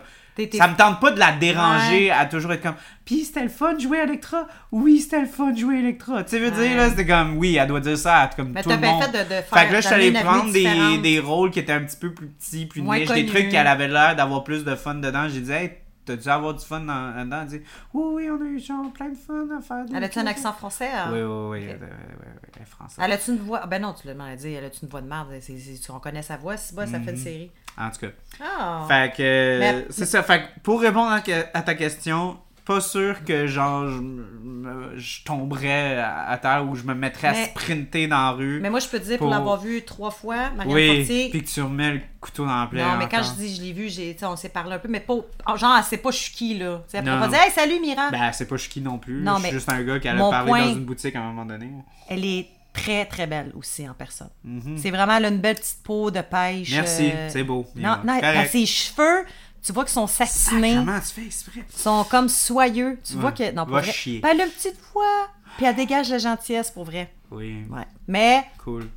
ça me tente pas de la déranger à toujours être comme puis c'était le fun de jouer Electra oui c'était le fun de jouer Electra tu sais veux Ouais. dire là c'était comme oui elle doit dire ça comme Mais tout le monde fait de, de faire. fait que là je suis allé prendre des, des rôles qui étaient un petit peu plus petits plus niche des trucs qu'elle avait l'air d'avoir plus de fun dedans j'ai dit hey t'as dû avoir du fun dans- dedans? Elle dit oui oui on a eu genre plein de fun à faire Elle a-tu un accent français? hein? oui oui oui Ok. elle- elle- elle- elle est française Elle a-tu une voix? Ben non, tu l'as demandé dit. Elle a-tu une voix de merde? C'est- c'est- On connaît sa voix. Si bas, ça fait une série. En tout cas Ah! Fait que Mais- c'est ça. Fait que pour répondre à, ta question, pas sûr que genre je, tomberais à, terre ou je me mettrais Mais- à sprinter dans la rue. Mais moi, je peux te dire, pour, Pour- l'avoir vu trois fois, Marianne oui, Fortier. puis que tu remets le couteau dans la plaie. Non, mais quand encore. je dis je l'ai vu, j'ai, on s'est parlé un peu, mais pas. Genre, elle sait pas qui, là. Elle pourrait pas dire Hey, salut, Mira! Ben, c'est pas qui non plus. Non, je suis juste un gars qui allait parler point- dans une boutique à un moment donné. Elle est très, très belle aussi en personne. Mhm. C'est vraiment, elle a une belle petite peau de pêche. Merci, euh, c'est beau. Non, non, ses cheveux, tu vois qu'ils sont satinés, Comment tu fais exprès? sont comme soyeux. Tu Ouais. vois que. Non, pour Va vrai. chier. Ben, elle a une petite voix. Puis elle dégage la gentillesse, pour vrai. Oui, Ouais. Mais, cool.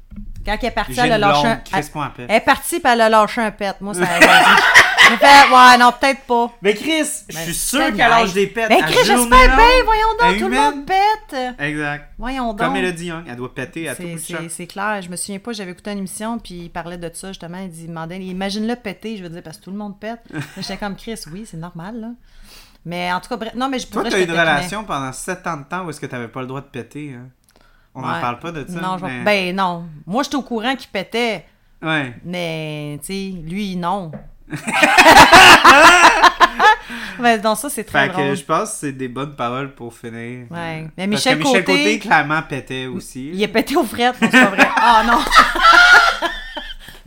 Quand elle est partie, elle a lâché un. paix. Elle est partie, puis elle a lâché un pet. Moi, ça. J'ai fait, ouais, non, peut-être pas. Mais Chris, je suis sûr qu'elle lâche des pets. Ben, à Chris, journée j'espère bien, voyons donc, tout le monde pète. Exact. Voyons donc. Comme Elodie Young, elle doit péter à tout C'est- bout de champ. C'est clair. Je me souviens pas, j'avais écouté une émission, puis il parlait de ça, justement. Il dit, il demandait, imagine-le péter. Je veux dire, parce que tout le monde pète. Mais J'étais comme Chris, oui, c'est normal, là. Mais en tout cas, bref. Non, mais je Toi, pourrais. t'as eu une relation pendant 7 ans de temps où est-ce que t'avais pas le droit de péter, hein? On n'en Ouais. parle pas de ça. Non, mais... ben non. Moi, j'étais au courant qu'il pétait, Ouais. mais, tu sais, lui, non. ben, dans ça, c'est très Fait drôle. que je pense que c'est des bonnes paroles pour finir. Ouais. Mais parce Michel que Michel Côté- Côté, clairement, pétait aussi. Il est pété aux frettes, non, c'est pas vrai. Ah non!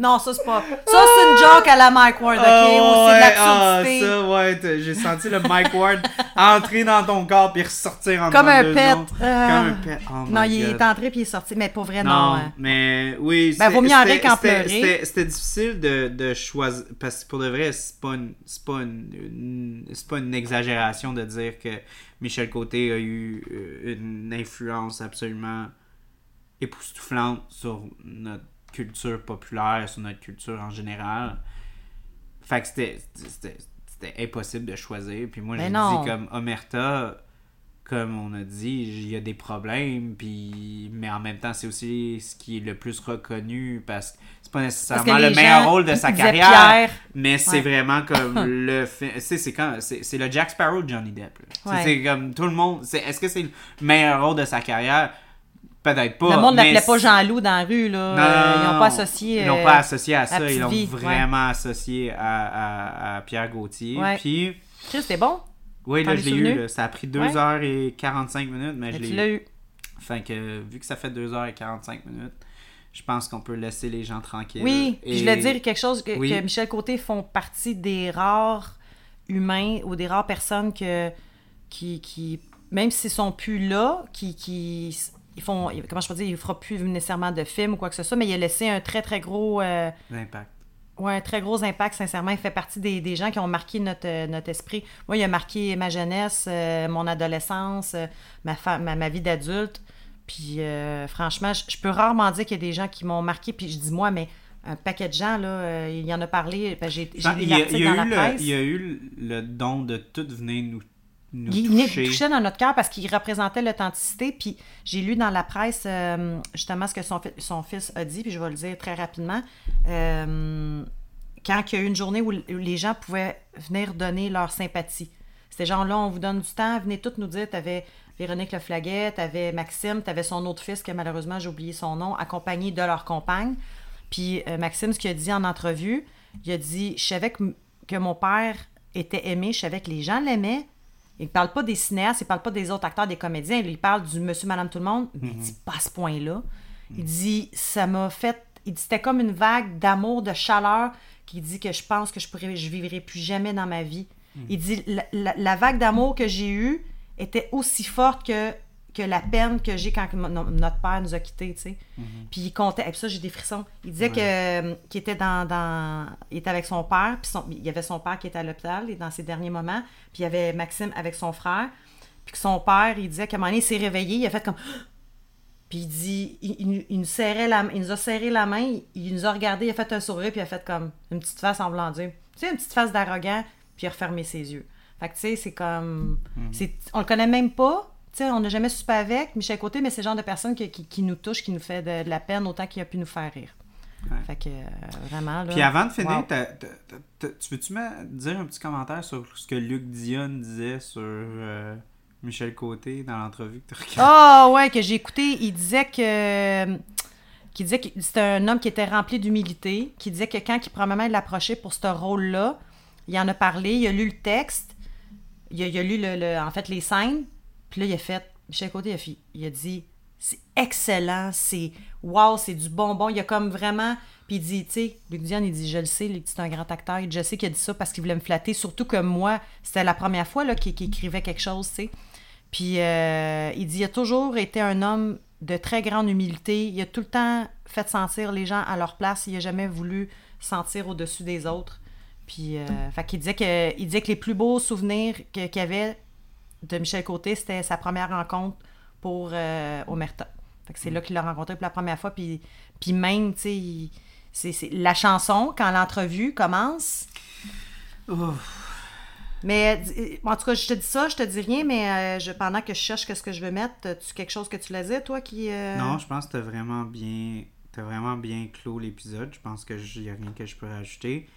non, ça c'est pas. Ça c'est une joke à la Mike Ward, ok? Ah, Ou c'est de ouais, ah, l'absurdité. ça, ouais, j'ai senti le Mike Ward entrer dans ton corps puis ressortir en Comme un pet. Euh, Comme un pet. Oh non, il God. est entré puis il est sorti. Mais pour vrai, non. Non, hein. mais oui. Ben, vaut mieux en rire qu'en c'était- pleurer. C'était difficile de, de choisir. Parce que pour de vrai, c'est pas une, c'est pas une, pas une exagération de dire que Michel Côté a eu euh, une influence absolument époustouflante sur notre culture populaire, sur notre culture en général. Fait que c'était- impossible de choisir. Puis moi, Mais j'ai dit comme Omerta, comme on a dit, il y a des problèmes, puis mais en même temps, c'est aussi ce qui est le plus reconnu parce que c'est pas nécessairement le meilleur rôle de sa carrière, mais c'est Ouais. vraiment comme le fi- c'est c'est quand c'est c'est le Jack Sparrow de Johnny Depp. C'est- Ouais. C'est comme tout le monde, c'est est-ce que c'est le meilleur rôle de sa carrière? Peut-être pas. Le monde mais l'appelait pas Jean-Loup dans la rue, là. non, Euh, ils non, n'ont non. pas associé. Ils n'ont euh, pas associé à ça, ils l'ont vraiment associé à, à- à Pierre Gauthier. Ouais. Puis, Chris, c'était bon. oui, là, je l'ai eu. là. Ça a pris Ouais. 2h45 minutes, mais Mais je tu l'ai l'as eu. eu. Fait que, vu que ça fait 2h45 minutes, je pense qu'on peut laisser les gens tranquilles. Oui, je voulais dire quelque chose que, Oui? que Michel Côté font partie des rares humains ou des rares personnes que qui, qui même s'ils sont plus là, qui, qui ils font comment je peux dire, il fera plus nécessairement de films ou quoi que ce soit, mais il a laissé un très très gros euh, L'impact. ouais, un très gros impact sincèrement, il fait partie des, des gens qui ont marqué notre, euh, notre esprit. Moi, il a marqué ma jeunesse, euh, mon adolescence, euh, ma, ma, ma vie d'adulte. Puis franchement, je, je peux rarement dire qu'il y a des gens qui m'ont marqué. Puis je dis moi, mais un paquet de gens, là, il y en a parlé. j'ai Ben, lu l'article dans la le, presse. il y a eu le don de tout venir nous, nous Il toucher. toucher dans notre cœur parce qu'il représentait l'authenticité. Puis j'ai lu dans la presse euh, justement ce que son, fi- son fils a dit, puis je vais le dire très rapidement. Euh, quand il y a eu une journée où les gens pouvaient venir donner leur sympathie. C'était genre là, on vous donne du temps, venez tous nous dire, t'avais Véronique Leflaguet, t'avais Maxime, t'avais son autre fils que malheureusement j'ai oublié son nom, accompagné de leur compagne. Puis euh, Maxime, ce qu'il a dit en entrevue, il a dit Je savais que, que mon père était aimé, je savais que les gens l'aimaient. Il ne parle pas des cinéastes, il ne parle pas des autres acteurs, des comédiens, il parle du monsieur, madame, tout le monde, mais il dit pas à ce point-là. Il dit Ça m'a fait. Il dit C'était comme une vague d'amour, de chaleur, qui dit que je pense que je pourrais, je vivrai plus jamais dans ma vie. Il dit la, la- la vague d'amour que j'ai eue était aussi forte que, que la peine que j'ai quand notre père nous a quittés, tu sais. Puis il comptait, et puis ça j'ai des frissons. Il disait que euh, qu'il était dans, dans il était avec son père, puis son- il y avait son père qui était à l'hôpital et dans ses derniers moments, puis il y avait Maxime avec son frère, puis que son père, il disait qu'à un moment donné, il s'est réveillé, il a fait comme puis il dit, il, il nous- il nous serrait la, il nous a serré la main, il, il nous a regardé, il a fait un sourire, puis il a fait comme une petite face en blanc tu sais, une petite face d'arrogant, puis il a refermé ses yeux. Fait que tu sais, c'est comme, c'est, on le connaît même pas, tu sais, on n'a jamais soupé avec Michel Côté, mais c'est le genre de personne qui, qui, qui nous touche, qui nous fait de, de la peine autant qu'il a pu nous faire rire. Ouais. Fait que euh, vraiment là. Puis avant de finir, wow. tu veux-tu me dire un petit commentaire sur ce que Luc Dion disait sur euh, Michel Côté dans l'entrevue que tu regardes? Ah ouais, que j'ai écouté, il disait que qu'il disait que c'était un homme qui était rempli d'humilité, qui disait que quand il probablement l'approchait pour ce rôle-là, il en a parlé, il a lu le texte, il a, il a lu le, le- en fait les scènes, puis là il a fait Michel Côté il a, fait- dit c'est excellent, c'est wow, c'est du bonbon, il a comme vraiment puis il dit tu sais, Luc Dion il dit je le sais, Luc, c'est un grand acteur, il dit, je sais qu'il a dit ça parce qu'il voulait me flatter, surtout que moi, c'était la première fois qu'il écrivait quelque chose, tu sais. Puis euh, il dit il a toujours été un homme de très grande humilité. Il a tout le temps fait sentir les gens à leur place. Il n'a jamais voulu sentir au-dessus des autres. Puis, euh, fait qu'il disait il disait que les plus beaux souvenirs qu'il y avait de Michel Côté, c'était sa première rencontre pour euh, Omerta. C'est là qu'il l'a rencontré pour la première fois. Puis, puis même, tu sais, c'est, c'est- la chanson, quand l'entrevue commence, mais euh, en tout cas, je te dis ça, je te dis rien, mais euh, je, pendant que je cherche qu'est-ce que je veux mettre, as-tu quelque chose que tu l'as dit, toi, qui... euh, Non, je pense que t'as vraiment bien t'as vraiment bien clos l'épisode. Je pense que n'y a rien que je peux rajouter.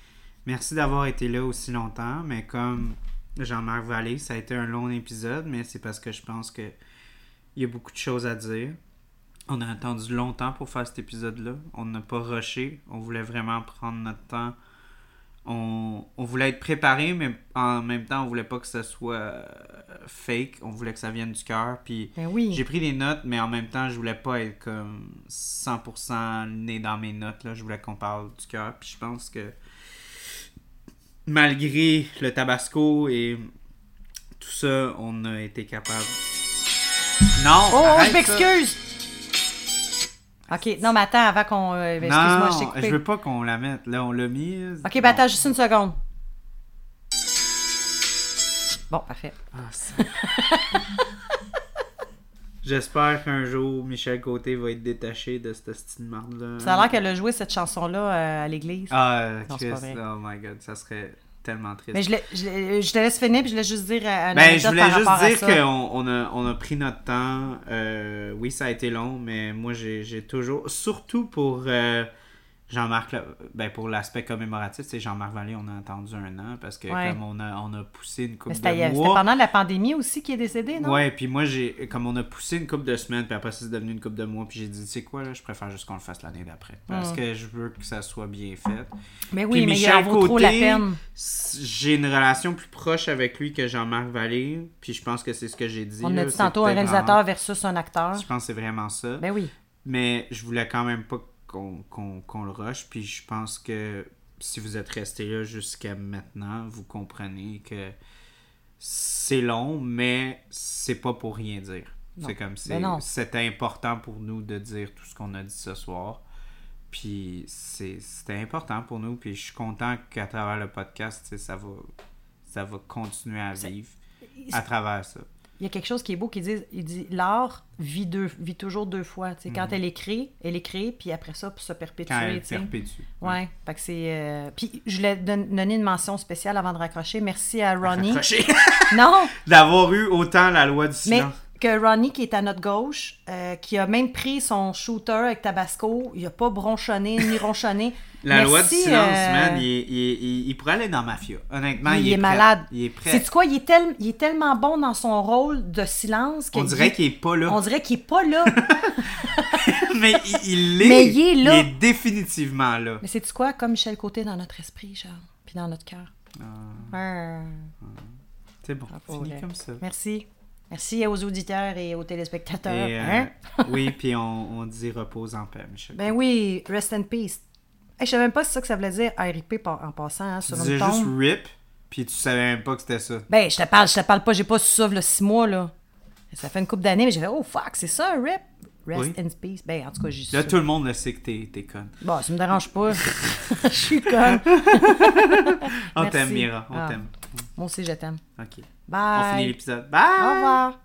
Merci d'avoir été là aussi longtemps, mais comme Jean-Marc Vallée, ça a été un long épisode, mais c'est parce que je pense que il y a beaucoup de choses à dire. On a attendu longtemps pour faire cet épisode-là. On n'a pas rushé. On voulait vraiment prendre notre temps. On, on voulait être préparé, mais en même temps, on voulait pas que ça soit euh, fake. On voulait que ça vienne du cœur. Puis Ben oui. j'ai pris des notes, mais en même temps, je voulais pas être comme 100% né dans mes notes. Là. Je voulais qu'on parle du cœur. Puis je pense que malgré le tabasco et tout ça, on a été capable. Non! Oh, oh, arrête je m'excuse! Ok, non, mais attends, avant qu'on... euh, ben, Excuse-moi, je t'ai je coupé. veux pas qu'on la mette. Là, on l'a mis. Ok, ben attends, juste une seconde. Bon, parfait. Ah, ça. J'espère qu'un jour, Michel Côté va être détaché de cette style marde-là. Ça a l'air qu'elle a joué cette chanson-là euh, à l'église. Ah, Non, Chris, oh my god, ça serait tellement triste. Mais je, je, je te laisse finir, puis je voulais juste dire euh, un Ben, je voulais juste dire qu'on on a, on a pris notre temps. Euh, oui, ça a été long, mais moi, j'ai j'ai toujours... Surtout pour euh, Jean-Marc... Ben, pour l'aspect commémoratif, sais, Jean-Marc Vallée, on a attendu un an parce que Ouais. comme on a, on a poussé une coupe Mais de C'était c'était mois... pendant la pandémie aussi qu'il est décédé, non? Ouais, puis moi, j'ai comme on a poussé une coupe de semaines, puis après, c'est devenu une coupe de mois, puis j'ai dit, tu sais quoi, là, je préfère juste qu'on le fasse l'année d'après. Parce Mm. que je veux que ça soit bien fait. Mais oui, Puis mais il en vaut trop la peine. J'ai une relation plus proche avec lui que Jean-Marc Vallée, puis je pense que c'est ce que j'ai dit. On là, a dit c'est tantôt un réalisateur vraiment- versus un acteur. Je pense que c'est vraiment ça. Ben oui. Mais je voulais quand même pas qu'on le rush, puis je pense que si vous êtes resté là jusqu'à maintenant, vous comprenez que c'est long, mais c'est pas pour rien dire. C'est comme Ben c'est c'était important pour nous de dire tout ce qu'on a dit ce soir. Puis c'est- c'était important pour nous, puis je suis content qu'à travers le podcast, va ça va continuer à vivre à travers ça. Il y a quelque chose qui est beau qui dit, il dit l'art vit deux, vit toujours deux fois. Quand elle écrit, elle écrit, puis après ça, se perpétuer. Mhm. Quand elle perpétue. Ouais, fait que c'est. euh, Puis je voulais don- donner une mention spéciale avant de raccrocher. Merci à Ronnie. Non, D'avoir eu autant la loi du mais silence. Que Ronnie, qui est à notre gauche, euh, qui a même pris son shooter avec Tabasco, il a pas bronchonné ni ronchonné. La loi du silence, euh, man, il, est- il est- il- il pourrait aller dans Mafia. Honnêtement, il, est, prêt. malade. Il est prêt. C'est quoi, il est, tel- il est tellement bon dans son rôle de silence On dirait qu'il est pas là. On dirait qu'il est pas là. mais il, l'est. Mais il est là. Il est définitivement là. Mais c'est quoi, comme Michel Côté dans notre esprit, Charles, puis dans notre cœur. Ah, Ah. c'est bon, fini comme ça. Merci. Merci aux auditeurs et aux téléspectateurs. Et, euh, Hein? oui, puis on, on dit repose en paix, Michel. Ben oui, rest in peace. Hey, je savais même pas si c'est ça que ça voulait dire RIP en passant hein, tu sur disais une juste. RIP, Puis tu savais même pas que c'était ça. Ben, je te parle, je te parle pas, j'ai pas su ça, six mois, là. Ça fait une couple d'années, mais j'ai fait, oh fuck, c'est ça, un rip? Rest Oui. in peace. Ben, en tout cas, j'ai su. Là, tout le monde le sait que t'es t'es conne. Bon, ça me dérange pas. Je suis conne. On t'aime, Mira. On Ah. t'aime. Moi aussi, je t'aime. Ok. Bye. On finit l'épisode. Bye. Au revoir.